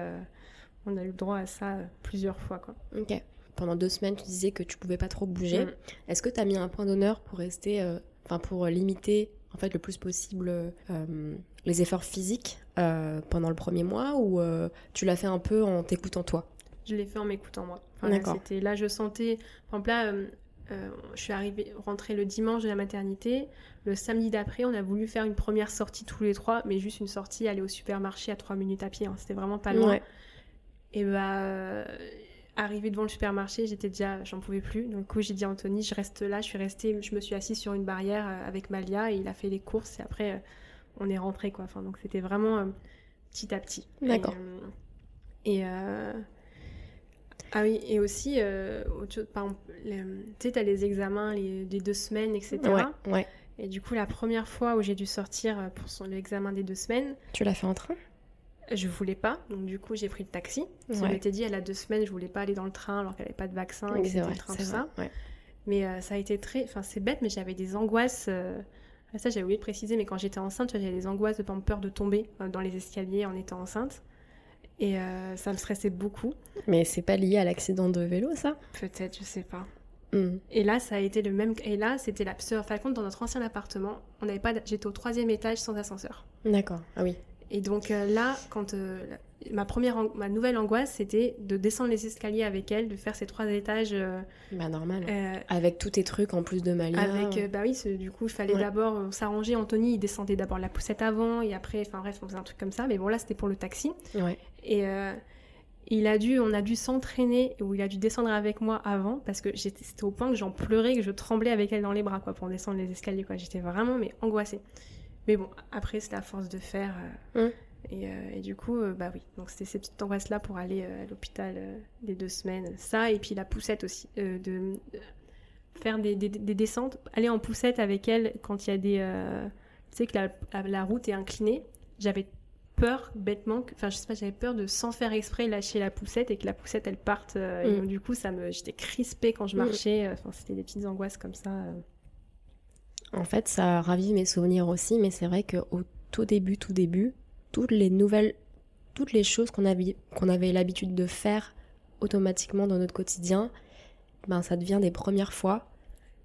on a eu le droit à ça plusieurs fois. Quoi. Ok. Pendant deux semaines, tu disais que tu pouvais pas trop bouger. Mm. Est-ce que tu as mis un point d'honneur pour rester, euh, enfin pour limiter en fait le plus possible euh, les efforts physiques euh, pendant le premier mois ou euh, tu l'as fait un peu en t'écoutant toi? Je l'ai fait en m'écoutant moi. Enfin, là, D'accord. c'était là, je sentais. Par exemple, là, euh, euh, je suis arrivée, rentrée le dimanche de la maternité. Le samedi d'après, on a voulu faire une première sortie tous les trois, mais juste une sortie, aller au supermarché à trois minutes à pied. hein. C'était vraiment pas loin. Ouais. Et bah, euh, arrivée devant le supermarché, j'étais déjà, j'en pouvais plus. Donc, du coup, j'ai dit à Anthony, je reste là. Je suis restée, je me suis assise sur une barrière euh, avec Malia et il a fait les courses. Et après, euh, on est rentré quoi. Enfin, donc, c'était vraiment euh, petit à petit. D'accord. Et, euh, et, ah oui, et aussi, euh, autre chose, par exemple, les- tu sais, t'as les examens les, des deux semaines, etc. Ouais, ouais. Et du coup, la première fois où j'ai dû sortir pour son, l'examen des deux semaines, Tu l'as fait en train? Je voulais pas, donc du coup j'ai pris le taxi. Ouais. m'étais dit, elle a deux semaines, je voulais pas aller dans le train alors qu'elle avait pas de vaccin et Oui, vrai, le train, tout vrai. ça. ouais. Mais euh, ça a été très. Enfin, c'est bête, mais j'avais des angoisses. euh, Ça, j'avais oublié de préciser, mais quand j'étais enceinte, j'avais des angoisses de peur de tomber euh, dans les escaliers en étant enceinte. Et euh, ça me stressait beaucoup. Mais c'est pas lié à l'accident de vélo, ça? Peut-être, je sais pas. Hmm. Et là, ça a été le même. Et là, c'était la. Enfin, compte, dans notre ancien appartement, on n'avait pas. J'étais au troisième étage sans ascenseur. D'accord, ah oui. Et donc euh, là, quand euh, ma première, ma nouvelle angoisse, c'était de descendre les escaliers avec elle, de faire ces trois étages euh, Bah normal. euh, Avec tous tes trucs en plus de Malia. avec. bah oui, du coup, il fallait Ouais. d'abord s'arranger. Anthony, il descendait d'abord la poussette avant, et après, enfin bref, on faisait un truc comme ça. Mais bon, là, c'était pour le taxi. Ouais. Et il a dû, on a dû s'entraîner, ou il a dû descendre avec moi avant, parce que j'étais, c'était au point que j'en pleurais, que je tremblais avec elle dans les bras, quoi, pour descendre les escaliers, quoi. J'étais vraiment, mais angoissée. Mais bon, après, c'était à force de faire. euh, et, euh, et du coup, euh, bah oui. Donc, c'était ces petites angoisses-là pour aller à l'hôpital des deux semaines. Ça, et puis la poussette aussi. de, faire des, des- des descentes, aller en poussette avec elle quand il y a des. tu sais que la, la- la route est inclinée. J'avais peur bêtement, enfin je sais pas, j'avais peur de sans faire exprès lâcher la poussette et que la poussette elle parte. euh, et Mm. donc, du coup, ça me, j'étais crispée quand je Mm. marchais. Enfin, c'était des petites angoisses comme ça. euh. En fait, ça ravive mes souvenirs aussi, mais c'est vrai qu'au tout début, tout début, toutes les nouvelles, toutes les choses qu'on avait, qu'on avait l'habitude de faire automatiquement dans notre quotidien, ben ça devient des premières fois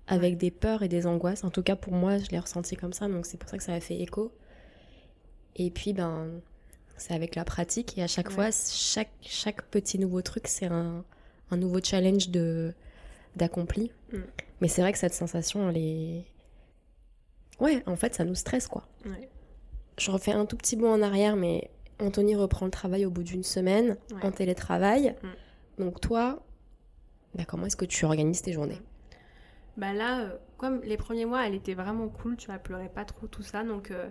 avec des peurs et des angoisses. En tout cas, pour moi, je l'ai ressenti comme ça, donc c'est pour ça que ça a fait écho. Et puis, ben, c'est avec la pratique, et à chaque Ouais. fois, chaque, chaque petit nouveau truc, c'est un, un nouveau challenge de d'accompli. Mm. Mais c'est vrai que cette sensation, elle est... Ouais, en fait, ça nous stresse, quoi. Ouais. Je refais un tout petit bond en arrière, mais Anthony reprend le travail au bout d'une semaine Ouais. en télétravail. Mm. Donc toi, bah, comment est-ce que tu organises tes journées? Bah là, euh, comme les premiers mois, elle était vraiment cool, tu vois, pleurait pas trop, tout ça. Donc euh,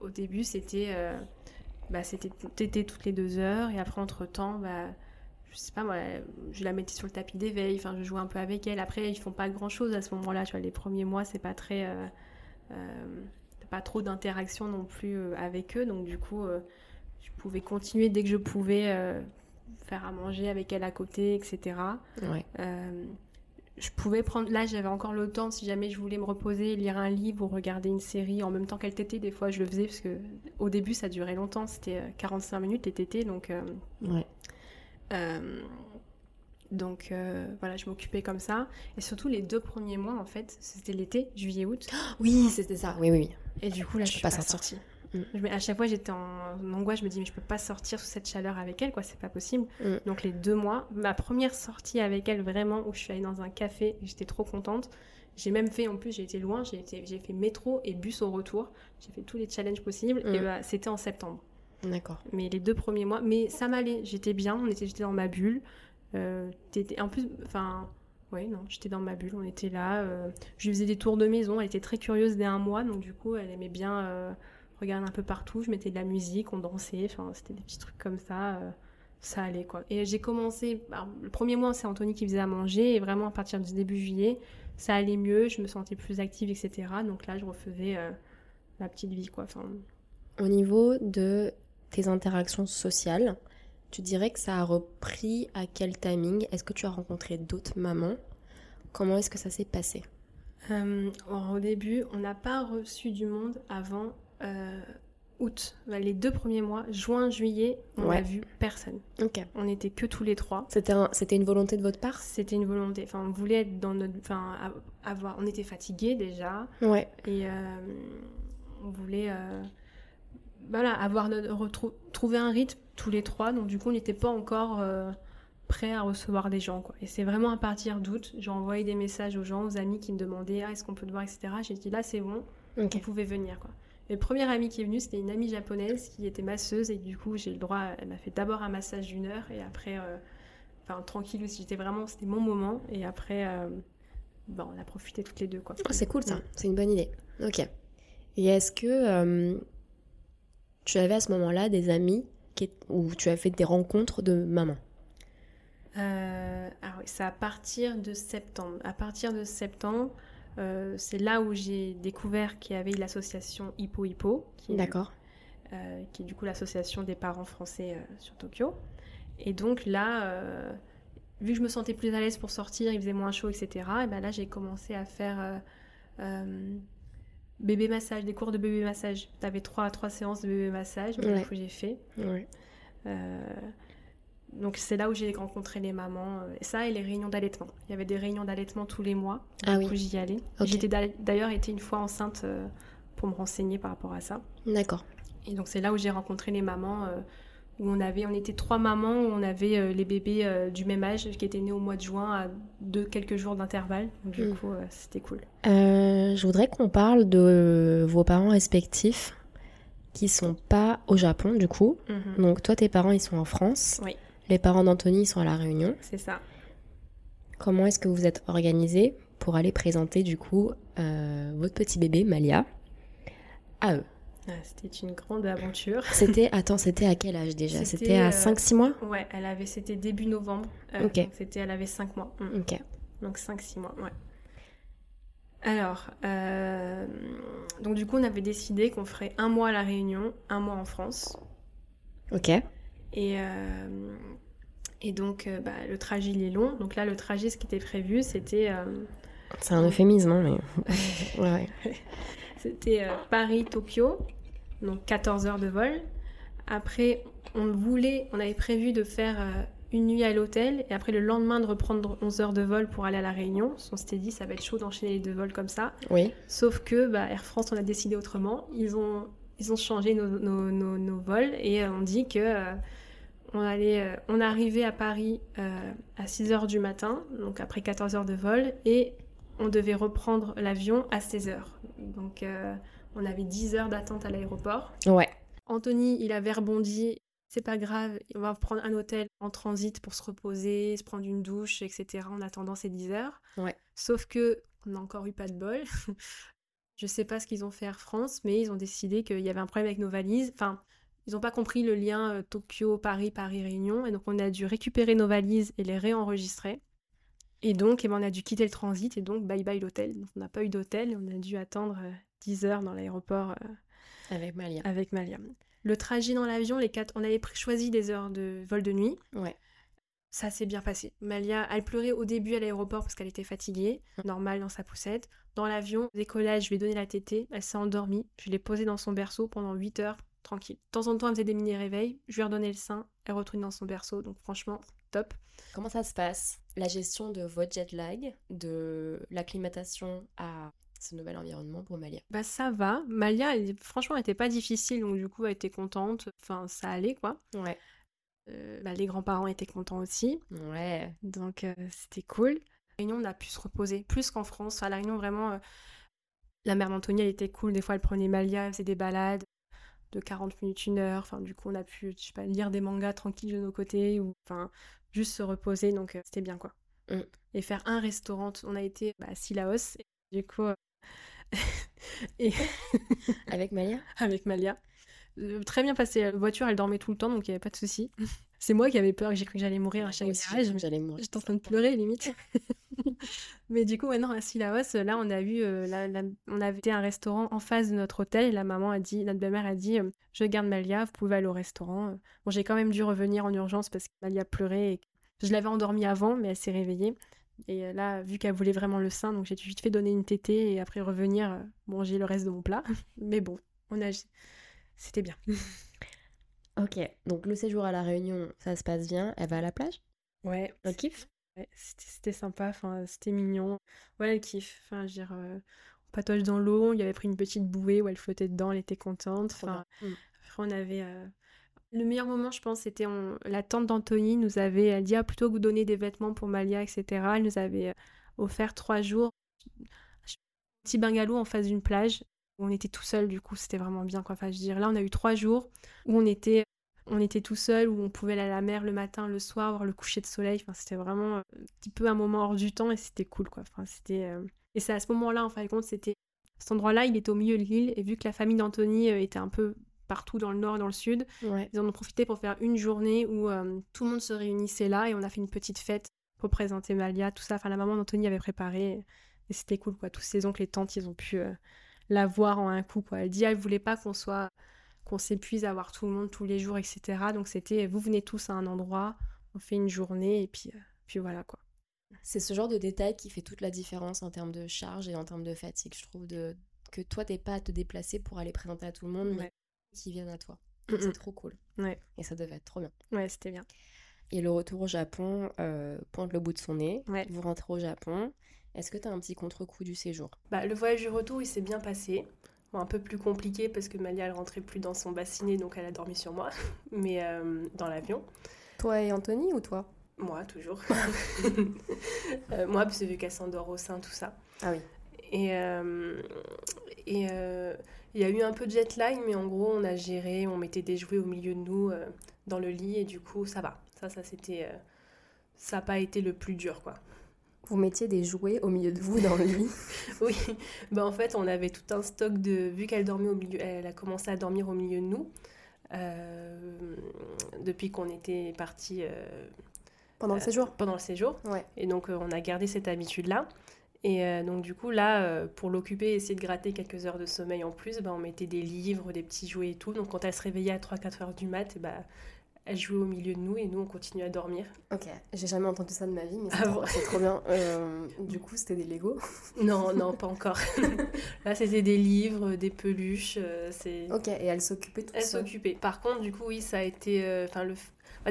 au début, c'était euh, bah, c'était tété toutes les deux heures. Et après, entre-temps, bah, je sais pas moi, je la mettais sur le tapis d'éveil, enfin, je jouais un peu avec elle. Après, ils font pas grand-chose à ce moment-là, tu vois, les premiers mois, c'est pas très... euh, pas trop d'interaction non plus euh, avec eux. Donc du coup, euh, je pouvais continuer dès que je pouvais faire à manger avec elle à côté, etc. Ouais. Je pouvais prendre. Là, j'avais encore le temps si jamais je voulais me reposer, lire un livre ou regarder une série en même temps qu'elle tétait. Des fois, je le faisais parce que au début, ça durait longtemps. C'était euh, 45 minutes les tétés, donc. Ouais. euh, donc euh, voilà, je m'occupais comme ça. Et surtout, les deux premiers mois, en fait, c'était l'été, juillet-août. Oui, c'était ça. Oui, oui, Et du coup, là, Je je suis pas pas sortir. sortie. Mm. Je à chaque fois, j'étais en, en angoisse. Je me dis, mais je peux pas sortir sous cette chaleur avec elle, quoi. C'est pas possible. Mm. Donc, les deux mois, ma première sortie avec elle, vraiment, où je suis allée dans un café, et j'étais trop contente. J'ai même fait, en plus, j'ai été loin. J'ai été, j'ai fait métro et bus au retour. J'ai fait tous les challenges possibles. Et Mm. bah, c'était en septembre. D'accord. Mais les deux premiers mois, mais ça m'allait. J'étais bien. On était, j'étais dans ma bulle. Euh, en plus, enfin. Ouais, non, j'étais dans ma bulle, on était là. euh, je lui faisais des tours de maison, elle était très curieuse dès un mois, donc du coup, elle aimait bien euh, regarder un peu partout. Je mettais de la musique, on dansait, enfin, c'était des petits trucs comme ça. ça allait, quoi. Et j'ai commencé, le premier mois, c'est Anthony qui faisait à manger, et vraiment à partir du début juillet, ça allait mieux, je me sentais plus active, etc. Donc là, je refaisais ma petite vie, quoi. Enfin, Au niveau de tes interactions sociales, tu dirais que ça a repris à quel timing? Est-ce que tu as rencontré d'autres mamans? Comment est-ce que ça s'est passé? Euh, au début, on n'a pas reçu du monde avant euh, août. Bah, Les deux premiers mois, juin, juillet, on Ouais. n'a vu personne. Ok. On n'était que tous les trois. C'était un- c'était une volonté de votre part? C'était une volonté. Enfin, on voulait être dans notre. Enfin, avoir. On était fatigués déjà. Ouais. Et euh, on voulait. voilà, avoir notre, un rythme tous les trois. Donc, du coup, on n'était pas encore. euh, prêts à recevoir des gens quoi. et c'est vraiment à partir d'août j'ai envoyé des messages aux gens aux amis qui me demandaient ah, est-ce qu'on peut te voir etc j'ai dit là c'est bon Ok. qui pouvait venir quoi. Et le premier ami qui est venu, c'était une amie japonaise qui était masseuse et du coup j'ai le droit, elle m'a fait d'abord un massage d'une heure et après, euh, enfin tranquille aussi, j'étais vraiment, c'était mon moment et après, euh, bon, on a profité toutes les deux quoi. Ah, c'est cool ça, Mm. c'est une bonne idée. Ok. Et est-ce que euh, tu avais à ce moment-là des amis où tu as fait des rencontres de mamans Euh, alors oui, c'est à partir de septembre. À partir de septembre, euh, c'est là où j'ai découvert qu'il y avait l'association Hippo Hippo, qui est D'accord. euh, qui est du coup l'association des parents français euh, sur Tokyo. Et donc là, vu que je me sentais plus à l'aise pour sortir, il faisait moins chaud, etc. Et ben là, j'ai commencé à faire bébé massage, des cours de bébé massage. T'avais trois, trois séances de bébé massage, donc Ouais. du coup j'ai fait. Ouais. Euh, donc c'est là où j'ai rencontré les mamans. euh, Et ça et les réunions d'allaitement. Il y avait des réunions d'allaitement tous les mois. Ah du oui. coup j'y allais. J'étais d'a- d'ailleurs été une fois enceinte euh, pour me renseigner par rapport à ça. D'accord. Et donc c'est là où j'ai rencontré les mamans, euh, où on avait, on était trois mamans, où on avait euh, les bébés euh, du même âge qui étaient nés au mois de juin à deux quelques jours d'intervalle. Du Mm. coup, euh, c'était cool. Je voudrais qu'on parle de vos parents respectifs qui sont pas au Japon du coup. Donc toi, tes parents, ils sont en France. Oui. Les parents d'Anthony, ils sont à La Réunion. C'est ça. Comment est-ce que vous êtes organisés pour aller présenter du coup votre petit bébé, Malia, à eux? Ah, C'était une grande aventure. C'était, attends, c'était à quel âge déjà? C'était, à euh, 5-6 mois? Ouais, elle avait, c'était début novembre. Euh, Ok. C'était, elle avait cinq mois. Mm. Ok. Donc 5-6 mois, ouais. Alors, euh, donc du coup, on avait décidé qu'on ferait un mois à La Réunion, un mois en France. Ok. Et, euh, et donc, euh, bah, le trajet, il est long. Donc là, le trajet, ce qui était prévu, c'était euh, C'est un euphémisme, hein, mais. ouais, ouais. c'était euh, Paris-Tokyo, donc 14 heures de vol. Après, on voulait, on avait prévu de faire euh, une nuit à l'hôtel et après le lendemain de reprendre 11 heures de vol pour aller à La Réunion. On s'était dit, ça va être chaud d'enchaîner les deux vols comme ça. Oui. Sauf que bah, Air France, on a décidé autrement. Ils ont, ils ont changé nos, nos- nos- nos vols et euh, on dit que euh, on, allait, on arrivait à Paris à 6 h du matin, donc après 14 heures de vol, et on devait reprendre l'avion à 16 h Donc on avait 10 heures d'attente à l'aéroport. Ouais. Anthony, il avait rebondi. C'est pas grave, on va prendre un hôtel en transit pour se reposer, se prendre une douche, etc. en attendant ces 10 heures. Ouais. Sauf que on n'a encore eu pas de bol. Je sais pas ce qu'ils ont fait Air France, mais ils ont décidé qu'il y avait un problème avec nos valises. Enfin, ils n'ont pas compris le lien euh, Tokyo, Paris, Paris, Réunion. Et donc, on a dû récupérer nos valises et les réenregistrer. Et donc, eh ben, on a dû quitter le transit et donc, bye bye l'hôtel. Donc, on n'a pas eu d'hôtel on a dû attendre euh, 10 heures dans l'aéroport euh, Avec Malia. avec Malia. Le trajet dans l'avion, les quatre, on avait choisi des heures de vol de nuit. Ouais. Ça s'est bien passé. Malia, elle pleurait au début à l'aéroport parce qu'elle était fatiguée, normal dans sa poussette. Dans l'avion, décollage, je lui ai donné la tétée, elle s'est endormie. Je l'ai posée dans son berceau pendant 8 heures, tranquille. De temps en temps, elle faisait des mini-réveils, je lui ai redonné le sein, elle retourne dans son berceau, donc franchement, top. Comment ça se passe La gestion de votre jet lag, de l'acclimatation à ce nouvel environnement pour Malia Bah ça va. Malia, elle, franchement, elle était pas difficile, donc du coup, elle était contente. Enfin, ça allait, quoi. Ouais. Euh, bah, les grands-parents étaient contents aussi, Ouais. donc euh, c'était cool. À la Réunion, on a pu se reposer, plus qu'en France. À La Réunion, vraiment, euh, la mère d'Anthony, elle était cool. Des fois, elle prenait Malia, elle faisait des balades de 40 minutes, une heure. Enfin, du coup, on a pu, je sais pas, lire des mangas tranquilles de nos côtés, ou enfin, juste se reposer, donc c'était bien, quoi. Mm. Et faire un restaurant, on a été bah, à Sillaos, et du coup, et Avec Malia? Avec Malia. Euh, très bien passé. La voiture, elle dormait tout le temps, donc il n'y avait pas de souci. C'est moi qui avais peur, j'ai cru que j'allais mourir à chaque virage. J'allais mourir. J'étais en train de pleurer, limite. Mais du coup, maintenant, à Sillaos, là, on a vu, euh, la- la- on avait été à un restaurant en face de notre hôtel, et la maman a dit, notre belle-mère a dit, euh, je garde Malia, vous pouvez aller au restaurant. Bon, j'ai quand même dû revenir en urgence parce que Malia pleurait. Et... Je l'avais endormie avant, mais elle s'est réveillée. Et euh, là, vu qu'elle voulait vraiment le sein, donc j'ai vite fait donner une tétée et après revenir euh, manger le reste de mon plat. Mais bon, on a... C'était bien. Ok, donc le séjour à La Réunion, ça se passe bien. Elle va à la plage? Ouais, On kiffe Ouais, c'était sympa, enfin, c'était mignon. Ouais, elle kiffe. Enfin, je veux dire, euh, on patoche dans l'eau, il y avait pris une petite bouée où elle flottait dedans, elle était contente. Enfin. Mm. après, on avait. euh, Le meilleur moment, je pense, c'était la tante d'Anthony nous avait. Dit, ah, plutôt que vous donner des vêtements pour Malia, etc., elle nous avait euh, offert trois jours. Un petit bungalow en face d'une plage où on était tout seul, du coup, c'était vraiment bien, quoi. Enfin, dire, là, on a eu trois jours où on était on était tout seul, où on pouvait aller à la mer le matin, le soir, voir le coucher de soleil. C'était vraiment euh, un petit peu un moment hors du temps et c'était cool, quoi. Enfin, c'était, euh, Et c'est à ce moment-là, en fin de compte, c'était... Cet endroit-là, il était au milieu de l'île et vu que la famille d'Anthony était un peu partout dans le nord et dans le sud, Ouais. ils en ont profité pour faire une journée où euh, tout le monde se réunissait là et on a fait une petite fête pour présenter Malia, tout ça. Enfin, la maman d'Anthony avait préparé et c'était cool, quoi. Tous ses oncles et tantes, ils ont pu euh, la voir en un coup, quoi. Elle dit, elle voulait pas qu'on soit qu'on s'épuise à voir tout le monde tous les jours, etc. Donc c'était, vous venez tous à un endroit, on fait une journée et puis, euh, puis voilà, quoi. C'est ce genre de détail qui fait toute la différence en termes de charge et en termes de fatigue, je trouve, de... que toi, t'es pas à te déplacer pour aller présenter à tout le monde, mais. Qui viennent à toi. Mm, mm. C'est trop cool. Ouais. Et ça devait être trop bien. Ouais, c'était bien. Et le retour au Japon euh, pointe le bout de son nez. Ouais. Vous rentrez au Japon. Est-ce que t'as un petit contre-coup du séjour? Bah, le voyage du retour, il s'est bien passé. Bon, un peu plus compliqué parce que Malia, elle rentrait plus dans son bassinet, donc elle a dormi sur moi, mais euh, dans l'avion. Toi et Anthony ou toi? Moi, toujours. Euh, moi, parce que vu qu'elle s'endort au sein, tout ça. Ah oui. Et euh, et euh, il y a eu un peu de jet lag, mais en gros, on a géré, on mettait des jouets au milieu de nous euh, dans le lit, et du coup, ça va. Ça, ça c'était. ça n'a pas été le plus dur, quoi. Vous mettiez des jouets au milieu de vous dans le lit. Oui, bah en fait, on avait tout un stock de. Vu qu'elle dormait au milieu, elle a commencé à dormir au milieu de nous euh, depuis qu'on était parti Pendant le Euh, séjour pendant le séjour. Ouais. Et donc, on a gardé cette habitude-là. Et euh, donc, du coup, là, euh, pour l'occuper, essayer de gratter quelques heures de sommeil en plus, bah, on mettait des livres, des petits jouets et tout. Donc, quand elle se réveillait à 3-4 heures du mat, bah, elle jouait au milieu de nous et nous, on continuait à dormir. Ok, j'ai jamais entendu ça de ma vie, mais c'est Ah trop, bon? c'est trop bien. Euh, du coup, c'était des Lego? Non, non, pas encore. là, c'était des livres, des peluches. c'est... Ok, et elle s'occupait tout Elle s'occupait. Par contre, du coup, oui, ça a été. euh, le.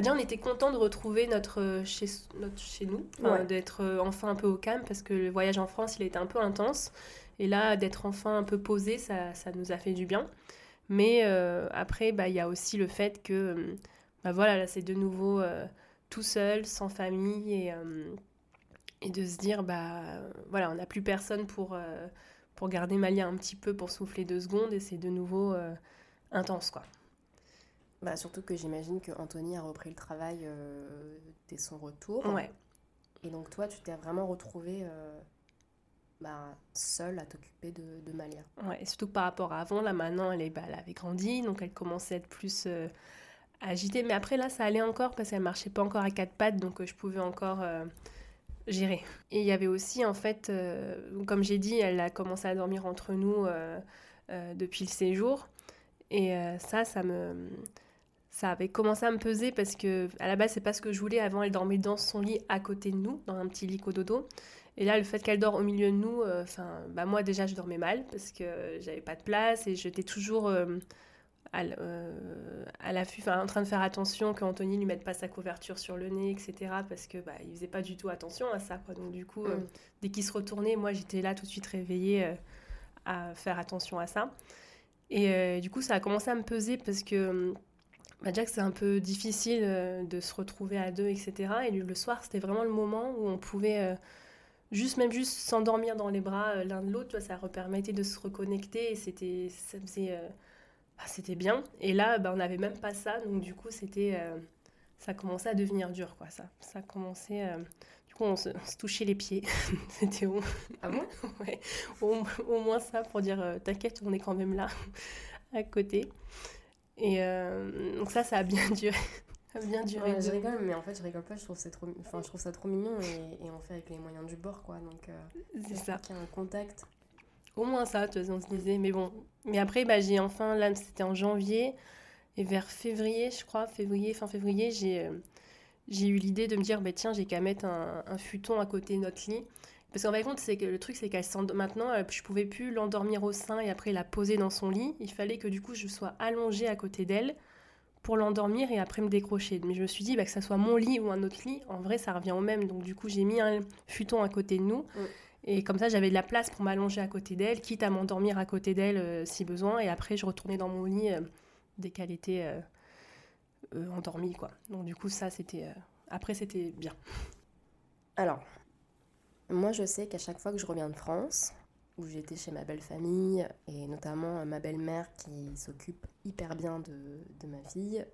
Dire, on était content de retrouver notre euh, chez, notre chez nous, enfin, Ouais. d'être euh, enfin un peu au calme parce que le voyage en France, il a été un peu intense. Et là, d'être enfin un peu posé, ça, ça nous a fait du bien. Mais euh, après, bah, il y a aussi le fait que, bah voilà, là, c'est de nouveau euh, tout seul, sans famille et, euh, et de se dire, bah voilà, on n'a plus personne pour, pour garder Malia un petit peu, pour souffler deux secondes et c'est de nouveau intense, quoi. Bah, surtout que j'imagine que Anthony a repris le travail euh, dès son retour. Ouais. Et donc toi, tu t'es vraiment retrouvée euh, bah, seule à t'occuper de, de Malia. Ouais, et surtout que par rapport à avant, là maintenant, elle, est, bah, elle avait grandi, donc elle commençait à être plus euh, agitée. Mais après, là, ça allait encore parce qu'elle marchait pas encore à quatre pattes, donc je pouvais encore gérer. Et il y avait aussi, en fait, comme j'ai dit, elle a commencé à dormir entre nous depuis le séjour. Et ça, ça me. Ça avait commencé à me peser parce que à la base c'est pas ce que je voulais. Avant elle dormait dans son lit à côté de nous, dans un petit lit cododo. Et là, le fait qu'elle dort au milieu de nous, euh, enfin, bah moi déjà je dormais mal parce que j'avais pas de place et j'étais toujours euh, à, euh, l'affût, enfin, en train de faire attention qu'Anthony lui mette pas sa couverture sur le nez, etc. Parce que bah, il faisait pas du tout attention à ça, quoi. Donc du coup, euh, Mm. dès qu'il se retournait, moi j'étais là tout de suite réveillée. à faire attention à ça. Et du coup, ça a commencé à me peser parce que bah, déjà que c'est un peu difficile de se retrouver à deux, etc. Et le soir, c'était vraiment le moment où on pouvait juste même juste s'endormir dans les bras l'un de l'autre, ça permettait de se reconnecter et c'était ça faisait ah, c'était bien. Et là, bah, on n'avait même pas ça, donc du coup, c'était ça commençait à devenir dur, quoi. Ça, ça commençait. Euh, du coup, on se, touchait les pieds. C'était au... Ah bon? Ouais. Au, moins ça pour dire euh, t'inquiète, on est quand même là, à côté. Et euh, donc ça, ça a bien duré. ça a bien duré. je rigole, mais en fait, je rigole pas. Je trouve, trop... enfin, je trouve ça trop mignon et, on fait avec les moyens du bord, quoi. Donc, c'est ça. Qu'il y a un contact. Au moins ça, tu vois, on se disait. Mais bon. Mais après, bah, j'ai enfin, là, c'était en janvier. Et vers février, je crois, février, fin février, j'ai, euh, j'ai eu l'idée de me dire, bah, tiens, j'ai qu'à mettre un, futon à côté de notre lit. Parce qu'en fin compte, c'est que le truc, c'est qu'elle maintenant, euh, je pouvais plus l'endormir au sein et après la poser dans son lit. Il fallait que du coup, je sois allongée à côté d'elle pour l'endormir et après me décrocher. Mais je me suis dit, bah, que ça soit mon lit ou un autre lit, en vrai, ça revient au même. Donc du coup, j'ai mis un futon à côté de nous. Mm. Et comme ça, j'avais de la place pour m'allonger à côté d'elle, quitte à m'endormir à côté d'elle euh, si besoin. Et après, je retournais dans mon lit dès qu'elle était euh, euh, endormie, quoi. Donc du coup, ça, c'était... Euh, après, c'était bien. Alors, moi, je sais qu'à chaque fois que je reviens de France, où j'étais chez ma belle famille, et notamment ma belle-mère qui s'occupe hyper bien de, de ma fille,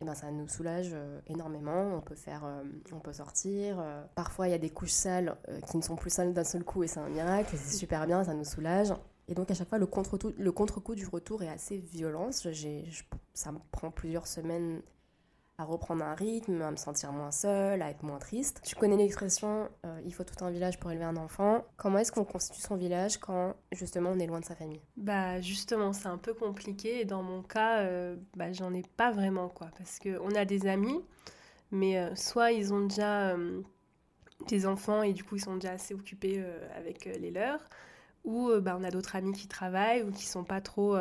et ben ça nous soulage énormément. On peut faire, on peut sortir. parfois, il y a des couches sales qui ne sont plus sales d'un seul coup, et c'est un miracle. C'est super bien, ça nous soulage. Et donc à chaque fois, le contre-coup le contre du retour est assez violent. ça me prend plusieurs semaines à reprendre un rythme, à me sentir moins seule, à être moins triste. Tu connais l'expression euh, il faut tout un village pour élever un enfant. Comment est-ce qu'on constitue son village quand justement on est loin de sa famille? Bah justement, c'est un peu compliqué. Et dans mon cas, euh, bah, j'en ai pas vraiment quoi. Parce qu'on a des amis, mais euh, soit ils ont déjà des enfants et du coup ils sont déjà assez occupés avec les leurs ou bah, on a d'autres amis qui travaillent ou qui sont pas trop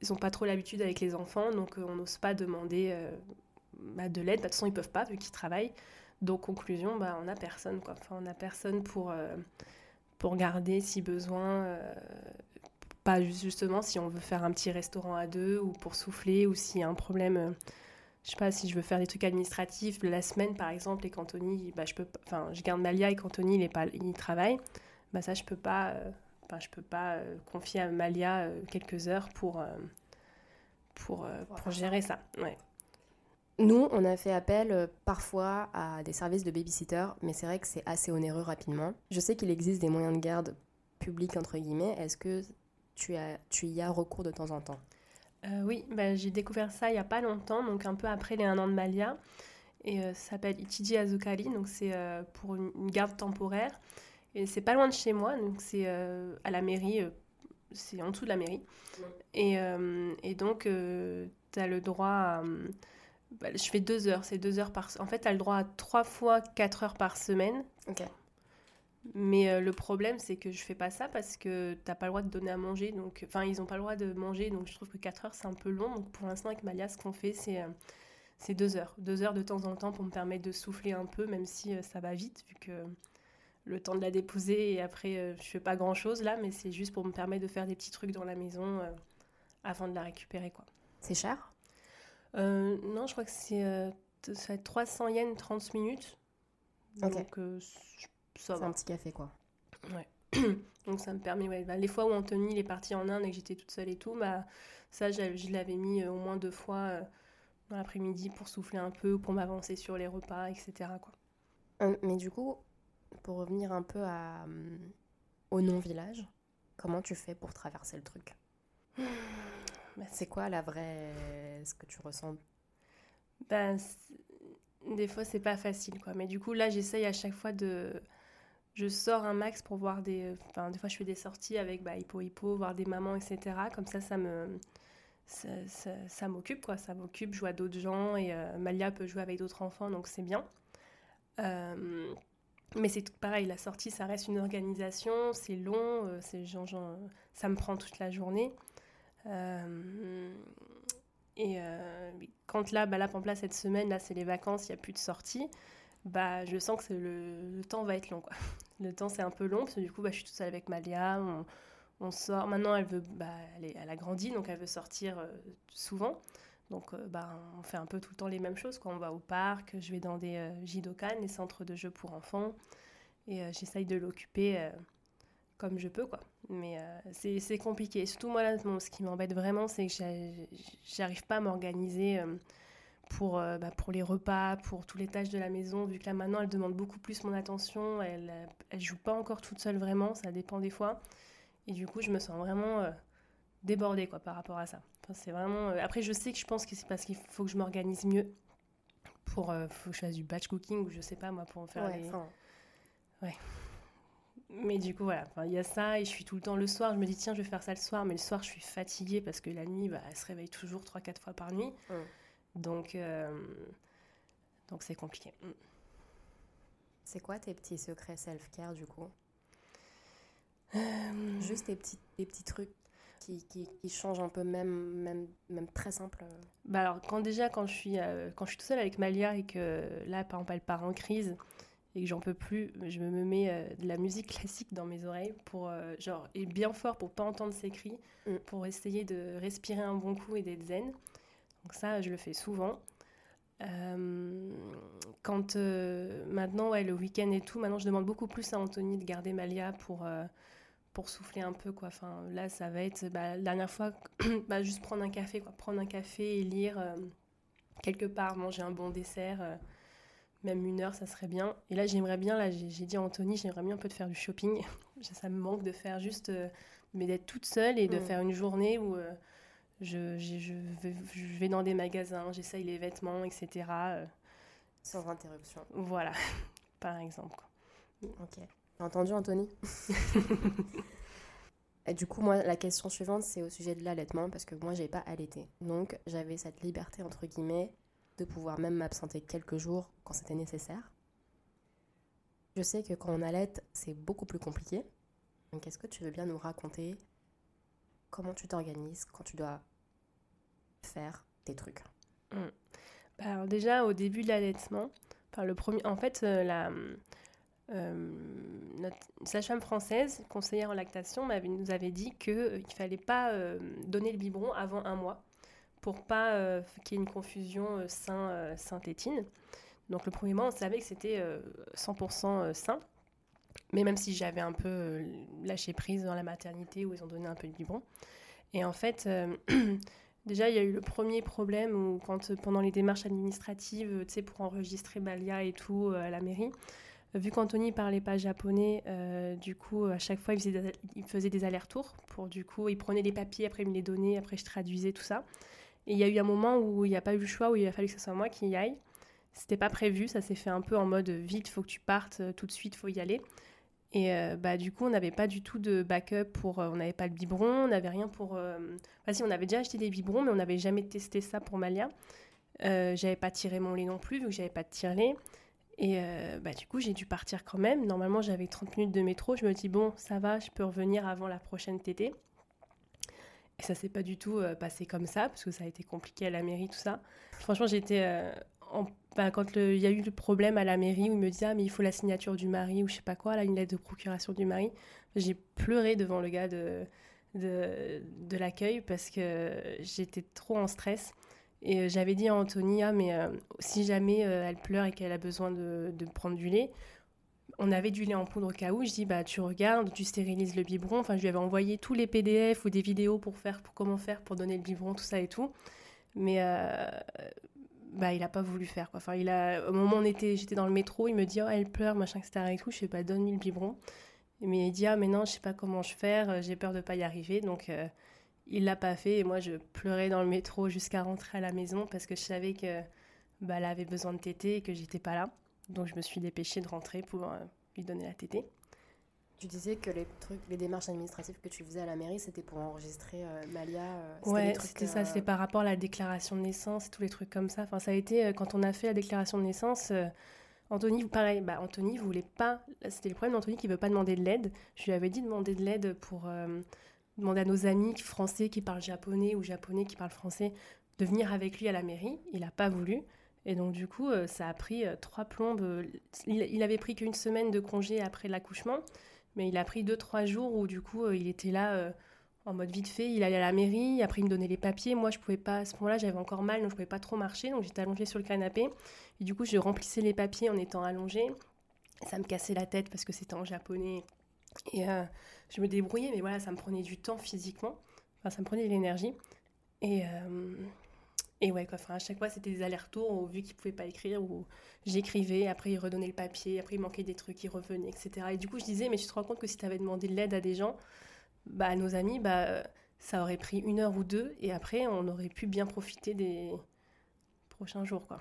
ils n'ont pas trop l'habitude avec les enfants, donc euh, on n'ose pas demander bah, de l'aide. Bah, de toute façon, ils peuvent pas vu qu'ils travaillent. Donc, conclusion, bah, on n'a personne. Enfin, on n'a personne pour, pour garder si besoin. pas justement si on veut faire un petit restaurant à deux ou pour souffler ou s'il y a un problème. je sais pas si je veux faire des trucs administratifs la semaine par exemple et qu'Anthony bah je je garde Malia et qu'Anthony il est il travaille bah ça je peux pas euh, je peux pas euh, confier à Malia euh, quelques heures pour pour, pour gérer ça. Ouais. Nous, on a fait appel parfois à des services de babysitter, mais c'est vrai que c'est assez onéreux rapidement. Je sais qu'il existe des moyens de garde publics, entre guillemets. Est-ce que tu, as, tu y as recours de temps en temps? Oui, bah, j'ai découvert ça il n'y a pas longtemps, donc un peu après les un an de Malia. Et ça s'appelle Ichiji Azukari, donc c'est pour une, garde temporaire. Et c'est pas loin de chez moi, donc c'est euh, à la mairie, euh, c'est en dessous de la mairie. Et, euh, et, donc, tu as le droit à. Bah, je fais deux heures, c'est deux heures par. En fait, tu as le droit à trois fois quatre heures par semaine. Ok. Mais le problème, c'est que je fais pas ça parce que t'as pas le droit de donner à manger. Donc, enfin, ils ont pas le droit de manger, donc je trouve que 4 heures, c'est un peu long. Donc, pour l'instant, avec Malia, ce qu'on fait, c'est c'est deux heures. Deux heures de temps en temps pour me permettre de souffler un peu, même si ça va vite, vu que le temps de la déposer et après euh, je fais pas grand chose là mais c'est juste pour me permettre de faire des petits trucs dans la maison euh, avant de la récupérer quoi. C'est cher? Euh, Non je crois que c'est ça va être 300 yens 30 minutes. Donc ça C'est un petit café quoi. Ouais. Donc ça me permet, ouais, bah, les fois où Anthony il est parti en Inde et que j'étais toute seule et tout, bah, ça je l'avais mis au moins deux fois dans l'après-midi pour souffler un peu, pour m'avancer sur les repas, etc. Quoi. mais du coup, pour revenir un peu à, euh, au non-village, comment tu fais pour traverser le truc bah, C'est quoi la vraie. ce que tu ressens ben, Des fois, c'est pas facile, quoi. Mais du coup, là, j'essaye à chaque fois de. Je sors un max pour voir des. Enfin, des fois, je fais des sorties avec bah, Hippo Hippo, voir des mamans, etc. Comme ça, ça me. Ça, ça, m'occupe, quoi. Ça m'occupe. Je vois d'autres gens et euh, Malia peut jouer avec d'autres enfants, donc c'est bien. Euh, mais c'est pareil, la sortie, ça reste une organisation, c'est long, euh, ça me prend toute la journée. Euh, et euh, quand là, bah là, cette semaine, là, c'est les vacances, il n'y a plus de sortie. bah, je sens que le, temps va être long. Le temps, c'est un peu long, parce que du coup, bah, je suis toute seule avec Malia. On, sort. Maintenant, elle, veut, bah, elle, elle, a grandi, donc elle veut sortir souvent. Donc, euh, bah, on fait un peu tout le temps les mêmes choses. Quoi. On va au parc, je vais dans des euh, Jidokan, les centres de jeux pour enfants, et j'essaye de l'occuper comme je peux. quoi. Mais c'est compliqué. Surtout, moi, là, ce qui m'embête vraiment, c'est que j'arrive pas à m'organiser pour, euh, bah, pour les repas, pour tous les tâches de la maison, vu que là maintenant elle demande beaucoup plus mon attention, elle, elle joue pas encore toute seule vraiment, ça dépend des fois. Et du coup, je me sens vraiment euh, débordée par rapport à ça. Enfin, c'est vraiment... Euh, après, je sais que je pense que c'est parce qu'il faut que je m'organise mieux pour faut que je fasse du batch cooking ou je sais pas moi pour en faire ouais, Ouais. Mais du coup, voilà, il y a ça, et je suis tout le temps le soir, je me dis, tiens, je vais faire ça le soir, mais le soir, je suis fatiguée parce que la nuit, bah, elle se réveille toujours 3-4 fois par nuit. Donc, euh, donc c'est compliqué. Mm. C'est quoi tes petits secrets self-care du coup? Euh, Juste tes petits, petits trucs qui, qui, qui, changent un peu, même, même, même très simple. Bah alors, quand déjà, quand je suis, euh, quand je suis tout seule avec Malia et que là, par exemple, elle part en crise et que j'en peux plus, je me mets de la musique classique dans mes oreilles pour, genre, et bien fort pour pas entendre ses cris, mm. pour essayer de respirer un bon coup et d'être zen. Donc ça, je le fais souvent. Euh, quand euh, maintenant, ouais, le week-end et tout, maintenant je demande beaucoup plus à Anthony de garder Malia pour, euh, pour souffler un peu. Quoi. Enfin, là, ça va être bah, la dernière fois, bah, juste prendre un café, quoi. prendre un café et lire quelque part, manger un bon dessert. même une heure, ça serait bien. Et là, j'aimerais bien, là, j'ai dit à Anthony, j'aimerais bien un peu de faire du shopping. ça me manque de faire juste, mais d'être toute seule et de mm. faire une journée où je, je, vais, je, vais, dans des magasins, j'essaye les vêtements, etc. Euh. Sans interruption. Voilà, par exemple. Ok. T'as entendu, Anthony Et du coup, moi, la question suivante, c'est au sujet de l'allaitement, parce que moi, j'ai pas allaité. Donc, j'avais cette liberté, entre guillemets, de pouvoir même m'absenter quelques jours quand c'était nécessaire. Je sais que quand on allaite, c'est beaucoup plus compliqué. Donc, est-ce que tu veux bien nous raconter comment tu t'organises quand tu dois faire tes trucs? Hmm. bah, alors Déjà, au début de l'allaitement, enfin, le premier, en fait, euh, la, euh, notre sage-femme française, conseillère en lactation, nous avait dit qu'il euh, ne fallait pas donner le biberon avant un mois pour pas qu'il y ait une confusion sein-tétine. Donc le premier mois, on savait que c'était 100% sain. Mais même si j'avais un peu lâché prise dans la maternité où ils ont donné un peu de biberon. Et en fait, Déjà, il y a eu le premier problème où, quand, euh, pendant les démarches administratives, euh, tu sais, pour enregistrer Balia et tout euh, à la mairie, vu qu'Anthony parlait pas japonais, du coup, à chaque fois, il faisait, des, allers-retours. Pour du coup, il prenait les papiers, après il me les donnait, après je traduisais tout ça. Et il y a eu un moment où il n'y a pas eu le choix, où il a fallu que ce soit moi qui y aille. C'était pas prévu, ça s'est fait un peu en mode vite, faut que tu partes tout de suite, faut y aller. Et euh, bah, du coup, on n'avait pas du tout de backup pour. Euh, on n'avait pas le biberon, on n'avait rien pour. Euh... Enfin, si, on avait déjà acheté des biberons, mais on n'avait jamais testé ça pour Malia. Euh, j'avais pas tiré mon lait non plus, vu que j'avais pas de tire-lait. Et bah, du coup, j'ai dû partir quand même. Normalement, j'avais 30 minutes de métro. Je me dis, bon, ça va, je peux revenir avant la prochaine TT. Et ça s'est pas du tout passé comme ça, parce que ça a été compliqué à la mairie, tout ça. Franchement, j'étais quand il y a eu le problème à la mairie où il me disait ah, mais il faut la signature du mari ou je sais pas quoi, une lettre de procuration du mari, j'ai pleuré devant le gars de, de l'accueil parce que j'étais trop en stress. Et euh, j'avais dit à Anthony, ah, mais euh, si jamais euh, elle pleure et qu'elle a besoin de, prendre du lait, on avait du lait en poudre au cas où. Je dis, bah, tu regardes, tu stérilises le biberon. Enfin, je lui avais envoyé tous les PDF ou des vidéos pour faire, pour comment faire pour donner le biberon, tout ça et tout. Mais bah, il a pas voulu faire. Quoi. Enfin, il a, au moment où j'étais dans le métro, il me dit, oh, elle pleure, machin, etc. Et tout. Je sais pas, donne-lui le biberon. Mais il dit, ah, mais non, je sais pas comment je euh, j'ai peur de pas y arriver. Donc, il l'a pas fait. Et moi, je pleurais dans le métro jusqu'à rentrer à la maison parce que je savais que bah, elle avait besoin de téter et que j'étais pas là. Donc, je me suis dépêchée de rentrer pour euh, lui donner la tétée. Tu disais que les trucs, les démarches administratives que tu faisais à la mairie, c'était pour enregistrer euh, Malia. Euh, ouais, c'était ça. Euh, c'est par rapport à la déclaration de naissance, tous les trucs comme ça. Enfin, ça a été quand on a fait la déclaration de naissance. Anthony, pareil, bah, Anthony voulait pas. C'était le problème d'Anthony qui veut pas demander de l'aide. Je lui avais dit de demander de l'aide pour demander à nos amis français qui parlent japonais ou japonais qui parlent français de venir avec lui à la mairie. Il a pas voulu. Et donc, du coup, ça a pris trois plombes. Il, il avait pris qu'une semaine de congé après l'accouchement, mais il a pris deux, trois jours où, du coup, il était là en mode vite fait. Il allait à la mairie, après il me donnait les papiers. Moi, je pouvais pas, à ce moment-là, j'avais encore mal, donc je pouvais pas trop marcher. Donc j'étais allongée sur le canapé. Et du coup, je remplissais les papiers en étant allongée. Ça me cassait la tête parce que c'était en japonais. Et euh, je me débrouillais, mais voilà, ça me prenait du temps physiquement. Enfin, ça me prenait de l'énergie. Et, euh, et ouais, quoi. Enfin, à chaque fois, c'était des allers-retours, vu qu'il pouvait pas écrire, où j'écrivais, après il redonnait le papier, après il manquait des trucs, il revenait, etc. Et du coup, je disais, mais tu te rends compte que si tu avais demandé de l'aide à des gens, bah, nos amis, bah, ça aurait pris une heure ou deux et après on aurait pu bien profiter des prochains jours. Quoi.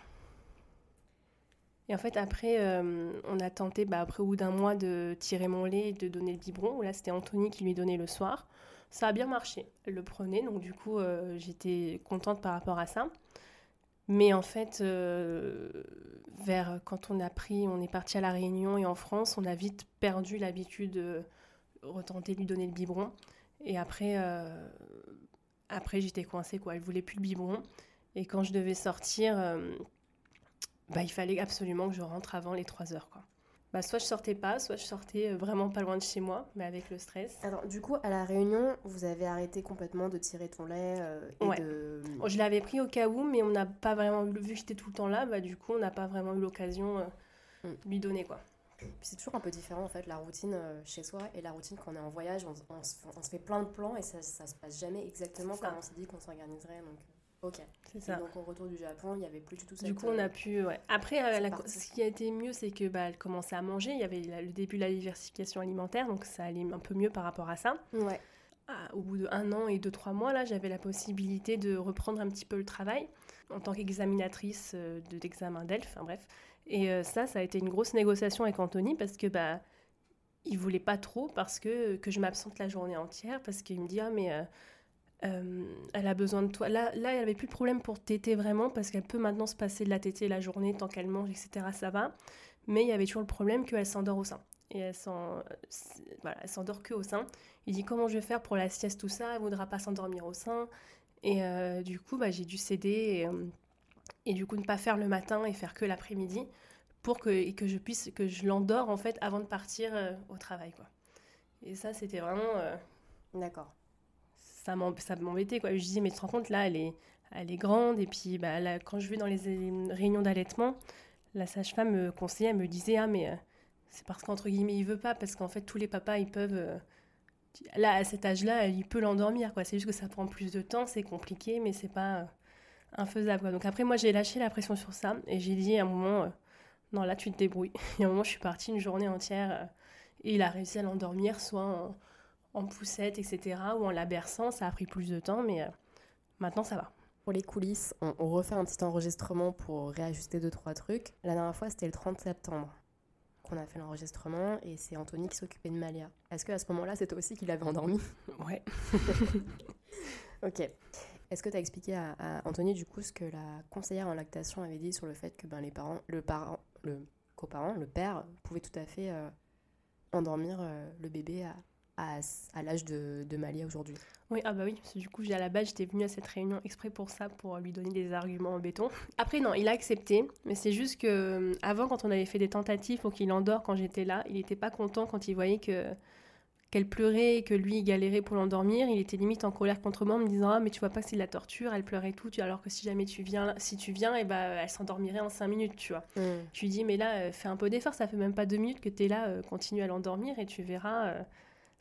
Et en fait, après, euh, on a tenté, bah, après au bout d'un mois, de tirer mon lait et de donner le biberon. Là, c'était Anthony qui lui donnait le soir. Ça a bien marché. Elle le prenait, donc du coup, euh, j'étais contente par rapport à ça. Mais en fait, euh, vers quand on a pris, on est parti à la Réunion et en France, on a vite perdu l'habitude retenter de lui donner le biberon. Et après, après j'étais coincée, quoi. Elle voulait plus le biberon. Et quand je devais sortir, bah, il fallait absolument que je rentre avant les 3 heures, quoi. Bah, soit je sortais pas, soit je sortais euh, vraiment pas loin de chez moi, mais avec le stress. Alors, du coup, à la réunion, vous avez arrêté complètement de tirer ton lait et de... Je l'avais pris au cas où, mais on n'a pas vraiment vu que j'étais tout le temps là, bah, du coup, on n'a pas vraiment eu l'occasion mm. de lui donner, quoi c'est toujours un peu différent en fait, la routine euh, chez soi et la routine quand on est en voyage. On, se, fait plein de plans et ça, ça se passe jamais exactement comme on s'est dit qu'on s'organiserait. Donc, euh, ok. C'est ça. donc au retour du Japon, il n'y avait plus du tout ça. Du coup, on a pu. Ouais. Après, euh, ce qui a été mieux, c'est que bah, elle commençait à manger. Il y avait le début de la diversification alimentaire, donc ça allait un peu mieux par rapport à ça. Ouais. Ah, au bout d'un an et deux, trois mois, là, j'avais la possibilité de reprendre un petit peu le travail en tant qu'examinatrice d'examen d'ELF, enfin bref. Et euh, ça, ça a été une grosse négociation avec Anthony parce que bah, il voulait pas trop parce que, que je m'absente la journée entière parce qu'il me dit ah mais euh, euh, elle a besoin de toi. Là, là, elle avait plus de problème pour téter vraiment parce qu'elle peut maintenant se passer de la tétée la journée tant qu'elle mange, etc. Ça va. Mais il y avait toujours le problème qu'elle s'endort au sein. Et elle s'endort que au sein. Il dit comment je vais faire pour la sieste, tout ça? Elle voudra pas s'endormir au sein. Et du coup, bah, j'ai dû céder. Et, du coup ne pas faire le matin et faire que l'après-midi pour que, que je puisse que je l'endors en fait avant de partir euh, au travail quoi. Et ça c'était vraiment euh, d'accord. Ça m'embêtait quoi. Je disais mais tu te rends compte là elle est grande et puis bah, quand je vais dans les réunions d'allaitement, la sage-femme me conseillait, elle me disait ah mais euh, c'est parce qu'entre guillemets il veut pas parce qu'en fait tous les papas ils peuvent là à cet âge-là il peut l'endormir quoi. C'est juste que ça prend plus de temps, c'est compliqué mais c'est pas infaisable. Donc après, moi, j'ai lâché la pression sur ça et j'ai dit à un moment, euh, non, là, tu te débrouilles. Et à un moment, je suis partie une journée entière euh, et il a réussi à l'endormir, soit en, poussette, etc., ou en la berçant. Ça a pris plus de temps, mais euh, maintenant, ça va. Pour les coulisses, on, refait un petit enregistrement pour réajuster deux, trois trucs. La dernière fois, c'était le 30 septembre qu'on a fait l'enregistrement et c'est Anthony qui s'occupait de Malia. Est-ce que à ce moment-là, c'était aussi qu'il avait endormi? Ouais. ok. Est-ce que tu as expliqué à, Anthony du coup ce que la conseillère en lactation avait dit sur le fait que ben, les parents, le parent, le coparent, le père, pouvait tout à fait euh, endormir euh, le bébé à, à, l'âge de, de, Malia aujourd'hui Oui, ah bah oui, parce que du coup, à la base, j'étais venue à cette réunion exprès pour ça, pour lui donner des arguments en béton. Après, non, il a accepté, mais c'est juste que euh, avant, quand on avait fait des tentatives pour qu'il endort quand j'étais là, il n'était pas content quand il voyait que qu'elle pleurait et que lui il galérait pour l'endormir, il était limite en colère contre moi en me disant ah mais tu vois pas que c'est de la torture, elle pleurait tout, alors que si jamais tu viens, si tu viens, et eh ben elle s'endormirait en cinq minutes, tu vois. Mm. Je lui dis mais là euh, fais un peu d'effort, ça fait même pas deux minutes que tu es là, euh, continue à l'endormir et tu verras, euh,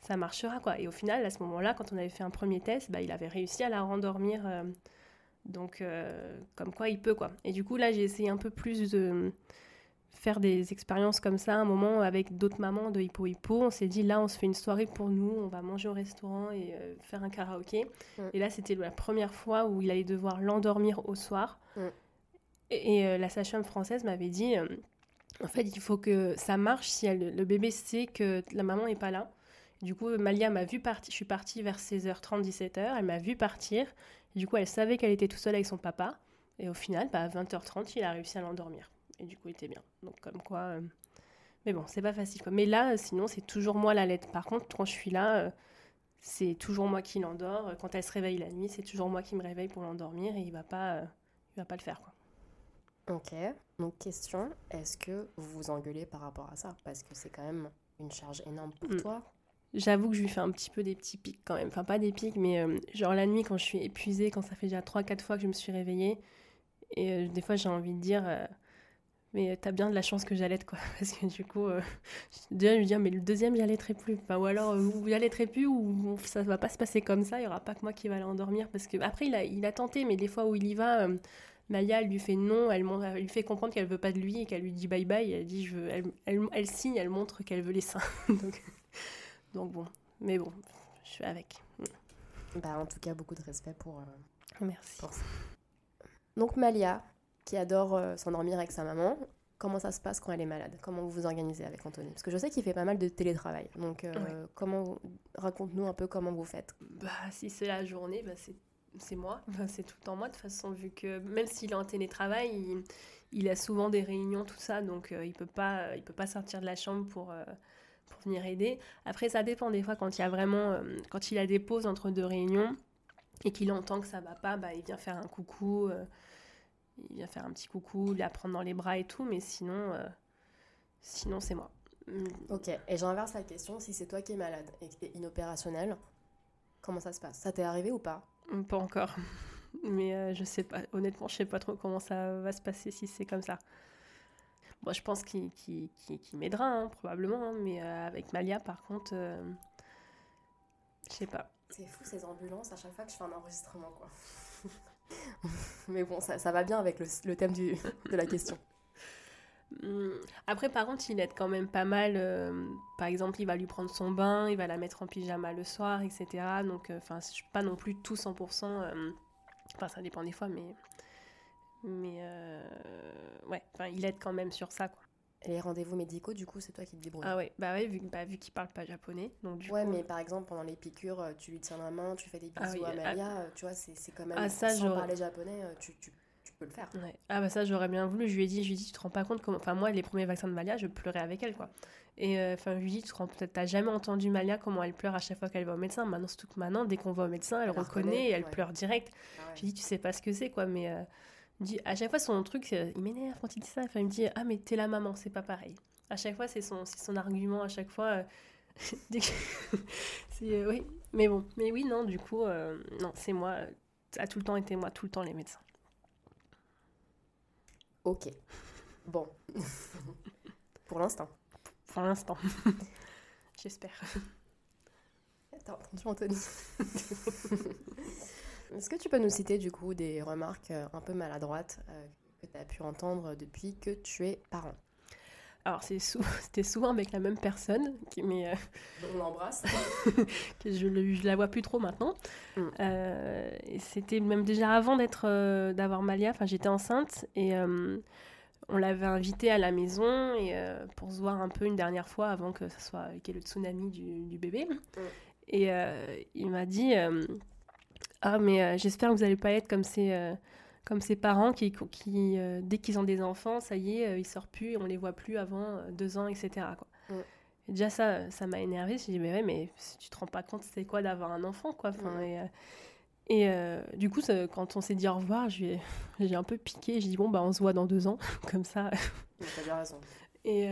ça marchera quoi. Et au final à ce moment-là, quand on avait fait un premier test, bah, il avait réussi à la rendormir, donc comme quoi il peut quoi. Et du coup là j'ai essayé un peu plus de faire des expériences comme ça, un moment avec d'autres mamans de Hippo Hippo. On s'est dit, là, on se fait une soirée pour nous, on va manger au restaurant et euh, faire un karaoké. Et là, c'était la première fois où il allait devoir l'endormir au soir. Et, euh, la sage-femme française m'avait dit, euh, en fait, il faut que ça marche si elle, le bébé sait que la maman n'est pas là. Du coup, Malia m'a vu partir. Je suis partie vers 16h30, 17h. Elle m'a vu partir. du coup, elle savait qu'elle était tout seule avec son papa. Et au final, bah, à 20h30, il a réussi à l'endormir. Et du coup, il était bien. Donc, comme quoi. Euh, mais bon, c'est pas facile. Quoi. Mais là, sinon, c'est toujours moi la lettre. Par contre, quand je suis là, euh, c'est toujours moi qui l'endors. Quand elle se réveille la nuit, c'est toujours moi qui me réveille pour l'endormir et il va pas, euh, il va pas le faire. Quoi. Ok. Donc question, est-ce que vous vous engueulez par rapport à ça? Parce que c'est quand même une charge énorme pour Mm. toi. J'avoue que je lui fais un petit peu des petits pics quand même. Enfin, pas des pics, mais euh, genre la nuit quand je suis épuisée, quand ça fait déjà 3-4 fois que je me suis réveillée. Et euh, des fois, j'ai envie de dire, euh, mais t'as bien de la chance que j'allaite, quoi. Parce que du coup, déjà, je lui Ah, mais le deuxième, j'allaiterai plus. Ou alors, vous j'allaiterai plus, ou ça va pas se passer comme ça, il y aura pas que moi qui va l'endormir. Parce que après, il a, tenté, mais des fois où il y va, Maya, elle lui fait non, elle, lui fait comprendre qu'elle veut pas de lui et qu'elle lui dit bye bye. Elle dit, je veux, elle, elle signe, elle montre qu'elle veut les seins. donc, donc bon, mais bon, je suis avec. Bah, en tout cas, beaucoup de respect pour, euh, Merci. pour ça. Donc Malia, qui adore euh, s'endormir avec sa maman, comment ça se passe quand elle est malade? Comment vous vous organisez avec Anthony? Parce que je sais qu'il fait pas mal de télétravail. Donc euh, Ouais. comment raconte-nous un peu comment vous faites. Bah, si c'est la journée, bah, c'est, c'est moi. C'est tout le temps moi, de toute façon, vu que même s'il est en télétravail, il, il a souvent des réunions, tout ça, donc euh, il peut pas, il peut pas sortir de la chambre pour, euh, pour venir aider. Après, ça dépend des fois, quand il y a vraiment, euh, quand il a des pauses entre deux réunions et qu'il entend que ça va pas, bah, il vient faire un coucou, euh, il vient faire un petit coucou, la prendre dans les bras et tout, mais sinon, euh, sinon c'est moi. Mm. Ok, et j'inverse la question, si c'est toi qui es malade et que tu es inopérationnel, comment ça se passe? Ça t'est arrivé ou pas? Pas encore. Mais euh, je sais pas, honnêtement, je sais pas trop comment ça va se passer si c'est comme ça. Bon, je pense qu'il qu'il- qu'il- qu'il m'aidera, hein, probablement, hein, mais euh, avec Malia, par contre, euh, je sais pas. C'est fou ces ambulances à chaque fois que je fais un enregistrement quoi. Mais bon, ça, ça va bien avec le, le thème du- de la question. Hum, Après, par contre, il aide quand même pas mal. euh, par exemple, il va lui prendre son bain, il va la mettre en pyjama le soir, etc. Donc, euh, enfin, je suis pas non plus tout 100%. euh, Enfin, ça dépend des fois, mais. Mais. euh, ouais, enfin, il aide quand même sur ça, quoi. Les rendez-vous médicaux, du coup, c'est toi qui te débrouilles. Ah ouais, bah ouais, vu, bah, vu qu'il parle pas japonais. Donc, du ouais, coup, mais par exemple, pendant les piqûres, euh, tu lui tiens la main, tu fais des Ah bisous oui, à ah- Malia, euh, tu vois, c'est quand même. Ah, ça, sans parler japonais, euh, tu, tu, tu peux le faire. Ouais. Ah bah ça j'aurais bien voulu, je lui ai dit, je lui ai dit tu te rends pas compte comment... Enfin moi les premiers vaccins de Malia je pleurais avec elle quoi. Et euh, enfin je lui ai dit tu te rends peut-être t'as jamais entendu Malia comment elle pleure à chaque fois qu'elle va au médecin. Maintenant surtout que maintenant dès qu'on va au médecin elle, reconnaît et elle ouais. pleure direct. Ah ouais. J'ai dit tu sais pas ce que c'est quoi mais euh, dit, à chaque fois son truc euh, il m'énerve quand il dit ça. Enfin il me dit ah mais t'es la maman c'est pas pareil. À chaque fois c'est son, c'est son argument à chaque fois. euh, c'est euh, oui mais bon mais oui non du coup euh, non c'est moi ça a tout le temps été moi tout le temps les médecins. Ok. Bon. Pour l'instant. Pour l'instant. J'espère. T'as entendu Anthony Est-ce que tu peux nous citer du coup des remarques euh, un peu maladroites euh, que tu as pu entendre depuis que tu es parent? Alors, c'était souvent avec la même personne, qui, mais euh, On l'embrasse. que je, le- je la vois plus trop maintenant. Mm. Euh, et c'était même déjà avant d'être, euh, d'avoir Malia, enfin j'étais enceinte et on l'avait invité à la maison et, pour se voir un peu une dernière fois avant que ça soit qu'il y ait le tsunami du, du bébé. Et euh, il m'a dit Ah, mais euh, j'espère que vous n'allez pas être comme ces, euh, comme ces parents qui, qui euh, dès qu'ils ont des enfants, ça y est, ils sortent plus et on les voit plus avant deux ans, etc. Quoi. Et déjà, ça, ça m'a énervé. J'ai dit Mais ouais, mais tu te rends pas compte, c'est quoi d'avoir un enfant, quoi. Enfin. Et, et, du coup, ça- quand on s'est dit au revoir, j'ai un peu piqué. J'ai dit Bon, bah, on se voit dans deux ans, comme ça. T'as bien raison. Et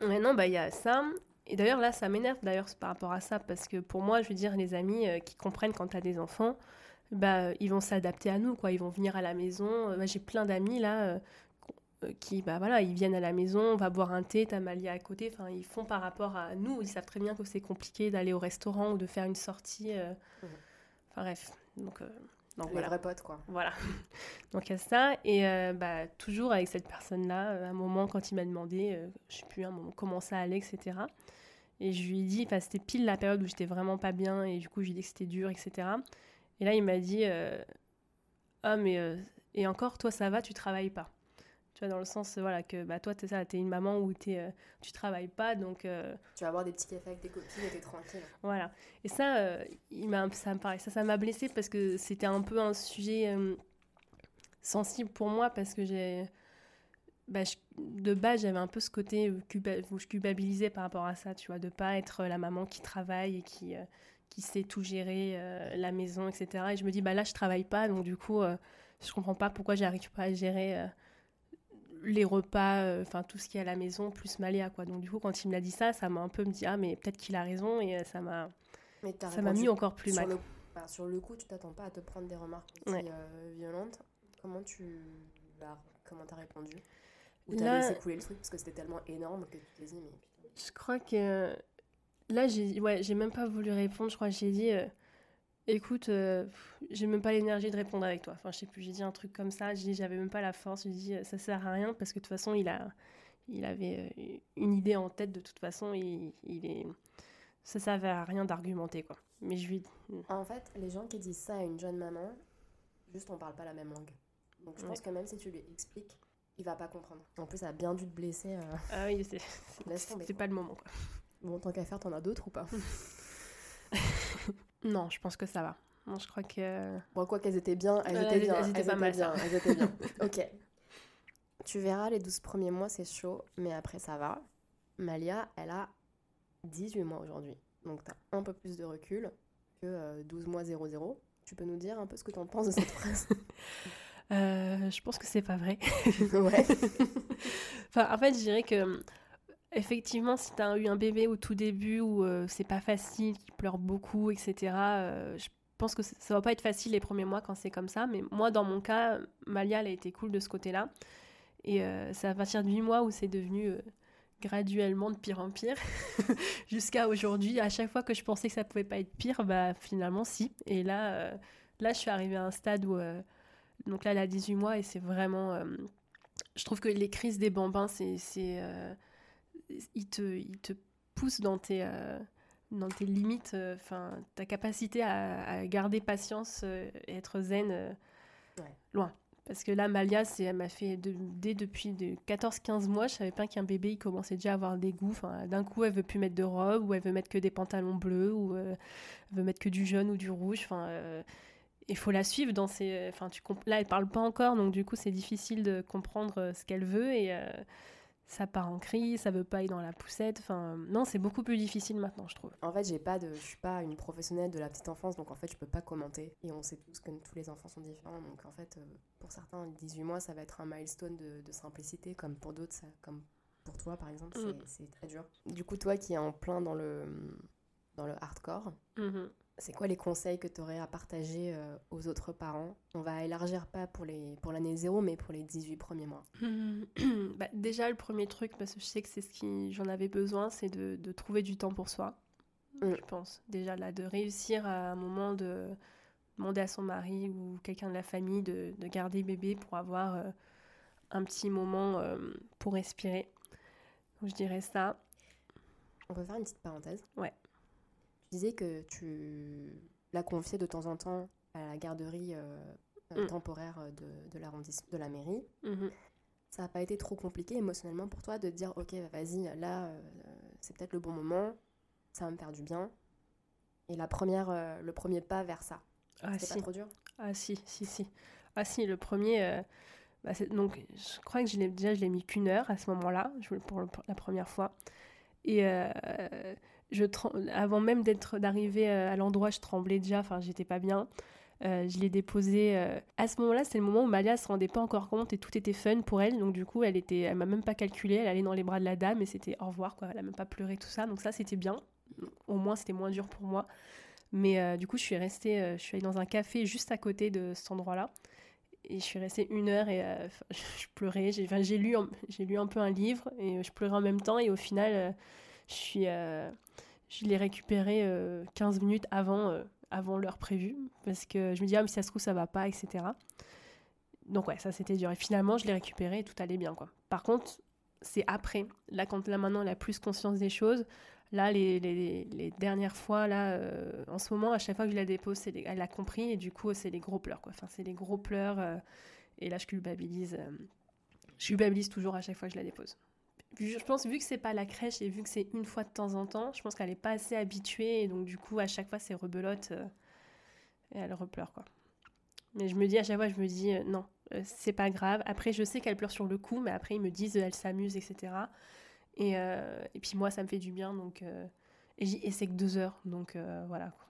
maintenant, bah, il y a ça. Et d'ailleurs, là, ça m'énerve d'ailleurs par rapport à ça, parce que pour moi, je veux dire, les amis euh, qui comprennent quand tu as des enfants, bah, ils vont s'adapter à nous, quoi. Ils vont venir à la maison. Euh, J'ai plein d'amis là euh, euh, qui, bah voilà, ils viennent à la maison, on va boire un thé, t'as Malia à côté. Enfin, ils font par rapport à nous. Ils savent très bien que c'est compliqué d'aller au restaurant ou de faire une sortie. euh. Mhm. Enfin bref, donc, euh, donc Les voilà. vrais potes, quoi. Voilà. Donc il y a ça. Et euh, bah, toujours avec cette personne-là, euh, à un moment, quand il m'a demandé, euh, je sais plus, un moment, comment ça allait, etc. Et je lui ai dit, enfin, c'était pile la période où j'étais vraiment pas bien, et du coup, je lui ai dit que c'était dur, etc. Et là, il m'a dit, euh, ah, mais, euh, et encore, toi, ça va, tu travailles pas. Tu vois, dans le sens, voilà, que bah, toi, t'es ça, t'es une maman où t'es, euh, tu travailles pas, donc. euh, Tu vas avoir des petits cafés avec tes copines et t'es tranquille. voilà. Et ça, euh, il m'a, ça me paraît, ça, ça m'a blessée parce que c'était un peu un sujet euh, sensible pour moi parce que j'ai, bah, je- de base, j'avais un peu ce côté où je culpabilisais par rapport à ça, tu vois, de pas être la maman qui travaille et qui, qui sait tout gérer, euh, la maison, etc. Et je me dis, bah là, je travaille pas, donc du coup, euh, je comprends pas pourquoi j'arrive pas à gérer euh, les repas, euh, enfin tout ce qui est à la maison, plus Malia, quoi. Donc du coup, quand il me l'a dit ça, ça m'a un peu me dit, ah, mais peut-être qu'il a raison, et euh, ça m'a ça m'a mis encore plus sur mal. le, enfin, sur le coup, tu t'attends pas à te prendre des remarques aussi Ouais. euh, violentes. Comment tu l'as- comment t'as répondu? Ou Là- t'as laissé couler le truc parce que c'était tellement énorme que tu t'es dit, mais. Je crois que là, j'ai ouais, j'ai même pas voulu répondre. Je crois que j'ai dit, écoute, euh, j'ai même pas l'énergie de répondre avec toi. Enfin, je sais plus, j'ai dit un truc comme ça. J'avais même pas la force. J'ai dit, euh, ça sert à rien parce que de toute façon, il a, il avait euh, une idée en tête de toute façon. Il, il est, ça servait à rien d'argumenter quoi. Mais je lui, En fait, les gens qui disent ça à une jeune maman, juste on parle pas la même langue. Donc je pense que même si tu lui expliques, il va pas comprendre. En plus, ça a bien dû te blesser. euh. ah oui, c'est, c'est, pas le moment quoi. Bon, tant qu'à faire, t'en as d'autres ou pas? Non, je pense que ça va. Non, je crois que Bon, quoi qu'elles étaient bien, elles Ouais, étaient elles- bien. elles étaient pas mal, bien, elles étaient bien. ok. Tu verras, les 12 premiers mois, c'est chaud, mais après, ça va. Malia, elle a 18 mois aujourd'hui. Donc, t'as un peu plus de recul que euh, 12 mois 00. Tu peux nous dire un peu ce que t'en penses de cette phrase? Euh, je pense que c'est pas vrai. Ouais. Enfin, en fait, je dirais que effectivement, si tu as eu un bébé au tout début où euh, c'est pas facile, qui pleure beaucoup, etc., euh, je pense que ça va pas être facile les premiers mois quand c'est comme ça. Mais moi, dans mon cas, Malia, elle a été cool de ce côté-là. Et euh, c'est à partir de 8 mois où c'est devenu euh, graduellement de pire en pire. Jusqu'à aujourd'hui, à chaque fois que je pensais que ça pouvait pas être pire, bah finalement, si. Et là, là je suis arrivée à un stade où. donc là, elle a 18 mois et c'est vraiment. je trouve que les crises des bambins, c'est. Ils, te, poussent dans tes, euh, dans tes limites, euh, enfin, ta capacité à, à garder patience euh, et être zen, Ouais. loin. Parce que là, Malia, elle m'a fait de- dès depuis de 14-15 mois, je savais pas qu'un bébé, il commençait déjà à avoir des goûts. Enfin, d'un coup, elle veut plus mettre de robe, ou elle veut mettre que des pantalons bleus, ou euh, elle veut mettre que du jaune ou du rouge. Enfin, euh, il faut la suivre dans ses. Enfin, tu là, elle parle pas encore, donc du coup, c'est difficile de comprendre ce qu'elle veut et euh, ça part en cri, ça veut pas aller dans la poussette. Enfin, non, c'est beaucoup plus difficile maintenant, je trouve. En fait, j'ai pas de, je suis pas une professionnelle de la petite enfance, donc en fait, je peux pas commenter. Et on sait tous que tous les enfants sont différents, donc en fait, euh, pour certains, 18 mois, ça va être un milestone de, de simplicité, comme pour d'autres, ça- comme pour toi, par exemple, c'est- Mm. c'est très dur. Du coup, toi qui es en plein dans le, dans le hardcore, Mhm. C'est quoi les conseils que tu aurais à partager euh, aux autres parents? On va élargir pas pour les pour l'année zéro, mais pour les 18 premiers mois. Bah, déjà, le premier truc, parce que je sais que c'est ce qui j'en avais besoin, c'est de, de trouver du temps pour soi. Mm. Je pense déjà là, de réussir à un moment de demander à son mari ou quelqu'un de la famille de, de garder bébé pour avoir euh, un petit moment euh, pour respirer. Donc, je dirais ça. On peut faire une petite parenthèse? Ouais. Disais que tu l'as confié de temps en temps à la garderie euh, euh, Mm. temporaire de, de l'arrondissement de la mairie. Mhm. Ça n'a pas été trop compliqué émotionnellement pour toi de dire ok vas-y là euh, c'est peut-être le bon moment, ça va me faire du bien. Et la première, euh, le premier pas vers ça, Ah si. pas trop dur? Ah si, si, si. Ah si, le premier, euh, bah, donc je crois que je déjà je l'ai mis qu'une heure à ce moment-là, pour, le- pour la première fois. Et euh, avant même d'être d'arriver euh, à l'endroit, je tremblais déjà, enfin j'étais pas bien. Euh, je l'ai déposé. euh, À ce moment-là, c'est le moment où Malia se rendait pas encore compte et tout était fun pour elle. Donc du coup, elle était, elle m'a même pas calculé. Elle allait dans les bras de la dame et c'était au revoir quoi. Elle a même pas pleuré tout ça. Donc ça, c'était bien. Au moins, c'était moins dur pour moi. Mais du coup, je suis restée, je suis allée dans un café juste à côté de cet endroit-là. Et je suis restée une heure et je pleurais. J'ai lu, j'ai lu un peu un livre et je pleurais en même temps. Et au final, je, suis, je l'ai récupéré euh, 15 minutes avant, euh, avant l'heure prévue. Parce que je me dis, ah, mais si ça se trouve, ça va pas, etc. Donc, ouais, ça c'était dur. Et finalement, je l'ai récupéré et tout allait bien. Quoi. Par contre, c'est après. Là, quand là maintenant, elle a plus conscience des choses. Là, les, les- les dernières fois, là, euh, en ce moment, à chaque fois que je la dépose, elle a compris et du coup, c'est les gros pleurs, quoi. Enfin, c'est les gros pleurs. euh, et là, je culpabilise. euh, je culpabilise toujours à chaque fois que je la dépose. Je pense, vu que c'est pas la crèche et vu que c'est une fois de temps en temps, je pense qu'elle est pas assez habituée et donc du coup, à chaque fois, c'est rebelote euh, et elle repleure, quoi. Mais je me dis à chaque fois, je me dis euh, non, euh, c'est pas grave. Après, je sais qu'elle pleure sur le coup, mais après, ils me disent euh, elle s'amuse, etc. Et, et puis moi, ça me fait du bien, donc. et, et c'est que deux heures, donc voilà. quoi.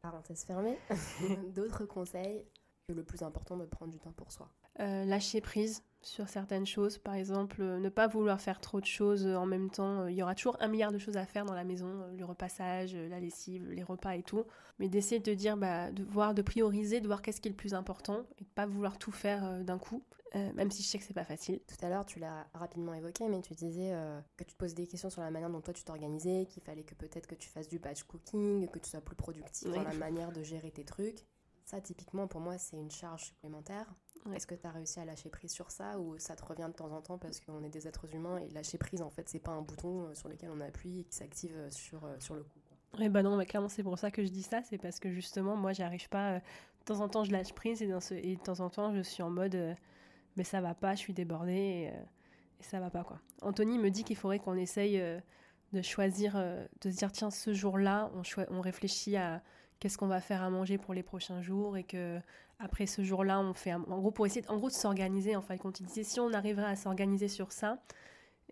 Parenthèse fermée. D'autres conseils le plus important de prendre du temps pour soi? Lâcher prise sur certaines choses, par exemple, euh, ne pas vouloir faire trop de choses en même temps. Il y aura toujours un milliard de choses à faire dans la maison, le repassage, la lessive, les repas et tout. Mais d'essayer de dire, bah, de voir, de prioriser, de voir qu'est-ce qui est le plus important et de pas vouloir tout faire d'un coup. même si je sais que c'est pas facile. Tout à l'heure, tu l'as rapidement évoqué, mais tu disais que tu te posais des questions sur la manière dont toi tu t'organisais, qu'il fallait que peut-être que tu fasses du batch cooking, que tu sois plus productif dans la manière de gérer tes trucs. Ça, typiquement, pour moi, c'est une charge supplémentaire. Est-ce que tu as réussi à lâcher prise sur ça ou ça te revient de temps en temps parce qu'on est des êtres humains et lâcher prise, en fait, c'est pas un bouton euh, sur lequel on appuie et qui s'active euh, sur, euh, sur le coup Eh ben non, mais clairement, c'est pour ça que je dis ça. C'est parce que justement, moi, j'arrive pas. de temps en temps, je lâche prise et, dans ce, et de temps en temps, je suis en mode mais ça va pas, je suis débordée et, et ça va pas, quoi. Anthony me dit qu'il faudrait qu'on essaye de choisir, de se dire tiens, ce jour-là, on, on réfléchit à qu'est-ce qu'on va faire à manger pour les prochains jours et que après ce jour-là, on fait en gros pour essayer en gros de s'organiser. Enfin, quand il disait si on arriverait à s'organiser sur ça.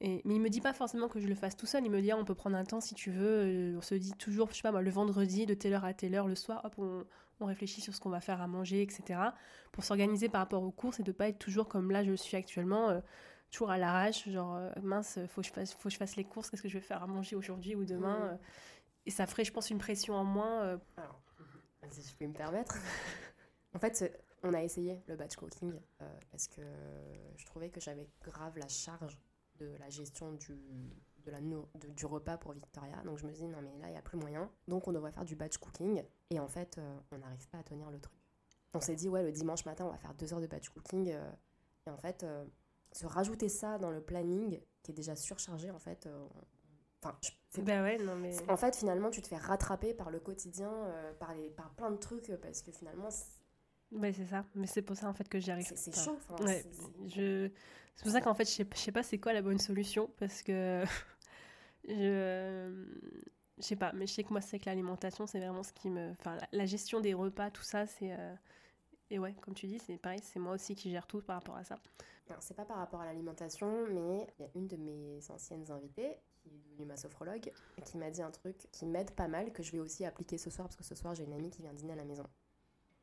Et, mais il me dit pas forcément que je le fasse tout seul. Il me dit ah, on peut prendre un temps si tu veux. Euh, on se dit toujours, je sais pas moi, le vendredi de telle heure à telle heure, le soir, hop, on, on réfléchit sur ce qu'on va faire à manger, etc. Pour s'organiser par rapport aux courses et de pas être toujours comme là je suis actuellement. Euh, toujours à l'arrache, genre euh, mince, faut que je fasse, faut que je fasse les courses, qu'est-ce que je vais faire à manger aujourd'hui ou demain. Mmh. Et ça ferait, je pense, une pression en moins. Euh. Alors, si je peux me permettre. en fait, on a essayé le batch cooking euh, parce que je trouvais que j'avais grave la charge de la gestion du, de la, du repas pour Victoria. Donc je me dis, non mais là, il n'y a plus moyen. Donc on devrait faire du batch cooking. Et en fait, euh, on n'arrive pas à tenir le truc. On s'est dit, ouais, le dimanche matin, on va faire deux heures de batch cooking. et en fait, se rajouter ça dans le planning, qui est déjà surchargé, en fait, bah ouais, non mais... En fait, finalement, tu te fais rattraper par le quotidien, euh, par, les, par plein de trucs, euh, parce que finalement... Ouais, c'est ça. Mais c'est pour ça, en fait, que j'y arrive. C'est chaud. ouais, je... C'est pour ça qu'en fait, je sais, je sais pas c'est quoi la bonne solution, parce que... je... Je sais pas, mais je sais que moi, c'est que l'alimentation, c'est vraiment ce qui me... Enfin, la, gestion des repas, tout ça, c'est... Euh, et ouais, comme tu dis, c'est pareil, c'est moi aussi qui gère tout par rapport à ça. C'est pas par rapport à l'alimentation, mais il y a une de mes anciennes invitées qui est devenue ma sophrologue, qui m'a dit un truc qui m'aide pas mal, que je vais aussi appliquer ce soir, parce que ce soir j'ai une amie qui vient dîner à la maison.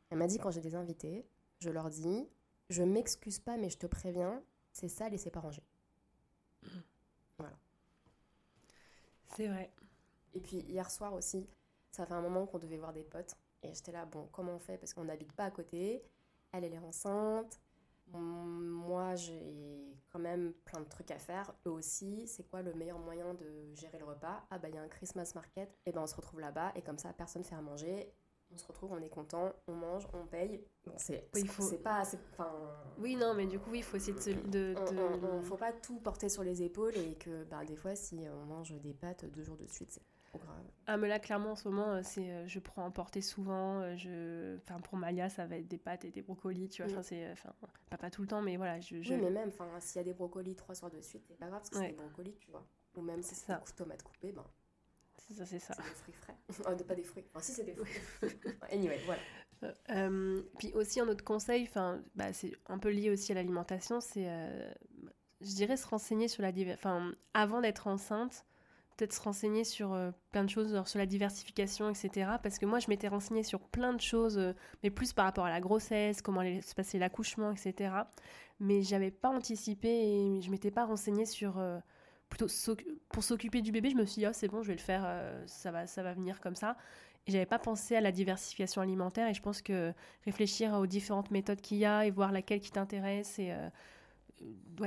Elle m'a dit quand j'ai des invités, je leur dis, je m'excuse pas, mais je te préviens, c'est sale et c'est pas rangé. Voilà. C'est vrai. Et puis hier soir aussi, ça fait un moment qu'on devait voir des potes. Et j'étais là, bon, comment on fait? Parce qu'on n'habite pas à côté. Elle, elle est enceinte. Moi, j'ai quand même plein de trucs à faire. Eux aussi, c'est quoi le meilleur moyen de gérer le repas? Ah bah il y a un Christmas market, et ben on se retrouve là-bas, et comme ça personne fait à manger. On se retrouve, on est content, on mange, on paye. Bon, c'est oui, faut... pas. Enfin... Oui, non, mais du coup, il faut essayer de. de, On, faut pas tout porter sur les épaules et que bah, des fois, si on mange des pâtes deux jours de suite, c'est ah, mais là, clairement, en ce moment, euh, c'est, euh, je prends emporter souvent. Euh, je... Enfin, pour Malia, ça va être des pâtes et des brocolis, tu vois. Enfin, c'est, enfin, pas, pas tout le temps, mais voilà. Je, Oui, mais même, enfin, s'il y a des brocolis trois soirs de suite, c'est pas grave, parce que c'est des brocolis, tu vois. Ou même si c'est des tomates coupées, ben. C'est ça, c'est ça. Des fruits frais. oh, pas des fruits. Enfin, si, c'est des fruits. anyway, voilà. puis aussi, un autre conseil, enfin, bah, c'est un peu lié aussi à l'alimentation, c'est, je dirais, se renseigner sur la Enfin, avant d'être enceinte, peut-être se renseigner sur euh, plein de choses, sur la diversification, etc. Parce que moi, je m'étais renseignée sur plein de choses, euh, mais plus par rapport à la grossesse, comment allait se passer l'accouchement, etc. Mais j'avais pas anticipé et je m'étais pas renseignée sur euh, plutôt pour s'occuper du bébé. Je me suis dit, oh, c'est bon, je vais le faire, ça va, ça va venir comme ça. Et j'avais pas pensé à la diversification alimentaire. Et je pense que réfléchir aux différentes méthodes qu'il y a et voir laquelle qui t'intéresse et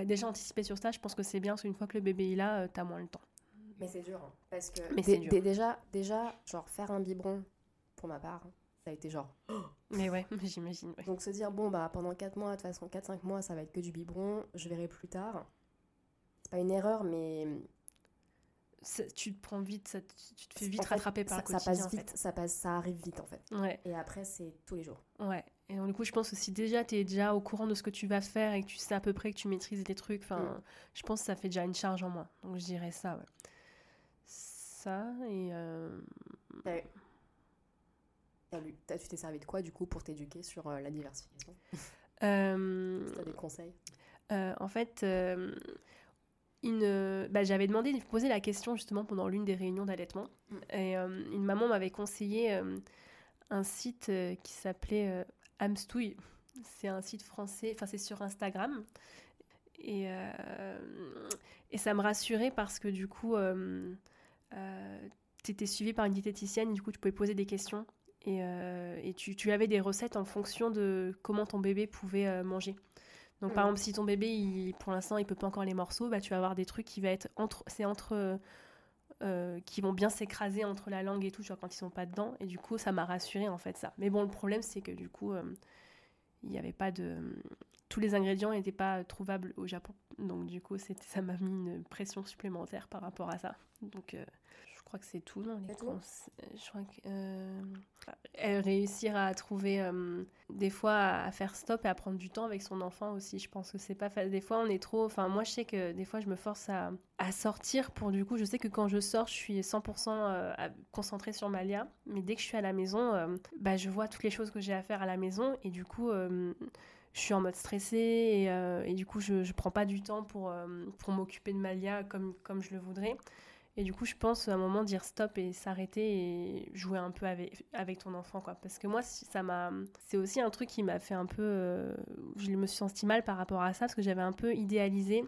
déjà anticiper sur ça, je pense que c'est bien, parce qu'une fois que le bébé est là, tu as moins le temps. Mais c'est dur, hein, parce que Mais c'est déjà, déjà, genre faire un biberon, pour ma part, ça a été genre... Mais ouais, j'imagine. Donc se dire, bon, bah pendant 4 mois, de toute façon, 4-5 mois, ça va être que du biberon, je verrai plus tard. C'est pas une erreur, mais... tu te prends vite, ça, tu te fais vite rattraper par ça, le quotidien. Ça passe vite, ça, passe, ça arrive vite en fait. Ouais. Et après, c'est tous les jours. Ouais. Et donc, du coup, je pense que si déjà tu es déjà au courant de ce que tu vas faire et que tu sais à peu près que tu maîtrises les trucs, enfin, mm. je pense que ça fait déjà une charge en moins. Donc, je dirais ça, ouais ça et. Euh... tu t'es servi de quoi du coup pour t'éduquer sur euh, la diversification? Euh... As des conseils? euh, En fait, une, bah, j'avais demandé de poser la question justement pendant l'une des réunions d'allaitement. Mm. Et une maman m'avait conseillé un site qui s'appelait Amstouille. C'est un site français, enfin c'est sur Instagram. Et, et ça me rassurait parce que du coup, tu étais suivi par une diététicienne, du coup tu pouvais poser des questions et, et tu, tu, avais des recettes en fonction de comment ton bébé pouvait manger. Donc par exemple, si ton bébé, il, pour l'instant, il peut pas encore les morceaux, bah, tu vas avoir des trucs qui va être entre, c'est entre euh, qui vont bien s'écraser entre la langue et tout, genre quand ils sont pas dedans. Et du coup, ça m'a rassuré en fait ça. Mais bon, le problème, c'est que du coup, euh, il n'y avait pas de. Tous les ingrédients n'étaient pas trouvables au Japon. Donc du coup, ça m'a mis une pression supplémentaire par rapport à ça. Donc euh, crois que c'est tout, non les tout Je crois que. Euh, réussir à trouver. Euh, des fois, à faire stop et à prendre du temps avec son enfant aussi. Je pense que c'est pas facile. Des fois, on est trop. Enfin, moi, je sais que des fois, je me force à, à sortir pour du coup. Je sais que quand je sors, je suis 100% euh, concentrée sur Malia. Mais dès que je suis à la maison, bah, je vois toutes les choses que j'ai à faire à la maison. Et du coup je suis en mode stressé et, et, du coup je, je prends pas du temps pour, pour m'occuper de Malia comme, comme je le voudrais. Et du coup, je pense à un moment dire stop et s'arrêter et jouer un peu avec, ton enfant, quoi. Parce que moi, ça m'a, c'est aussi un truc qui m'a fait un peu, euh, je me suis sentie mal par rapport à ça parce que j'avais un peu idéalisé.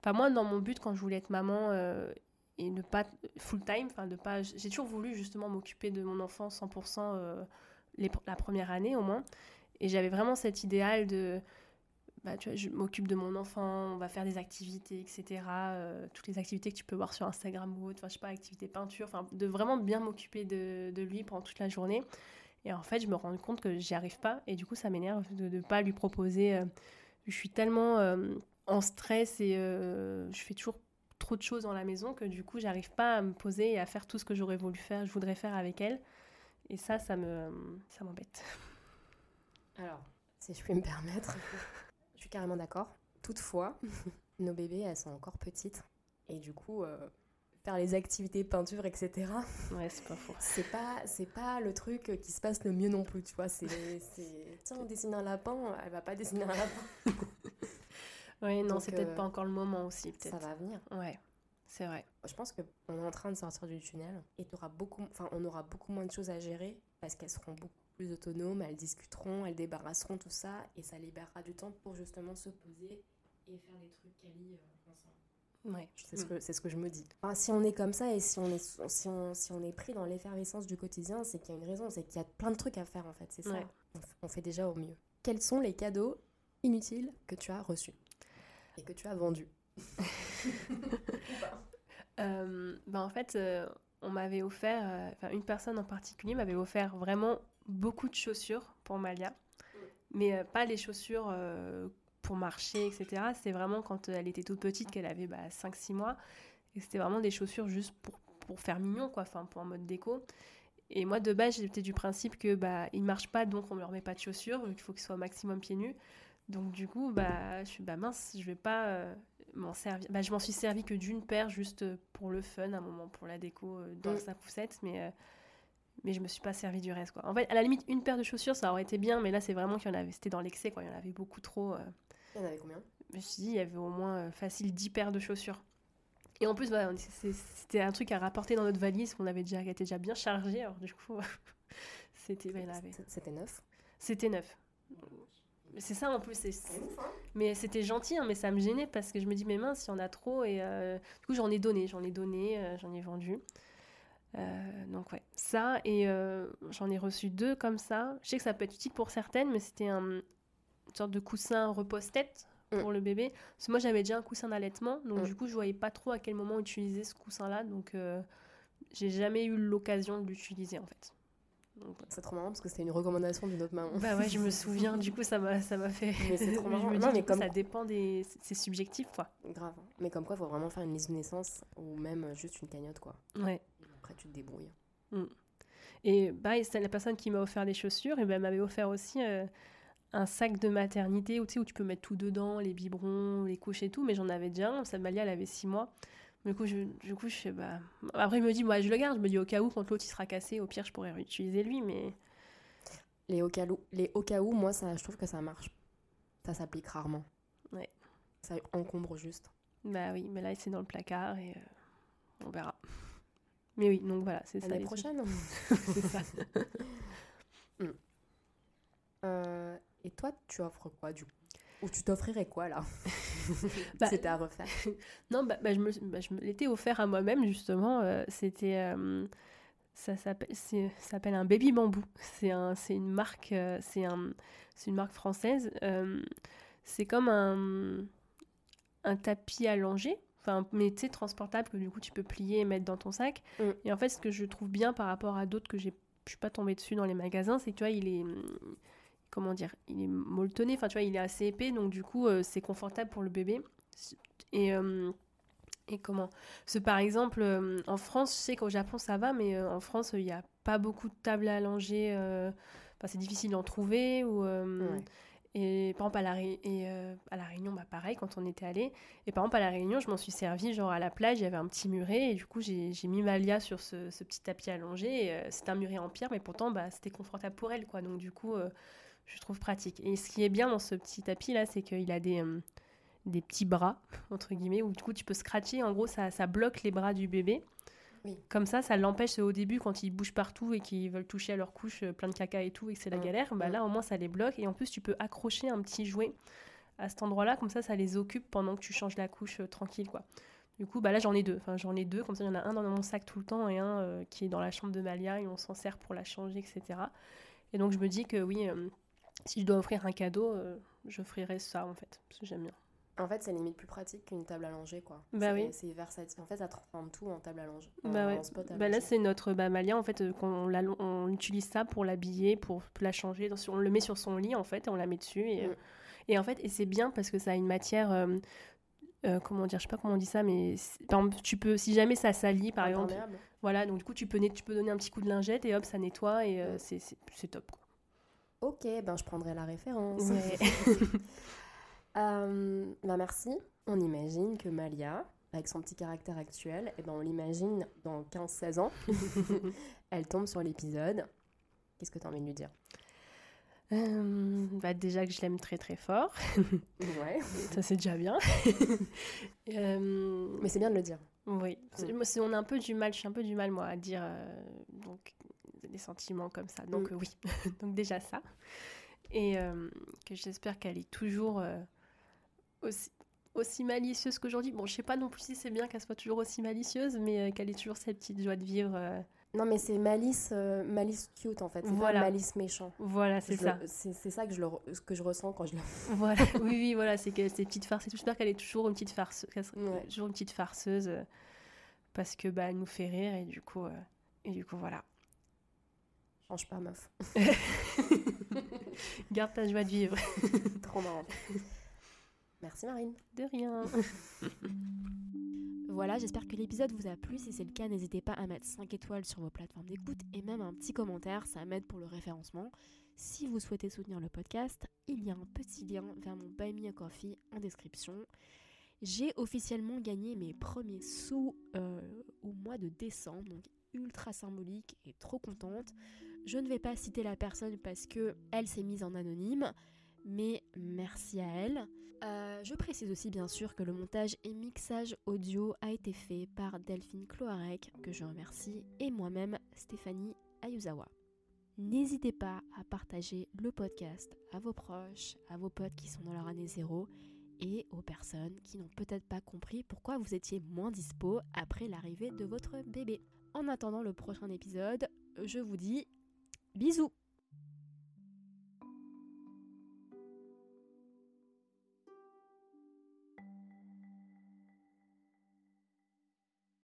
Enfin, moi, dans mon but, quand je voulais être maman euh, et ne pas full time, enfin, de pas, j'ai toujours voulu justement m'occuper de mon enfant 100% euh, les, la première année au moins. Et j'avais vraiment cet idéal de bah, tu vois, je m'occupe de mon enfant, on va faire des activités, etc. Euh, toutes les activités que tu peux voir sur Instagram ou autre, enfin, je sais pas, activité peinture, enfin, de vraiment bien m'occuper de, lui pendant toute la journée. Et en fait, je me rends compte que j'y arrive pas, et du coup, ça m'énerve de ne pas lui proposer. Euh, je suis tellement euh, en stress et je fais toujours trop de choses dans la maison que du coup, j'arrive pas à me poser et à faire tout ce que j'aurais voulu faire, je voudrais faire avec elle. Et ça, ça me, ça m'embête. Alors, si je puis me permettre. Je suis carrément d'accord. Toutefois, nos bébés, elles sont encore petites. Et du coup, euh, faire les activités peinture, etc. Ouais, c'est pas faux. C'est pas, c'est pas le truc qui se passe le mieux non plus, tu vois. C'est, tiens, on dessine un lapin, elle va pas dessiner un lapin. oui, non, c'est peut-être euh, pas encore le moment aussi, peut-être. Ça va venir. Ouais, c'est vrai. Je pense qu'on est en train de sortir du tunnel et beaucoup, enfin, on aura beaucoup moins de choses à gérer parce qu'elles seront beaucoup plus autonomes, elles discuteront, elles débarrasseront tout ça et ça libérera du temps pour justement se poser et faire des trucs quali euh, ensemble. Ouais. C'est ce, mm. que, c'est ce que je me dis. Enfin, si on est comme ça et si on est, si on, si on est pris dans l'effervescence du quotidien, c'est qu'il y a une raison, c'est qu'il y a plein de trucs à faire en fait, c'est ça. On, fait déjà au mieux. Quels sont les cadeaux inutiles que tu as reçus et que tu as vendus? Euh, ben En fait, euh, on m'avait offert, euh, enfin une personne en particulier m'avait offert vraiment beaucoup de chaussures pour Malia, mais euh, pas les chaussures euh, pour marcher, etc. C'était vraiment quand elle était toute petite, qu'elle avait bah, 5-6 mois, et c'était vraiment des chaussures juste pour, pour faire mignon, quoi, enfin pour un mode déco. Et moi, de base, j'étais du principe que bah, ne marchent pas, donc on ne leur met pas de chaussures, il faut qu'ils soient au maximum pieds nus. Donc du coup, bah, je suis bah mince, je vais pas euh, m'en servir. Bah, je m'en suis servi que d'une paire juste pour le fun, un moment pour la déco dans mm. sa poussette, mais mais je me suis pas servi du reste quoi. En fait, à la limite une paire de chaussures ça aurait été bien, mais là c'est vraiment qu'il y en avait, c'était dans l'excès quoi, il y en avait beaucoup trop. Euh. Il y en avait combien? Je me suis dit il y avait au moins euh, facile 10 paires de chaussures. Et en plus bah, c'était un truc à rapporter dans notre valise qu'on avait déjà qui était déjà bien chargé, alors du coup c'était bah, c'était neuf? C'était neuf. C'est ça en plus. Hein. mais c'était gentil, hein, mais ça me gênait parce que je me dis, mais mince, il y en a trop. Et euh, du coup, j'en ai donné, j'en ai donné, j'en ai vendu. Euh, donc ouais, ça et euh, j'en ai reçu deux comme ça. Je sais que ça peut être utile pour certaines, mais c'était un, une sorte de coussin repose-tête mm. pour le bébé. Parce que moi j'avais déjà un coussin d'allaitement, donc mm. du coup je voyais pas trop à quel moment utiliser ce coussin-là, donc euh, j'ai jamais eu l'occasion de l'utiliser en fait. C'est trop marrant parce que c'était une recommandation d'une autre maman. Bah ouais, je me souviens, du coup ça m'a, ça m'a fait. Mais c'est trop marrant. je me dis, mais comme... ça dépend des. C'est subjectif quoi. Grave. Mais comme quoi, il faut vraiment faire une liste de naissance ou même juste une cagnotte quoi. Ouais après tu te débrouilles. Mm. Et bah, c'est la personne qui m'a offert des chaussures, et ben, m'avait offert aussi euh, un sac de maternité où, tu sais, où tu peux mettre tout dedans, les biberons, les couches et tout, mais j'en avais déjà un, cette Malia elle avait 6 mois. Du coup, je, du coup, je fais, bah... Après, il me dit, moi, je le garde. Je me dis, au cas où, quand l'autre il sera cassé, au pire, je pourrais réutiliser lui, mais. Les au cas où, les au cas où moi, ça, je trouve que ça marche. Ça s'applique rarement. Ouais. Ça encombre juste. Bah oui, mais là, c'est dans le placard et euh, on verra. Mais oui, donc voilà, c'est ça. L'année prochaine C'est ça. Hmm. Euh, Et toi, tu offres quoi du coup? Ou tu t'offrirais quoi là? Bah, C'était à refaire? Non, bah, bah, je me, bah, je me l'étais offert à moi-même, justement. euh, C'était. euh, ça s'appelle un baby bambou. C'est un, c'est une marque, euh, c'est un, c'est une marque française. euh, c'est comme un, un tapis allongé, enfin, mais tu sais, transportable que du coup tu peux plier et mettre dans ton sac. Mm. Et en fait, ce que je trouve bien par rapport à d'autres que j'ai, je suis pas tombée dessus dans les magasins, c'est que tu vois, il est, comment dire, il est molletonné. Enfin, tu vois, il est assez épais, donc du coup, euh, c'est confortable pour le bébé. Et euh, et comment? Parce que par exemple, euh, en France, je sais qu'au Japon ça va, mais euh, en France, il n'y a pas beaucoup de tables à langer. euh, Enfin, c'est difficile d'en trouver. Ou, euh, Ouais. Et par exemple, euh, à la Réunion, bah, pareil, quand on était allé. Et par exemple, à la Réunion, je m'en suis servi, genre à la plage, il y avait un petit muret. Et du coup, j'ai mis Malia sur ce, petit tapis allongé. euh, C'était un muret en pierre, mais pourtant, bah, c'était confortable pour elle. Quoi. Donc, du coup, euh, je trouve pratique. Et ce qui est bien dans ce petit tapis là, c'est qu'il a des. euh, petits bras, entre guillemets, où du coup tu peux scratcher. En gros, ça bloque les bras du bébé. Oui. Comme ça, ça l'empêche au début quand ils bougent partout et qu'ils veulent toucher à leur couche euh, plein de caca et tout et que c'est la Mm. galère. Bah Mm. là, au moins, ça les bloque. Et en plus, tu peux accrocher un petit jouet à cet endroit-là. Comme ça, ça les occupe pendant que tu changes la couche euh, tranquille, quoi. Du coup, bah là, j'en ai deux. Enfin, j'en ai deux. Comme ça, il y en a un dans mon sac tout le temps et un euh, qui est dans la chambre de Malia et on s'en sert pour la changer, etc. Et donc, je me dis que oui, euh, si je dois offrir un cadeau, j'offrirais ça, en fait. Parce que j'aime bien. En fait, c'est limite plus pratique qu'une table allongée, quoi. Bah C'est- oui. C'est versatile. En fait, ça transforme tout en table allongée. en- Bah ouais. en spot Bah là, c'est notre bah, Malia, en fait, euh, qu'on on utilise ça pour l'habiller, pour la changer. On le met sur son lit, en fait, et on la met dessus. Et, Mm. euh, et en fait, et c'est bien parce que ça a une matière. euh, euh, comment dire, je sais pas comment on dit ça, mais c'est- par exemple, tu peux, si jamais ça salit, par exemple, voilà, donc du coup, tu peux, tu peux donner un petit coup de lingette et hop, ça nettoie et euh, c'est- top. Quoi. Ok, ben je prendrai la référence. Ouais. Euh, bah merci. On imagine que Malia, avec son petit caractère actuel, eh ben on l'imagine dans 15-16 ans. Elle tombe sur l'épisode. Qu'est-ce que tu as envie de lui dire? Euh, bah, déjà que je l'aime très très fort, Ouais. ça c'est déjà bien. Euh, Mais c'est bien de le dire. Oui, C'est- Mm. moi, c'est- on a un peu du mal, je suis un peu du mal moi à dire euh, donc des sentiments comme ça. Donc Mm. oui, donc déjà ça. Et que j'espère qu'elle est toujours aussi, aussi malicieuse qu'aujourd'hui. Bon, je sais pas non plus si c'est bien qu'elle soit toujours aussi malicieuse, mais euh, qu'elle ait toujours cette petite joie de vivre. euh. Non, mais c'est malice, euh, malice cute en fait. C'est Voilà. pas malice méchant. Voilà, c'est ça. C'est ça que je, le re- ce que je ressens quand je la Voilà, oui, oui, voilà, c'est que ces petites farces. J'espère qu'elle est toujours une petite sera Ouais. toujours une petite farceuse, euh, parce que bah elle nous fait rire et du coup, euh, et du coup voilà. change pas, meuf. Garde ta joie de vivre. Trop marrant. Merci Marine. De rien. Voilà, j'espère que l'épisode vous a plu. Si c'est le cas, n'hésitez pas à mettre 5 étoiles sur vos plateformes d'écoute et même un petit commentaire, ça m'aide pour le référencement. Si vous souhaitez soutenir le podcast, il y a un petit lien vers mon Buy Me a Coffee en description. J'ai officiellement gagné mes premiers sous euh, au mois de décembre, donc ultra symbolique et trop contente. Je ne vais pas citer la personne parce que elle s'est mise en anonyme, mais merci à elle. Euh, je précise aussi bien sûr que le montage et mixage audio a été fait par Delphine Cloarec, que je remercie, et moi-même Stéphanie Ayuzawa. N'hésitez pas à partager le podcast à vos proches, à vos potes qui sont dans leur année zéro et aux personnes qui n'ont peut-être pas compris pourquoi vous étiez moins dispo après l'arrivée de votre bébé. En attendant le prochain épisode, je vous dis bisous